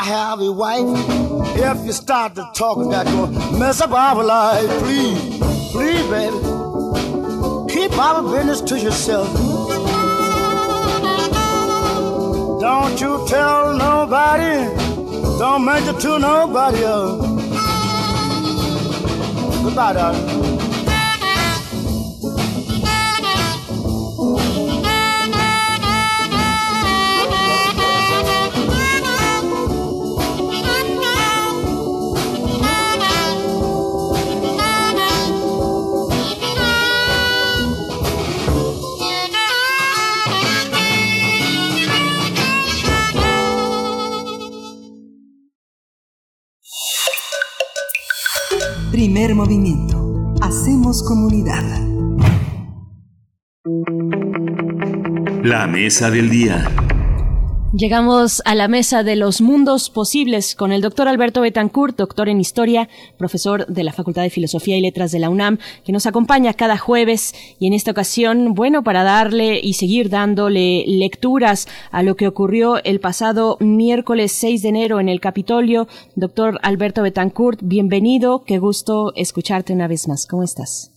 I have a wife. If you start to talk, that's gonna mess up our life. Please, please, baby, keep our business to yourself. Don't you tell nobody, don't mention to nobody else. Goodbye, darling. Mesa del día. Llegamos a la mesa de los mundos posibles con el doctor Alberto Betancourt, doctor en historia, profesor de la Facultad de Filosofía y Letras de la UNAM, que nos acompaña cada jueves y en esta ocasión, bueno, para darle y seguir dándole lecturas a lo que ocurrió el pasado miércoles 6 de enero en el Capitolio. Doctor Alberto Betancourt, bienvenido, qué gusto escucharte una vez más. ¿Cómo estás?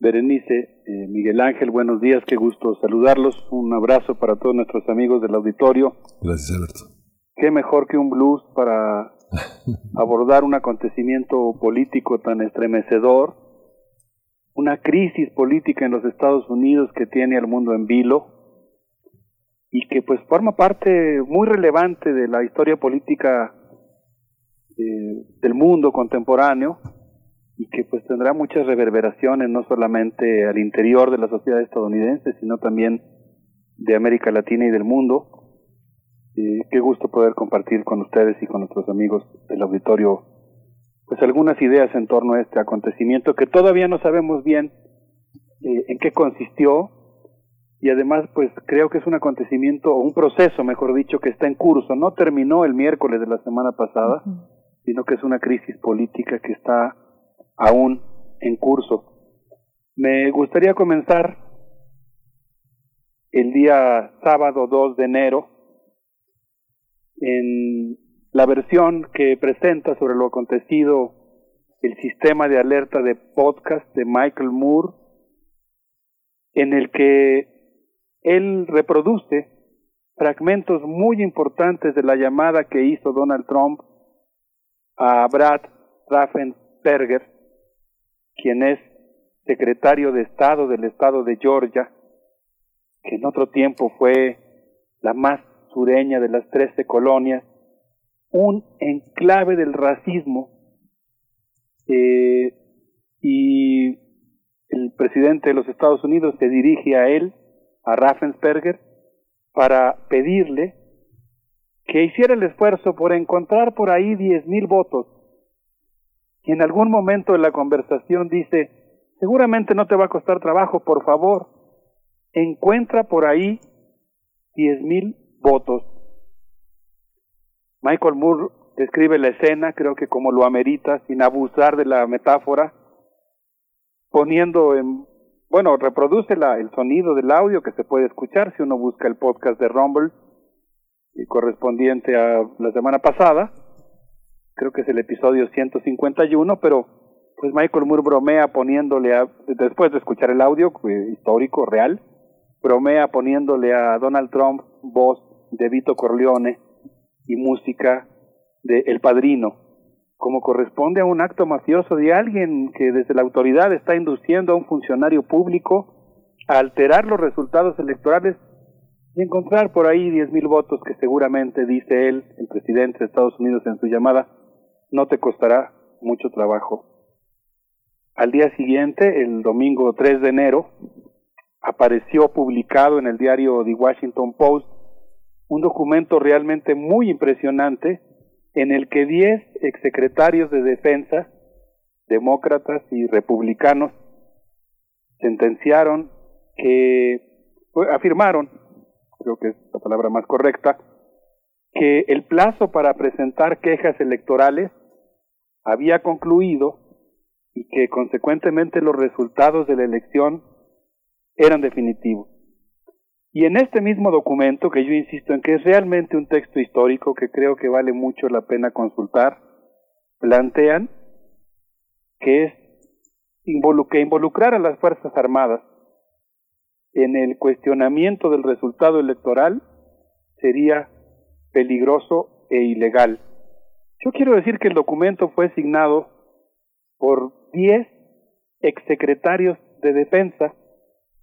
Berenice, eh, Miguel Ángel, buenos días, qué gusto saludarlos. Un abrazo para todos nuestros amigos del auditorio. Gracias, Alberto. Qué mejor que un blues para abordar un acontecimiento político tan estremecedor, una crisis política en los Estados Unidos que tiene al mundo en vilo y que pues forma parte muy relevante de la historia política eh, del mundo contemporáneo y que pues tendrá muchas reverberaciones no solamente al interior de la sociedad estadounidense, sino también de América Latina y del mundo. Eh, qué gusto poder compartir con ustedes y con nuestros amigos del auditorio pues algunas ideas en torno a este acontecimiento que todavía no sabemos bien eh, en qué consistió. Y además pues creo que es un acontecimiento o un proceso mejor dicho que está en curso. No terminó el miércoles de la semana pasada sino que es una crisis política que está aún en curso. Me gustaría comenzar el día sábado 2 de enero en la versión que presenta sobre lo acontecido el sistema de alerta de podcast de Michael Moore, en el que él reproduce fragmentos muy importantes de la llamada que hizo Donald Trump a Brad Raffensperger quien es secretario de Estado del Estado de Georgia, que en otro tiempo fue la más sureña de las trece colonias, un enclave del racismo, eh, y el presidente de los Estados Unidos se dirige a él, a Raffensperger, para pedirle que hiciera el esfuerzo por encontrar por ahí diez mil votos y en algún momento de la conversación dice, seguramente no te va a costar trabajo, por favor, encuentra por ahí diez mil votos. Michael Moore describe la escena, creo que como lo amerita, sin abusar de la metáfora, poniendo en, bueno, reproduce la, el sonido del audio que se puede escuchar si uno busca el podcast de Rumble, y correspondiente a la semana pasada, creo que es el episodio 151, pero pues Michael Moore bromea poniéndole a, después de escuchar el audio histórico, real, bromea poniéndole a Donald Trump voz de Vito Corleone y música de El Padrino, como corresponde a un acto mafioso de alguien que desde la autoridad está induciendo a un funcionario público a alterar los resultados electorales y encontrar por ahí diez mil votos que seguramente, dice él, el presidente de Estados Unidos en su llamada, no te costará mucho trabajo. Al día siguiente, el domingo 3 de enero, apareció publicado en el diario The Washington Post un documento realmente muy impresionante en el que 10 exsecretarios de defensa, demócratas y republicanos, sentenciaron que, afirmaron, creo que es la palabra más correcta, que el plazo para presentar quejas electorales había concluido y que consecuentemente los resultados de la elección eran definitivos. Y en este mismo documento, que yo insisto en que es realmente un texto histórico que creo que vale mucho la pena consultar, plantean que es involucrar a las Fuerzas Armadas en el cuestionamiento del resultado electoral sería peligroso e ilegal. Yo quiero decir que el documento fue signado por 10 exsecretarios de defensa.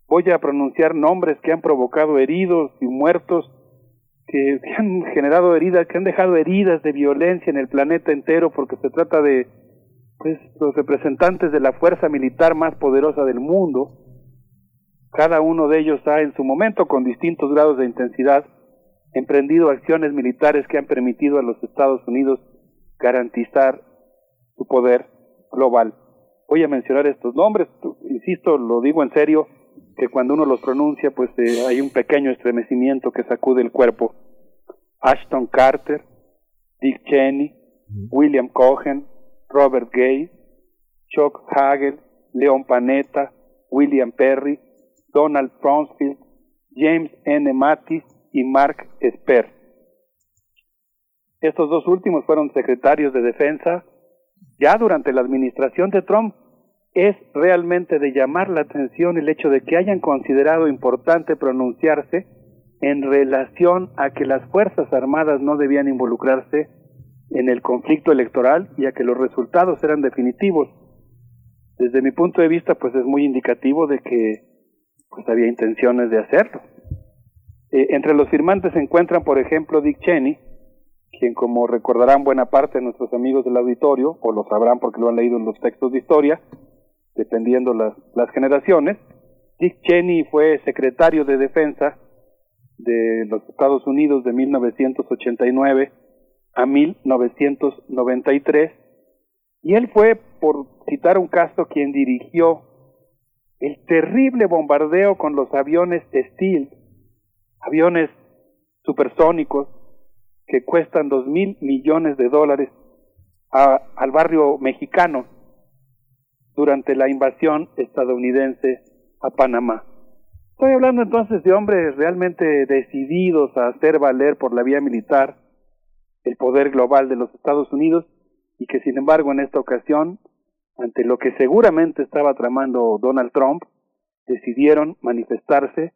Voy a pronunciar nombres que han provocado heridos y muertos, que, han generado heridas, que han dejado heridas de violencia en el planeta entero, porque se trata de pues, los representantes de la fuerza militar más poderosa del mundo. Cada uno de ellos ha, en su momento, con distintos grados de intensidad, emprendido acciones militares que han permitido a los Estados Unidos garantizar su poder global. Voy a mencionar estos nombres, insisto, lo digo en serio, que cuando uno los pronuncia, pues eh, hay un pequeño estremecimiento que sacude el cuerpo. Ashton Carter, Dick Cheney, William Cohen, Robert Gates, Chuck Hagel, Leon Panetta, William Perry, Donald Fronsfield, James N. Mattis y Mark Esper. Estos dos últimos fueron secretarios de defensa ya durante la administración de Trump, es realmente de llamar la atención el hecho de que hayan considerado importante pronunciarse en relación a que las Fuerzas Armadas no debían involucrarse en el conflicto electoral y a que los resultados eran definitivos. Desde mi punto de vista, pues es muy indicativo de que pues había intenciones de hacerlo. Eh, entre los firmantes se encuentran, por ejemplo, Dick Cheney, quien como recordarán buena parte de nuestros amigos del auditorio, o lo sabrán porque lo han leído en los textos de historia, dependiendo las, las generaciones, Dick Cheney fue secretario de defensa de los Estados Unidos de 1989 a 1993 y él fue, por citar un caso, quien dirigió el terrible bombardeo con los aviones Steel, aviones supersónicos que cuestan dos mil millones de dólares al barrio mexicano durante la invasión estadounidense a Panamá. Estoy hablando entonces de hombres realmente decididos a hacer valer por la vía militar el poder global de los Estados Unidos y que sin embargo en esta ocasión, ante lo que seguramente estaba tramando Donald Trump, decidieron manifestarse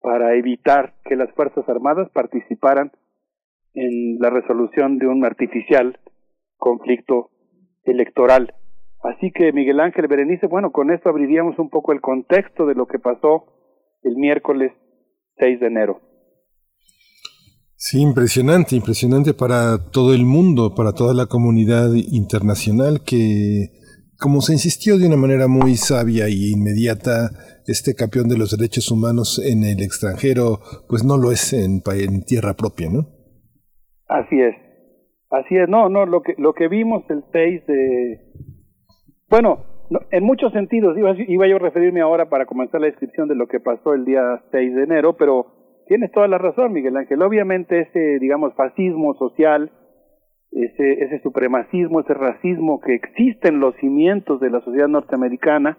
para evitar que las Fuerzas Armadas participaran en la resolución de un artificial conflicto electoral. Así que Miguel Ángel Berenice, bueno, con esto abriríamos un poco el contexto de lo que pasó el miércoles 6 de enero. Sí, impresionante, impresionante para todo el mundo, para toda la comunidad internacional que, como se insistió de una manera muy sabia e inmediata, este campeón de los derechos humanos en el extranjero, pues no lo es en, en tierra propia, ¿no? Así es, así es, no, no, lo que, lo que vimos el 6 de... Bueno, en muchos sentidos, iba, iba yo a referirme ahora para comenzar la descripción de lo que pasó el día 6 de enero, pero Tienes toda la razón, Miguel Ángel. Obviamente ese, digamos, fascismo social, ese, ese supremacismo, ese racismo que existe en los cimientos de la sociedad norteamericana,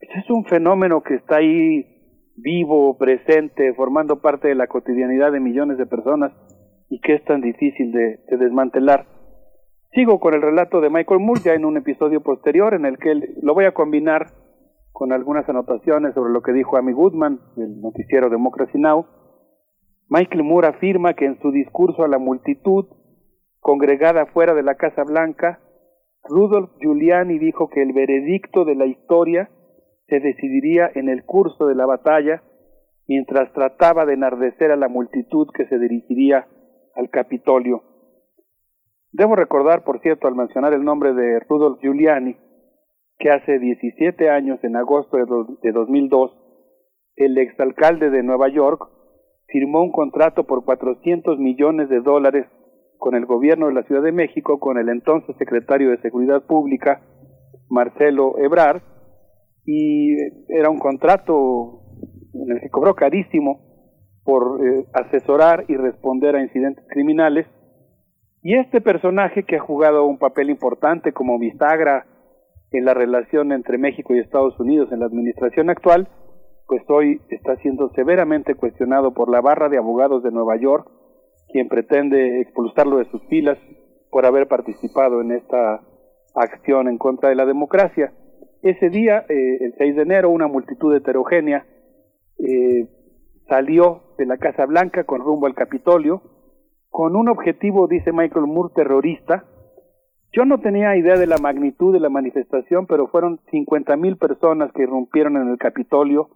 es un fenómeno que está ahí vivo, presente, formando parte de la cotidianidad de millones de personas y que es tan difícil de, desmantelar. Sigo con el relato de Michael Moore ya en un episodio posterior en el que lo voy a combinar con algunas anotaciones sobre lo que dijo Amy Goodman, del noticiero Democracy Now! Michael Moore afirma que en su discurso a la multitud congregada fuera de la Casa Blanca, Rudolf Giuliani dijo que el veredicto de la historia se decidiría en el curso de la batalla mientras trataba de enardecer a la multitud que se dirigiría al Capitolio. Debo recordar, por cierto, al mencionar el nombre de Rudolf Giuliani, que hace 17 años, en agosto de 2002, el exalcalde de Nueva York firmó un contrato por 400 millones de dólares con el gobierno de la Ciudad de México, con el entonces secretario de Seguridad Pública, Marcelo Ebrard, y era un contrato en el que cobró carísimo por eh, asesorar y responder a incidentes criminales. Y este personaje que ha jugado un papel importante como bisagra en la relación entre México y Estados Unidos en la administración actual, pues hoy está siendo severamente cuestionado por la barra de abogados de Nueva York, quien pretende expulsarlo de sus filas por haber participado en esta acción en contra de la democracia. Ese día, eh, el 6 de enero, una multitud heterogénea eh, salió de la Casa Blanca con rumbo al Capitolio con un objetivo, dice Michael Moore, terrorista. Yo no tenía idea de la magnitud de la manifestación, pero fueron 50 mil personas que irrumpieron en el Capitolio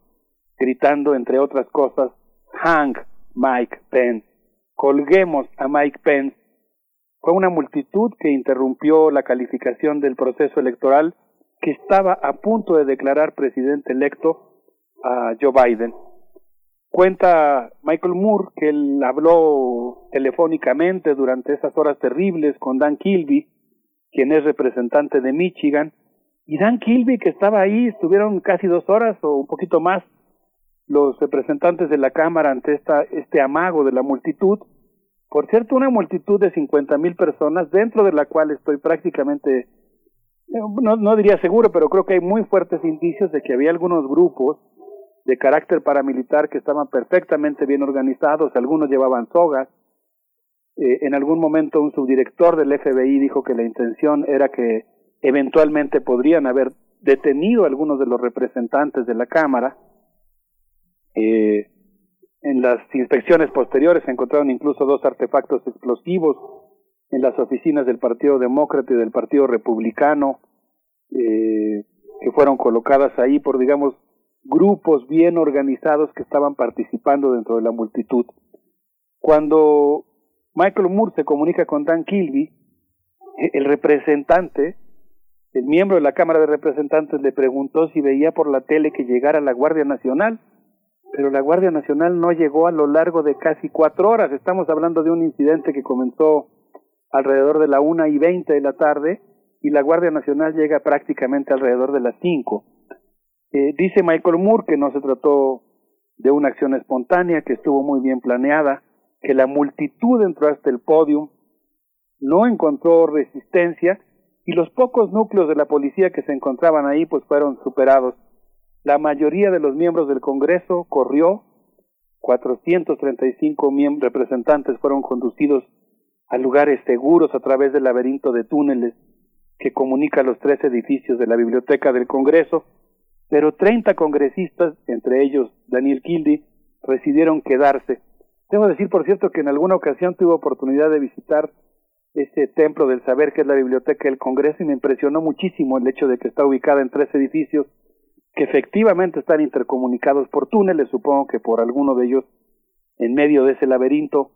gritando, entre otras cosas, Hang Mike Pence, colguemos a Mike Pence. Fue una multitud que interrumpió la calificación del proceso electoral que estaba a punto de declarar presidente electo a Joe Biden. Cuenta Michael Moore que él habló telefónicamente durante esas horas terribles con Dan Kilby, quien es representante de Michigan, y Dan Kilby, que estaba ahí, estuvieron casi dos horas o un poquito más los representantes de la Cámara ante este amago de la multitud. Por cierto, una multitud de 50 mil personas, dentro de la cual estoy prácticamente, eh, no, no diría seguro, pero creo que hay muy fuertes indicios de que había algunos grupos de carácter paramilitar que estaban perfectamente bien organizados, algunos llevaban sogas. Eh, en algún momento un subdirector del FBI dijo que la intención era que eventualmente podrían haber detenido a algunos de los representantes de la Cámara. Eh, en las inspecciones posteriores se encontraron incluso dos artefactos explosivos en las oficinas del Partido Demócrata y del Partido Republicano, eh, que fueron colocadas ahí por, digamos, grupos bien organizados que estaban participando dentro de la multitud. Cuando Michael Moore se comunica con Dan Kilby, e, el representante, el miembro de la Cámara de Representantes le preguntó si veía por la tele que llegara la Guardia Nacional, pero la Guardia Nacional no llegó a lo largo de casi cuatro horas. Estamos hablando de un incidente que comenzó alrededor de la una y veinte de la tarde y la Guardia Nacional llega prácticamente alrededor de las cinco. Eh, dice Michael Moore que no se trató de una acción espontánea, que estuvo muy bien planeada, que la multitud entró hasta el podio, no encontró resistencia y los pocos núcleos de la policía que se encontraban ahí pues fueron superados. La mayoría de los miembros del Congreso corrió, 435 representantes fueron conducidos a lugares seguros a través del laberinto de túneles que comunica los tres edificios de la Biblioteca del Congreso, pero 30 congresistas, entre ellos Daniel Kildy, decidieron quedarse. Debo decir, por cierto, que en alguna ocasión tuve oportunidad de visitar ese templo del saber que es la Biblioteca del Congreso y me impresionó muchísimo el hecho de que está ubicada en tres edificios que efectivamente están intercomunicados por túneles, supongo que por alguno de ellos en medio de ese laberinto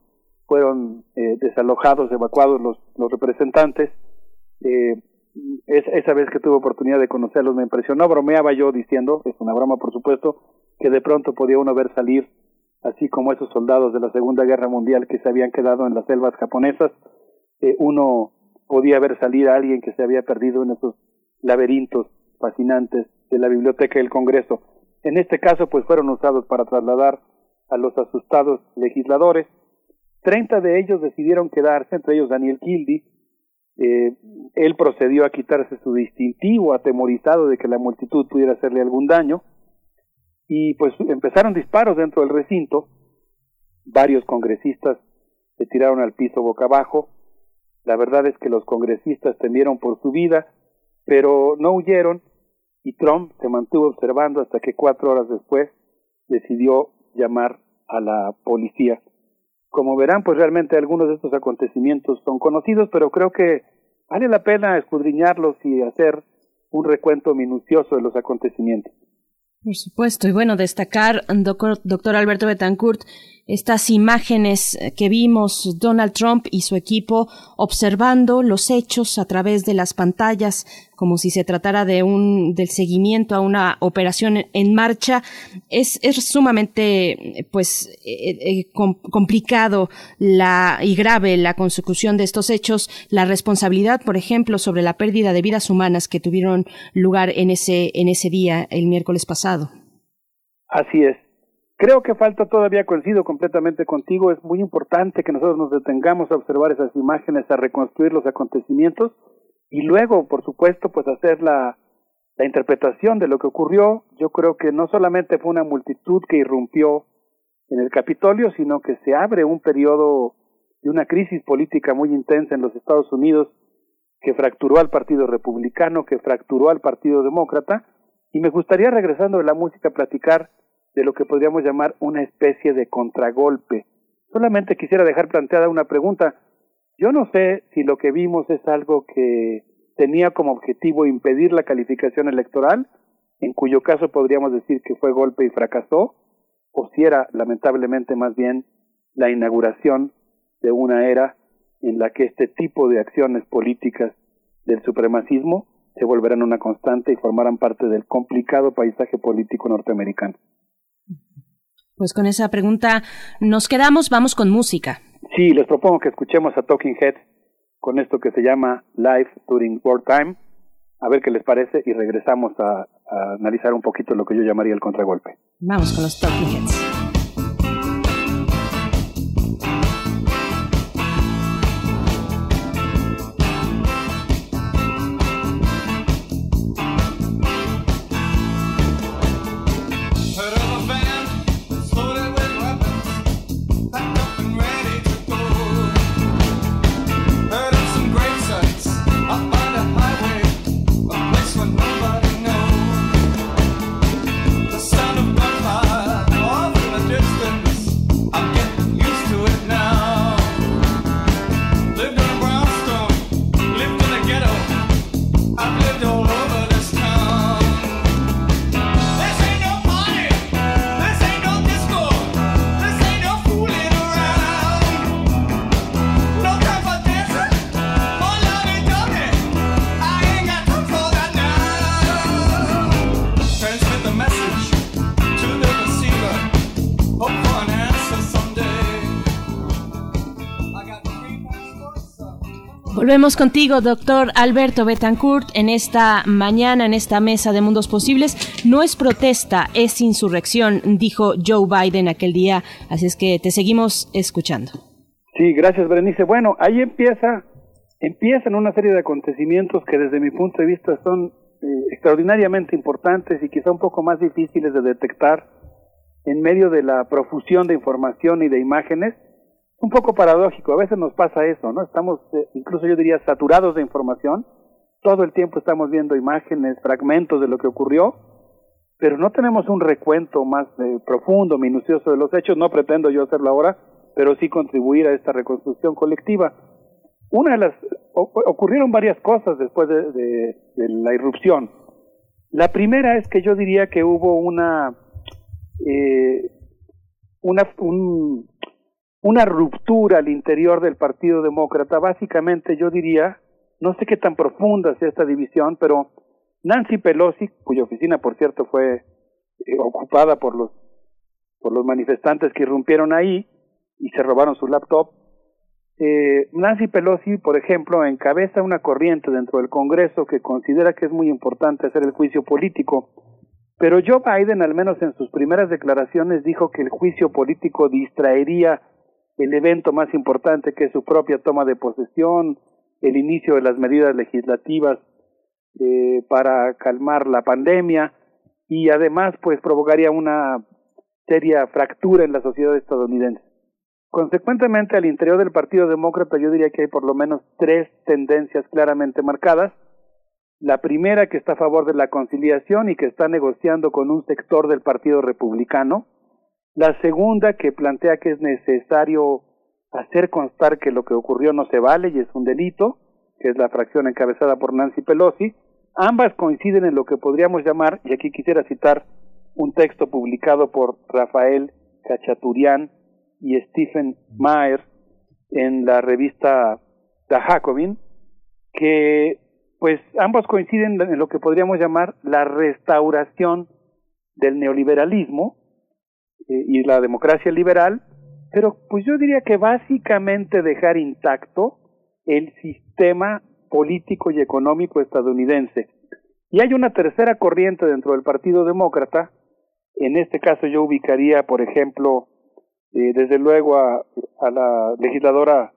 fueron eh, desalojados, evacuados los, los representantes. Eh, es, esa vez que tuve oportunidad de conocerlos me impresionó, bromeaba yo diciendo, es una broma por supuesto, que de pronto podía uno ver salir, así como esos soldados de la Segunda Guerra Mundial que se habían quedado en las selvas japonesas, eh, uno podía ver salir a alguien que se había perdido en esos laberintos fascinantes de la Biblioteca del Congreso. En este caso, pues fueron usados para trasladar a los asustados legisladores. Treinta de ellos decidieron quedarse, entre ellos Daniel Kildy, eh, él procedió a quitarse su distintivo, atemorizado de que la multitud pudiera hacerle algún daño, y pues empezaron disparos dentro del recinto, varios congresistas se tiraron al piso boca abajo, la verdad es que los congresistas temieron por su vida, pero no huyeron y Trump se mantuvo observando hasta que cuatro horas después decidió llamar a la policía. Como verán, pues realmente algunos de estos acontecimientos son conocidos, pero creo que vale la pena escudriñarlos y hacer un recuento minucioso de los acontecimientos. Por supuesto, y bueno, destacar, doctor, Alberto Betancourt, estas imágenes que vimos Donald Trump y su equipo observando los hechos a través de las pantallas como si se tratara de un del seguimiento a una operación en marcha es, es sumamente pues eh, eh, complicado la y grave la consecución de estos hechos la responsabilidad por ejemplo sobre la pérdida de vidas humanas que tuvieron lugar en ese en ese día el miércoles pasado. Así es Creo que falta todavía, coincido completamente contigo, es muy importante que nosotros nos detengamos a observar esas imágenes, a reconstruir los acontecimientos y luego, por supuesto, pues hacer la, la interpretación de lo que ocurrió. Yo creo que no solamente fue una multitud que irrumpió en el Capitolio, sino que se abre un periodo de una crisis política muy intensa en los Estados Unidos que fracturó al Partido Republicano, que fracturó al Partido Demócrata, y me gustaría, regresando de la música, platicar de lo que podríamos llamar una especie de contragolpe. Solamente quisiera dejar planteada una pregunta. Yo no sé si lo que vimos es algo que tenía como objetivo impedir la calificación electoral, en cuyo caso podríamos decir que fue golpe y fracasó, o si era lamentablemente más bien la inauguración de una era en la que este tipo de acciones políticas del supremacismo se volverán una constante y formarán parte del complicado paisaje político norteamericano. Pues con esa pregunta nos quedamos, vamos con música. Sí, les propongo que escuchemos a Talking Head con esto que se llama Life During Wartime, a ver qué les parece y regresamos a, a analizar un poquito lo que yo llamaría el contragolpe. Vamos con los Talking Heads. Volvemos contigo, doctor Alberto Betancourt, en esta mañana, en esta mesa de mundos posibles. No es protesta, es insurrección, dijo Joe Biden aquel día. Así es que te seguimos escuchando. Sí, gracias, Berenice. Bueno, ahí empieza, empiezan una serie de acontecimientos que desde mi punto de vista son eh, extraordinariamente importantes y quizá un poco más difíciles de detectar en medio de la profusión de información y de imágenes un poco paradójico. A veces nos pasa eso, ¿no? Estamos, eh, incluso yo diría, saturados de información. Todo el tiempo estamos viendo imágenes, fragmentos de lo que ocurrió, pero no tenemos un recuento más eh, profundo, minucioso de los hechos. No pretendo yo hacerlo ahora, pero sí contribuir a esta reconstrucción colectiva. Una de las ocurrieron varias cosas después de, la irrupción. La primera es que yo diría que hubo una eh, una un, una ruptura al interior del Partido Demócrata. Básicamente yo diría, no sé qué tan profunda sea esta división, pero Nancy Pelosi, cuya oficina por cierto fue eh, ocupada por los por los manifestantes que irrumpieron ahí y se robaron su laptop, eh, Nancy Pelosi, por ejemplo, encabeza una corriente dentro del Congreso que considera que es muy importante hacer el juicio político. Pero Joe Biden, al menos en sus primeras declaraciones, dijo que el juicio político distraería el evento más importante que es su propia toma de posesión, el inicio de las medidas legislativas eh, para calmar la pandemia y además pues provocaría una seria fractura en la sociedad estadounidense. Consecuentemente, al interior del Partido Demócrata yo diría que hay por lo menos tres tendencias claramente marcadas. La primera que está a favor de la conciliación y que está negociando con un sector del Partido Republicano, la segunda, que plantea que es necesario hacer constar que lo que ocurrió no se vale y es un delito, que es la fracción encabezada por Nancy Pelosi. Ambas coinciden en lo que podríamos llamar, y aquí quisiera citar un texto publicado por Rafael Cachaturian y Stephen Mayer en la revista The Jacobin, que pues ambos coinciden en lo que podríamos llamar la restauración del neoliberalismo, eh, y la democracia liberal, pero pues yo diría que básicamente dejar intacto el sistema político y económico estadounidense. Y hay una tercera corriente dentro del Partido Demócrata, en este caso yo ubicaría, por ejemplo, eh, desde luego a, la legisladora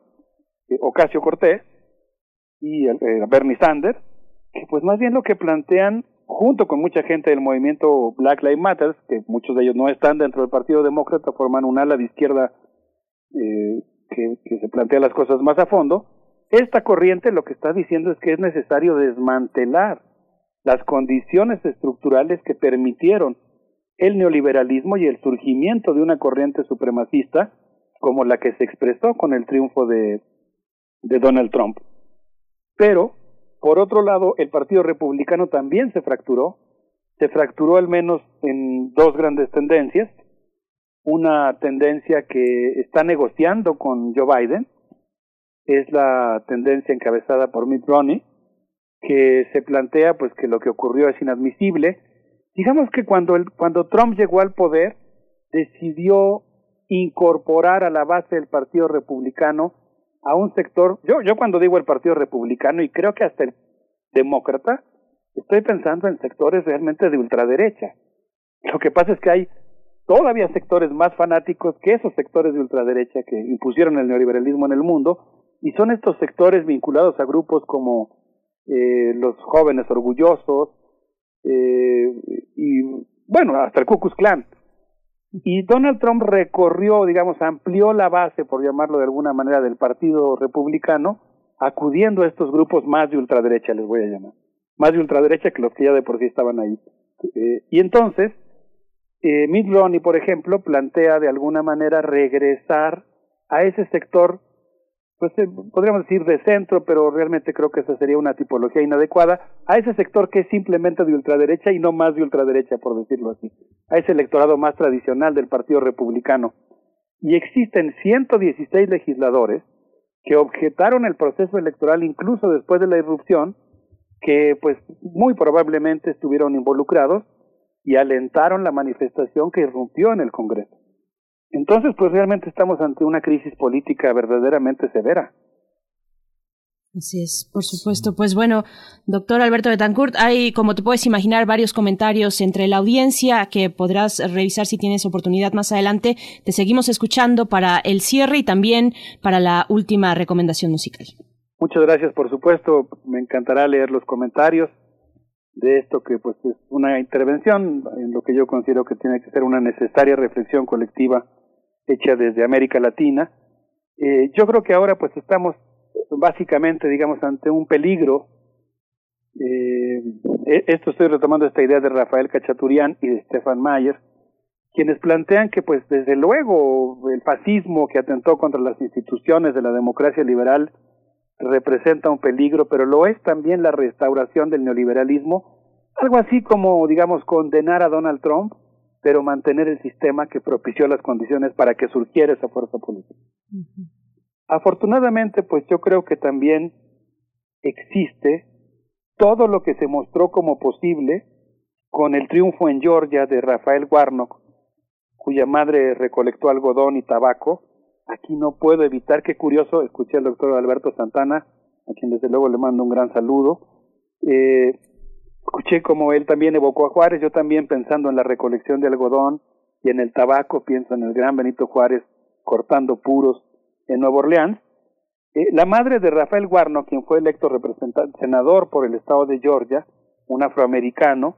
eh, Ocasio Cortés y a Bernie Sanders, que pues más bien lo que plantean junto con mucha gente del movimiento Black Lives Matter, que muchos de ellos no están dentro del Partido Demócrata, forman un ala de izquierda eh, que, se plantea las cosas más a fondo, esta corriente lo que está diciendo es que es necesario desmantelar las condiciones estructurales que permitieron el neoliberalismo y el surgimiento de una corriente supremacista como la que se expresó con el triunfo de, de Donald Trump. Pero por otro lado, el Partido Republicano también se fracturó, se fracturó al menos en dos grandes tendencias. Una tendencia que está negociando con Joe Biden, es la tendencia encabezada por Mitt Romney, que se plantea pues que lo que ocurrió es inadmisible. Digamos que cuando el, cuando Trump llegó al poder decidió incorporar a la base del Partido Republicano a un sector, yo, yo cuando digo el Partido Republicano y creo que hasta el demócrata, estoy pensando en sectores realmente de ultraderecha. Lo que pasa es que hay todavía sectores más fanáticos que esos sectores de ultraderecha que impusieron el neoliberalismo en el mundo, y son estos sectores vinculados a grupos como eh, los jóvenes orgullosos, eh, y bueno, hasta el Ku Klux Klan, y Donald Trump recorrió, digamos, amplió la base, por llamarlo de alguna manera, del Partido Republicano, acudiendo a estos grupos más de ultraderecha, les voy a llamar. Más de ultraderecha que los que ya de por sí estaban ahí. Eh, y entonces, eh, Mitt Romney, por ejemplo, plantea de alguna manera regresar a ese sector pues eh, podríamos decir de centro, pero realmente creo que esa sería una tipología inadecuada, a ese sector que es simplemente de ultraderecha y no más de ultraderecha, por decirlo así, a ese electorado más tradicional del Partido Republicano. Y existen 116 legisladores que objetaron el proceso electoral incluso después de la irrupción, que pues muy probablemente estuvieron involucrados y alentaron la manifestación que irrumpió en el Congreso. Entonces, pues realmente estamos ante una crisis política verdaderamente severa. Así es, por supuesto. Pues bueno, doctor Alberto Betancourt, hay, como te puedes imaginar, varios comentarios entre la audiencia que podrás revisar si tienes oportunidad más adelante. Te seguimos escuchando para el cierre y también para la última recomendación musical. Muchas gracias, por supuesto. Me encantará leer los comentarios de esto que pues es una intervención en lo que yo considero que tiene que ser una necesaria reflexión colectiva hecha desde América Latina. Eh, yo creo que ahora pues estamos básicamente, digamos, ante un peligro. Eh, e-, esto estoy retomando esta idea de Rafael Cachaturian y de Stefan Mayer, quienes plantean que, pues, desde luego, el fascismo que atentó contra las instituciones de la democracia liberal representa un peligro, pero lo es también la restauración del neoliberalismo, algo así como, digamos, condenar a Donald Trump, pero mantener el sistema que propició las condiciones para que surgiera esa fuerza política. Afortunadamente, pues yo creo que también existe todo lo que se mostró como posible con el triunfo en Georgia de Rafael Warnock, cuya madre recolectó algodón y tabaco. Aquí no puedo evitar, qué curioso, escuché al doctor Alberto Santana, a quien desde luego le mando un gran saludo. Eh, escuché como él también evocó a Juárez, yo también pensando en la recolección de algodón y en el tabaco, pienso en el gran Benito Juárez cortando puros en Nueva Orleans. Eh, la madre de Rafael Warnock, quien fue electo senador por el estado de Georgia, un afroamericano,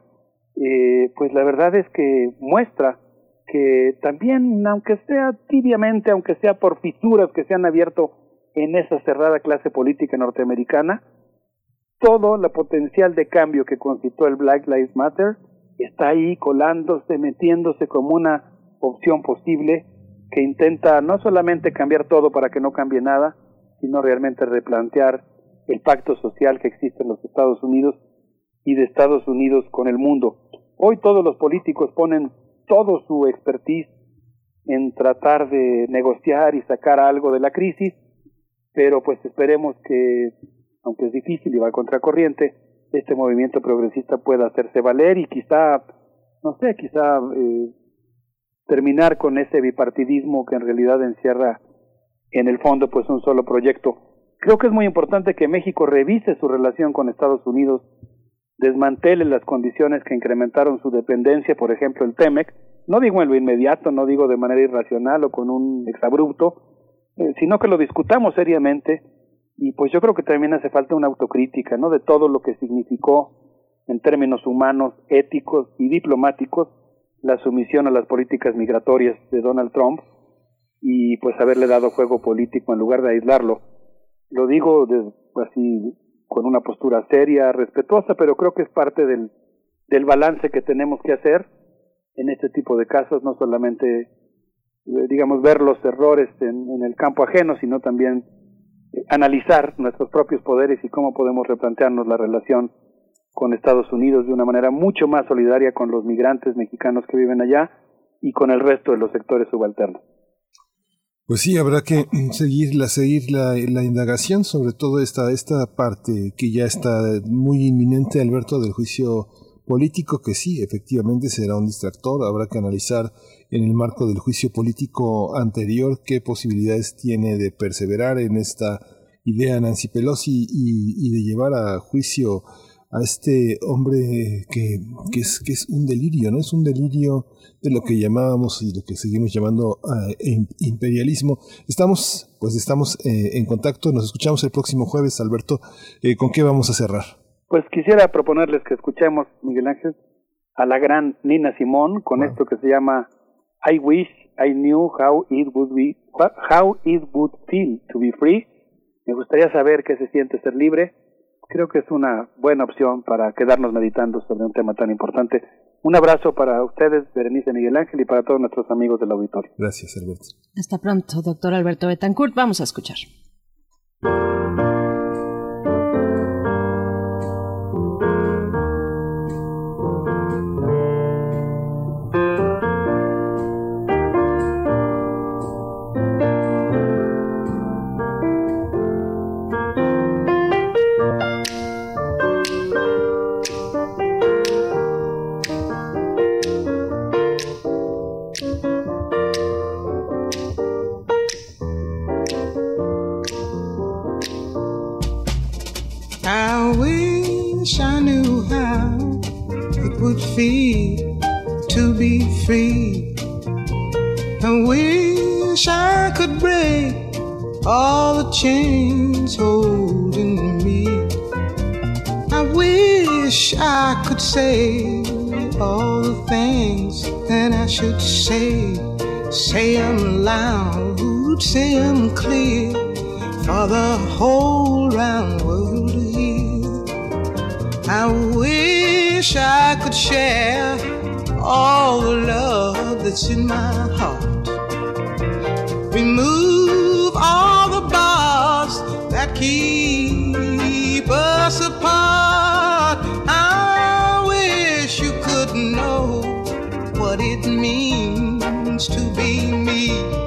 eh, pues la verdad es que muestra que también, aunque sea tibiamente, aunque sea por fisuras que se han abierto en esa cerrada clase política norteamericana, todo el potencial de cambio que constituye el Black Lives Matter está ahí colándose, metiéndose como una opción posible que intenta no solamente cambiar todo para que no cambie nada, sino realmente replantear el pacto social que existe en los Estados Unidos y de Estados Unidos con el mundo. Hoy todos los políticos ponen todo su expertise en tratar de negociar y sacar algo de la crisis, pero pues esperemos que, aunque es difícil y va a contracorriente, este movimiento progresista pueda hacerse valer y quizá, no sé, quizá eh, terminar con ese bipartidismo que en realidad encierra en el fondo pues un solo proyecto. Creo que es muy importante que México revise su relación con Estados Unidos, desmantele las condiciones que incrementaron su dependencia, por ejemplo el TEMEC, no digo en lo inmediato, no digo de manera irracional o con un exabrupto, eh, sino que lo discutamos seriamente y pues yo creo que también hace falta una autocrítica, ¿no? De todo lo que significó en términos humanos, éticos y diplomáticos la sumisión a las políticas migratorias de Donald Trump y pues haberle dado juego político en lugar de aislarlo. Lo digo de, así con una postura seria, respetuosa, pero creo que es parte del, del balance que tenemos que hacer en este tipo de casos, no solamente, eh, digamos, ver los errores en, el campo ajeno, sino también eh, analizar nuestros propios poderes y cómo podemos replantearnos la relación con Estados Unidos de una manera mucho más solidaria con los migrantes mexicanos que viven allá y con el resto de los sectores subalternos. Pues sí, habrá que seguir la, seguir la, la, indagación sobre todo esta, esta parte que ya está muy inminente, Alberto, del juicio político, que sí, efectivamente será un distractor. Habrá que analizar en el marco del juicio político anterior qué posibilidades tiene de perseverar en esta idea Nancy Pelosi y, y de llevar a juicio a este hombre que, que, es, que es un delirio, ¿no? Es un delirio de lo que llamábamos y lo que seguimos llamando uh, imperialismo. Estamos, pues estamos eh, en contacto, nos escuchamos el próximo jueves, Alberto. Eh, ¿Con qué vamos a cerrar? Pues quisiera proponerles que escuchemos, Miguel Ángel, a la gran Nina Simón con wow. esto que se llama I wish I knew how it would be, how it would feel to be free. Me gustaría saber qué se siente ser libre creo que es una buena opción para quedarnos meditando sobre un tema tan importante. Un abrazo para ustedes, Berenice Miguel Ángel, y para todos nuestros amigos del auditorio. Gracias, Alberto. Hasta pronto, doctor Alberto Betancourt. Vamos a escuchar. All the chains holding me. I wish I could say all the things that I should say. Say them loud, say them clear for the whole round world to hear. I wish I could share all the love that's in my heart. Keep us apart. I wish you could know what it means to be me.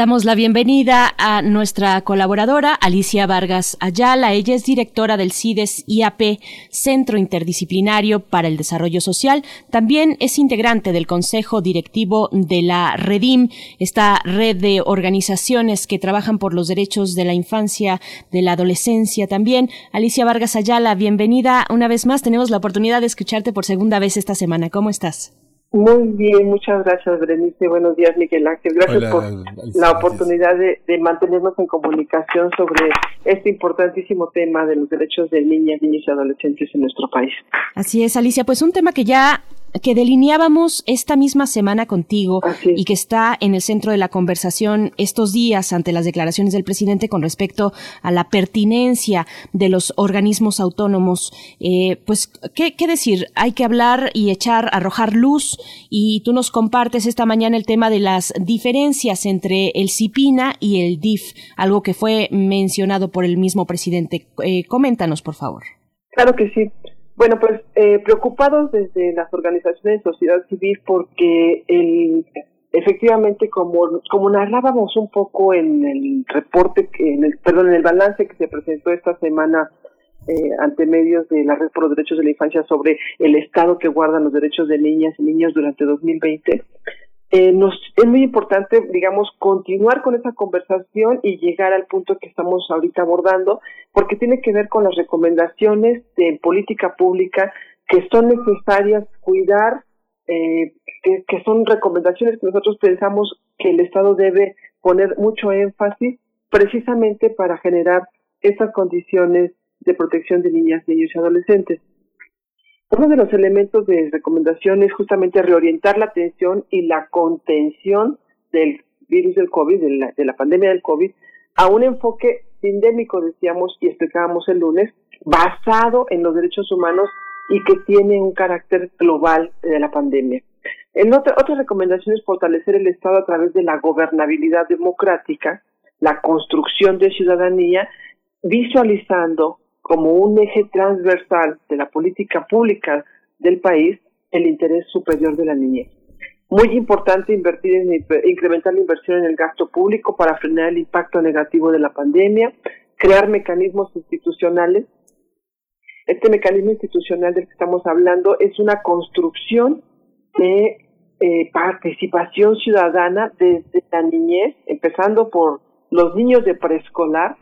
Damos la bienvenida a nuestra colaboradora Alicia Vargas Ayala. Ella es directora del CIDES IAP, Centro Interdisciplinario para el Desarrollo Social. También es integrante del Consejo Directivo de la REDIM, esta red de organizaciones que trabajan por los derechos de la infancia, de la adolescencia también. Alicia Vargas Ayala, bienvenida una vez más. Tenemos la oportunidad de escucharte por segunda vez esta semana. ¿Cómo estás? Muy bien, muchas gracias, Berenice. Buenos días, Miguel Ángel. Gracias Hola, por la oportunidad de, de mantenernos en comunicación sobre este importantísimo tema de los derechos de niñas, niños y adolescentes en nuestro país. Así es, Alicia, pues un tema que ya que delineábamos esta misma semana contigo y que está en el centro de la conversación estos días ante las declaraciones del presidente con respecto a la pertinencia de los organismos autónomos. Eh, pues, ¿qué, ¿qué decir? Hay que hablar y echar, arrojar luz y tú nos compartes esta mañana el tema de las diferencias entre el CIPINA y el DIF, algo que fue mencionado por el mismo presidente. Eh, coméntanos, por favor. Claro que sí. Bueno, pues eh, preocupados desde las organizaciones de sociedad civil porque el, efectivamente, como, como narrábamos un poco en el reporte, en el, perdón, en el balance que se presentó esta semana eh, ante medios de la Red por los Derechos de la Infancia sobre el estado que guardan los derechos de niñas y niños durante 2020, eh, nos, es muy importante, digamos, continuar con esa conversación y llegar al punto que estamos ahorita abordando, porque tiene que ver con las recomendaciones de política pública que son necesarias cuidar, eh, que, que son recomendaciones que nosotros pensamos que el Estado debe poner mucho énfasis precisamente para generar estas condiciones de protección de niñas, niños y adolescentes. Uno de los elementos de recomendación es justamente reorientar la atención y la contención del virus del COVID, de la, de la pandemia del COVID, a un enfoque sindémico, decíamos y explicábamos el lunes, basado en los derechos humanos y que tiene un carácter global de la pandemia. En otra, otra recomendación es fortalecer el Estado a través de la gobernabilidad democrática, la construcción de ciudadanía, visualizando como un eje transversal de la política pública del país el interés superior de la niñez. Muy importante invertir en incrementar la inversión en el gasto público para frenar el impacto negativo de la pandemia, crear mecanismos institucionales. Este mecanismo institucional del que estamos hablando es una construcción de eh, participación ciudadana desde la niñez, empezando por los niños de preescolar,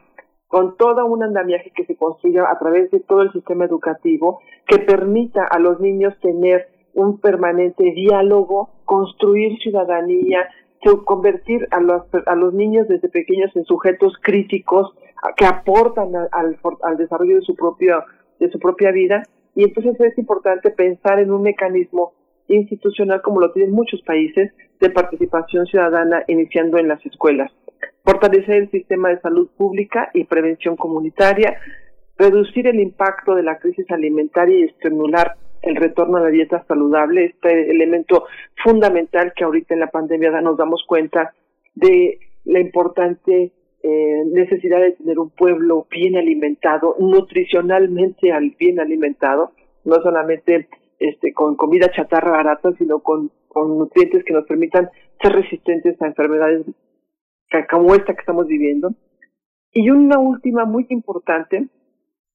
con toda un andamiaje que se construya a través de todo el sistema educativo que permita a los niños tener un permanente diálogo, construir ciudadanía, convertir a los, a los niños desde pequeños en sujetos críticos que aportan al, al desarrollo de su, propio, de su propia vida. Y entonces es importante pensar en un mecanismo institucional como lo tienen muchos países de participación ciudadana iniciando en las escuelas. Fortalecer el sistema de salud pública y prevención comunitaria, reducir el impacto de la crisis alimentaria y estimular el retorno a la dieta saludable, este elemento fundamental que ahorita en la pandemia nos damos cuenta de la importante eh, necesidad de tener un pueblo bien alimentado, nutricionalmente bien alimentado, no solamente este, con comida chatarra barata, sino con, con nutrientes que nos permitan ser resistentes a enfermedades como esta que estamos viviendo. Y una última muy importante,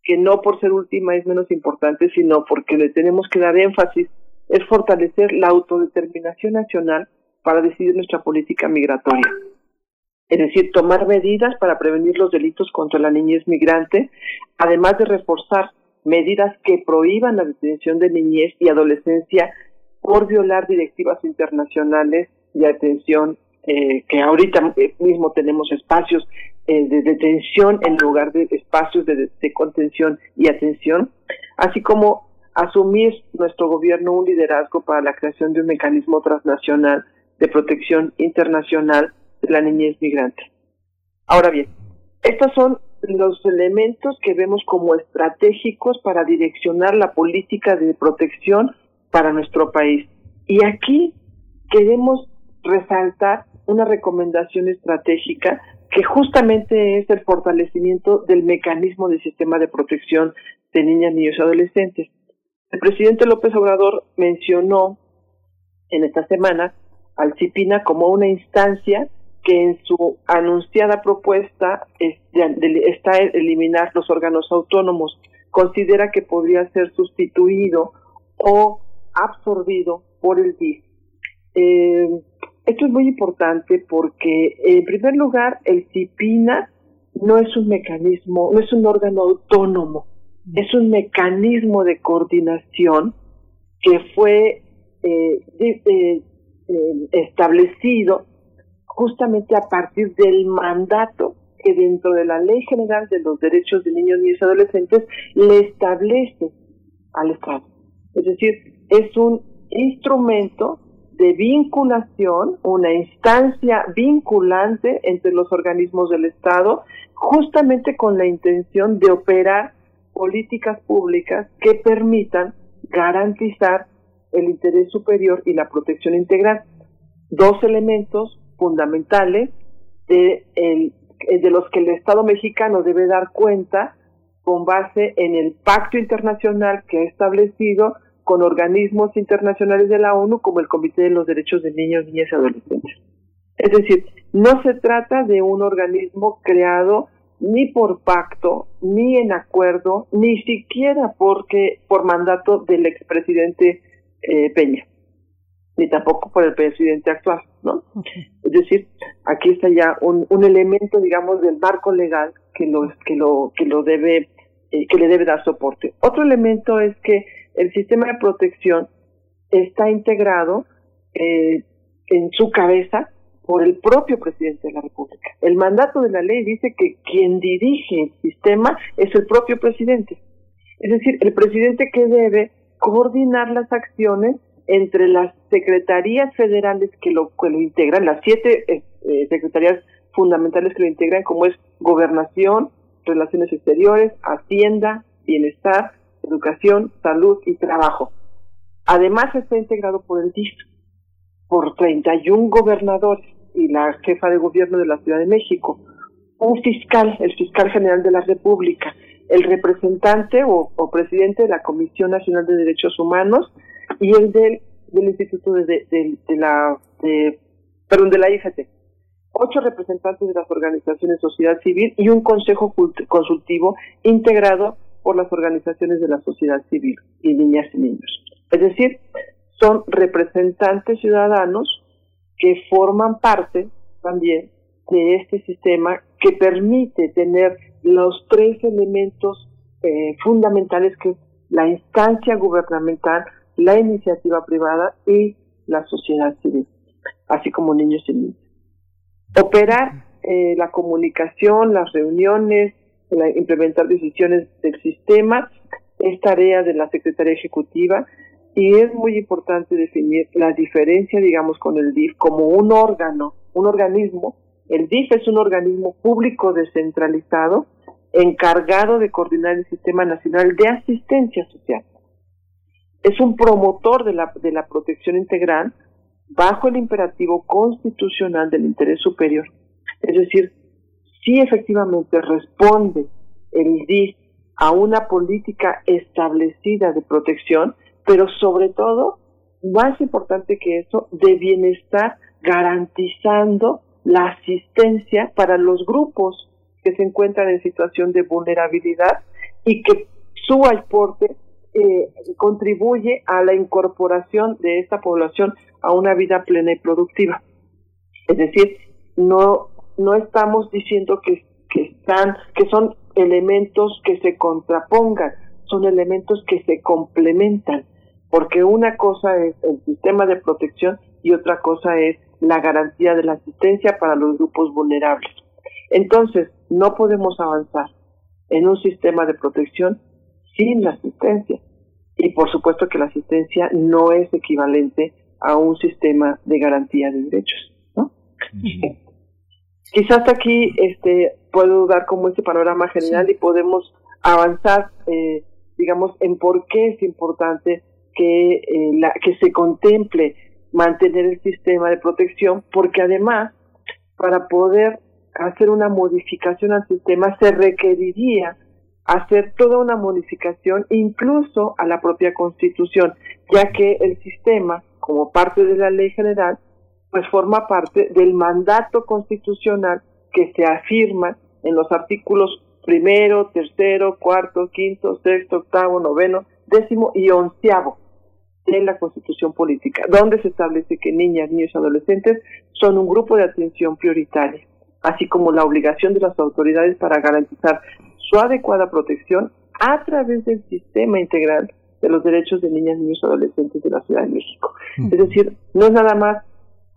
que no por ser última es menos importante, sino porque le tenemos que dar énfasis, es fortalecer la autodeterminación nacional para decidir nuestra política migratoria. Es decir, tomar medidas para prevenir los delitos contra la niñez migrante, además de reforzar medidas que prohíban la detención de niñez y adolescencia por violar directivas internacionales de atención, eh, que ahorita mismo tenemos espacios eh, de detención en lugar de espacios de, contención y atención, así como asumir nuestro gobierno un liderazgo para la creación de un mecanismo transnacional de protección internacional de la niñez migrante. Ahora bien, estos son los elementos que vemos como estratégicos para direccionar la política de protección para nuestro país. Y aquí queremos resaltar una recomendación estratégica que justamente es el fortalecimiento del mecanismo del sistema de protección de niñas, niños y adolescentes. El presidente López Obrador mencionó en esta semana al CIPINA como una instancia que en su anunciada propuesta está eliminar los órganos autónomos. Considera que podría ser sustituido o absorbido por el DIF. Eh, esto es muy importante porque, en primer lugar, el CIPINA no es un mecanismo, no es un órgano autónomo, es un mecanismo de coordinación que fue eh, eh, eh, establecido justamente a partir del mandato que dentro de la Ley General de los Derechos de Niños y Adolescentes le establece al Estado. Es decir, es un instrumento de vinculación, una instancia vinculante entre los organismos del Estado, justamente con la intención de operar políticas públicas que permitan garantizar el interés superior y la protección integral. Dos elementos fundamentales de, de los que el Estado mexicano debe dar cuenta con base en el pacto internacional que ha establecido con organismos internacionales de la ONU como el Comité de los Derechos de Niños, Niñas y Adolescentes. Es decir, no se trata de un organismo creado ni por pacto, ni en acuerdo, ni siquiera porque por mandato del expresidente eh, Peña, ni tampoco por el presidente actual, ¿no? Es decir, aquí está ya un, un elemento, digamos, del marco legal que lo que lo que lo debe eh, que le debe dar soporte. Otro elemento es que el sistema de protección está integrado eh, en su cabeza por el propio presidente de la República. El mandato de la ley dice que quien dirige el sistema es el propio presidente. Es decir, el presidente que debe coordinar las acciones entre las secretarías federales que lo, que lo integran, las siete eh, eh, secretarías fundamentales que lo integran, como es gobernación, relaciones exteriores, hacienda, bienestar, educación, salud y trabajo. Además está integrado por el DIF, por 31 gobernadores y la jefa de gobierno de la Ciudad de México, un fiscal, el fiscal general de la República, el representante o, presidente de la Comisión Nacional de Derechos Humanos y el del, Instituto de, de, de la de, de la. Ocho representantes de las organizaciones sociedad civil y un consejo consultivo integrado por las organizaciones de la sociedad civil y niñas y niños. Es decir, son representantes ciudadanos que forman parte también de este sistema que permite tener los tres elementos eh, fundamentales que la instancia gubernamental, la iniciativa privada y la sociedad civil, así como niños y niñas. Operar eh, la comunicación, las reuniones, implementar decisiones del sistema es tarea de la Secretaría Ejecutiva y es muy importante definir la diferencia, digamos, con el DIF como un órgano, un organismo. El DIF es un organismo público descentralizado encargado de coordinar el Sistema Nacional de Asistencia Social. Es un promotor de la, de la protección integral bajo el imperativo constitucional del interés superior. Es decir, si efectivamente responde el DIF a una política establecida de protección, pero sobre todo, más importante que eso, de bienestar, garantizando la asistencia para los grupos que se encuentran en situación de vulnerabilidad y que su aporte eh, contribuye a la incorporación de esta población a una vida plena y productiva. Es decir, no, no estamos diciendo que, que están, que son elementos que se contrapongan, son elementos que se complementan porque una cosa es el sistema de protección y otra cosa es la garantía de la asistencia para los grupos vulnerables. Entonces, no podemos avanzar en un sistema de protección sin la asistencia. Y por supuesto que la asistencia no es equivalente a un sistema de garantía de derechos. ¿no? Quizás hasta aquí este, puedo dar como este panorama general y podemos avanzar, eh, digamos, en por qué es importante que, eh, la, que se contemple mantener el sistema de protección, porque además, para poder hacer una modificación al sistema, se requeriría hacer toda una modificación incluso a la propia constitución, ya que el sistema, como parte de la ley general, pues forma parte del mandato constitucional que se afirma en los artículos primero, tercero, cuarto, quinto, sexto, octavo, noveno, décimo y onceavo de la Constitución Política, donde se establece que niñas, niños y adolescentes son un grupo de atención prioritaria, así como la obligación de las autoridades para garantizar su adecuada protección a través del sistema integral de los derechos de niñas, niños y adolescentes de la Ciudad de México. Es decir, no es nada más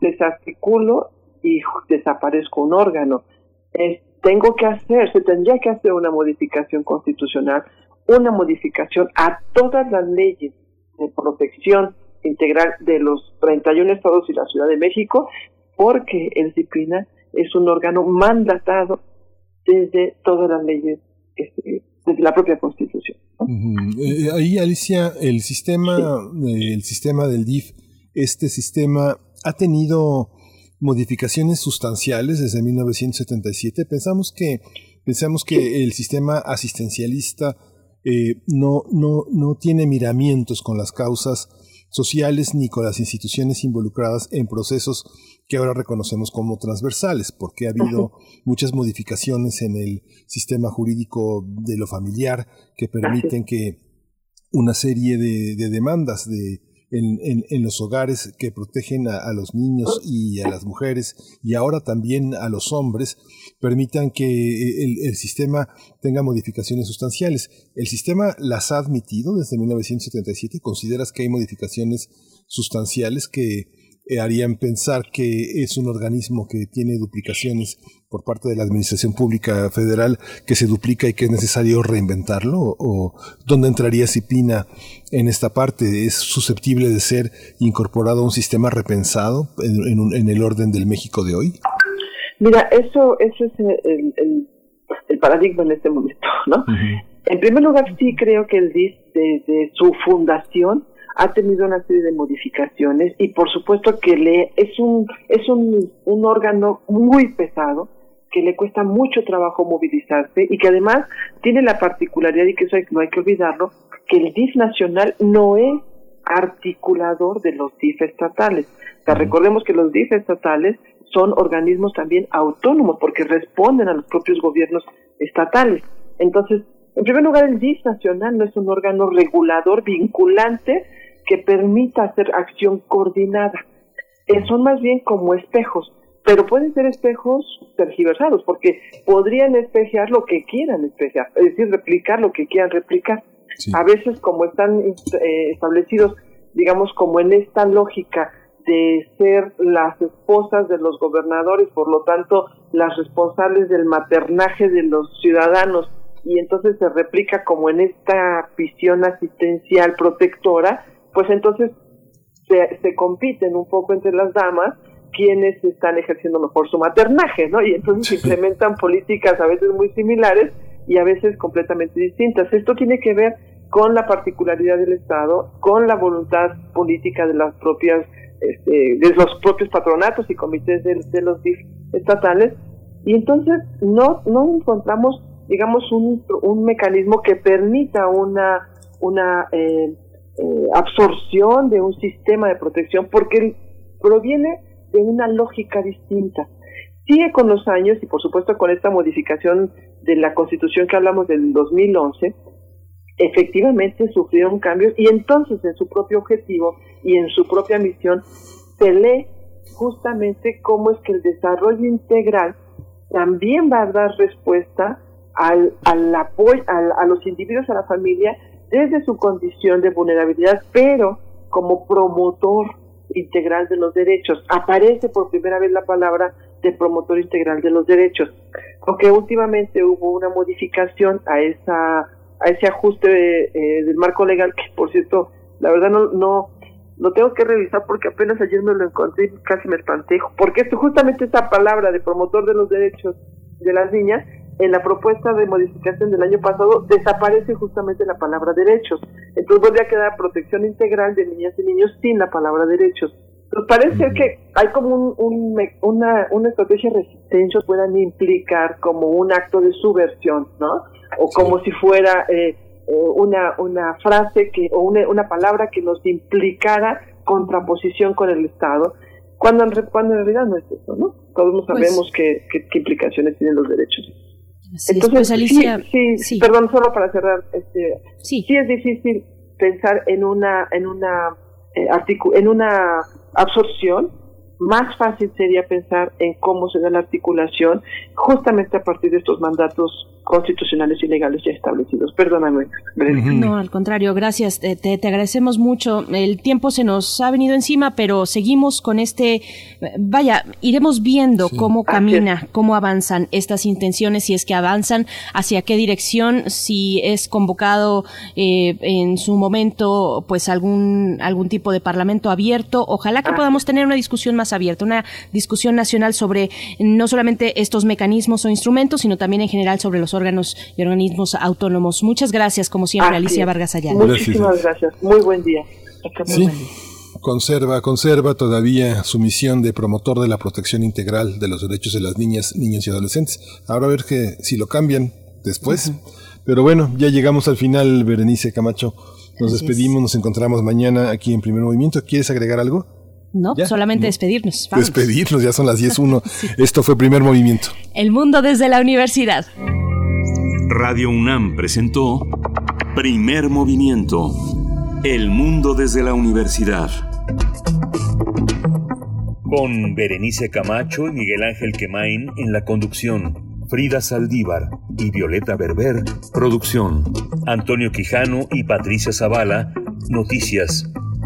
desarticulo y desaparezco un órgano. Es, tengo que hacer, se tendría que hacer una modificación constitucional, una modificación a todas las leyes de protección integral de los 31 estados y la Ciudad de México, porque el CIPINA es un órgano mandatado desde todas las leyes, este, desde la propia Constitución. Eh, ahí, Alicia, el sistema, eh, el sistema del DIF, este sistema ha tenido modificaciones sustanciales desde 1977. Pensamos que, pensamos que el sistema asistencialista eh, no, no, no tiene miramientos con las causas sociales ni con las instituciones involucradas en procesos que ahora reconocemos como transversales, porque ha habido muchas modificaciones en el sistema jurídico de lo familiar que permiten que una serie de, de demandas de en, en, los hogares que protegen a, los niños y a las mujeres y ahora también a los hombres permitan que eh, el, el, sistema tenga modificaciones sustanciales. El sistema las ha admitido desde 1977. ¿Consideras que hay modificaciones sustanciales que harían pensar que es un organismo que tiene duplicaciones por parte de la Administración Pública Federal, que se duplica y que es necesario reinventarlo? ¿O dónde entraría Cipina en esta parte? ¿Es susceptible de ser incorporado a un sistema repensado en, en, el orden del México de hoy? Mira, eso, eso es el, el, paradigma en este momento, ¿no? En primer lugar, sí creo que el DIF, desde su fundación, ha tenido una serie de modificaciones y por supuesto que le es un es un, un órgano muy pesado que le cuesta mucho trabajo movilizarse y que además tiene la particularidad y que eso no hay que olvidarlo que el DIF nacional no es articulador de los DIF estatales. O sea, recordemos que los DIF estatales son organismos también autónomos porque responden a los propios gobiernos estatales. Entonces, en primer lugar, el DIF nacional no es un órgano regulador vinculante que permita hacer acción coordinada. Eh, son más bien como espejos, pero pueden ser espejos tergiversados, porque podrían espejear lo que quieran espejear, es decir, replicar lo que quieran replicar. A veces, como están eh, establecidos, digamos, como en esta lógica de ser las esposas de los gobernadores, por lo tanto, las responsables del maternaje de los ciudadanos, y entonces se replica como en esta visión asistencial protectora, pues entonces se, se compiten un poco entre las damas quienes están ejerciendo mejor su maternaje, ¿no? Y entonces se implementan políticas a veces muy similares y a veces completamente distintas. Esto tiene que ver con la particularidad del Estado, con la voluntad política de las propias, este, de los propios patronatos y comités de, los DIF estatales, y entonces no, no encontramos, digamos, un, un mecanismo que permita una, una eh, eh, absorción de un sistema de protección porque proviene de una lógica distinta. Sigue con los años y por supuesto con esta modificación de la constitución que hablamos del 2011, efectivamente sufrieron cambios y entonces en su propio objetivo y en su propia misión se lee justamente cómo es que el desarrollo integral también va a dar respuesta al, al apoyo a los individuos, a la familia desde su condición de vulnerabilidad, pero como promotor integral de los derechos. Aparece por primera vez la palabra de promotor integral de los derechos, aunque últimamente hubo una modificación a esa a ese ajuste eh, del marco legal que por cierto la verdad no no lo tengo que revisar porque apenas ayer me lo encontré y casi me espanté porque justamente esa palabra de promotor de los derechos de las niñas en la propuesta de modificación del año pasado desaparece justamente la palabra derechos. Entonces vuelve a quedar protección integral de niñas y niños sin la palabra derechos. Nos parece que hay como un, una, una estrategia de resistencia puedan implicar como un acto de subversión, ¿no? O como si fuera eh, eh, una, una frase que, o una, una palabra que nos implicara contraposición con el Estado, cuando en, cuando en realidad no es eso, ¿no? Todos pues sabemos qué, qué implicaciones tienen los derechos. Entonces, pues, Alicia, sí, perdón, solo para cerrar, este, sí. sí es difícil pensar en una, en una, eh, en una absorción más fácil sería pensar en cómo se da la articulación justamente a partir de estos mandatos constitucionales y legales ya establecidos. Perdóname. No, al contrario, gracias. Te, te, agradecemos mucho. El tiempo se nos ha venido encima, pero seguimos con este, vaya, iremos viendo cómo camina, cómo avanzan estas intenciones, si es que avanzan, hacia qué dirección, si es convocado eh, en su momento, pues algún, algún tipo de parlamento abierto. Ojalá que podamos tener una discusión más abierta, una discusión nacional sobre no solamente estos mecanismos o instrumentos, sino también en general sobre los órganos y organismos autónomos. Muchas gracias, como siempre, Alicia Vargas Ayala. Muchísimas gracias. Muy buen día. sí. Conserva, conserva todavía su misión de promotor de la protección integral de los derechos de las niñas, niños y adolescentes. Ahora a ver que si lo cambian después. Pero bueno, ya llegamos al final, Berenice Camacho. Nos despedimos, nos encontramos mañana aquí en Primer Movimiento. ¿Quieres agregar algo? No, solamente despedirnos. Despedirnos, ya son las 10.1. Esto fue Primer Movimiento. El mundo desde la universidad. Radio UNAM presentó Primer Movimiento. El mundo desde la universidad. Con Berenice Camacho y Miguel Ángel Quemain en la conducción. Frida Saldívar y Violeta Berber, producción. Antonio Quijano y Patricia Zavala, noticias.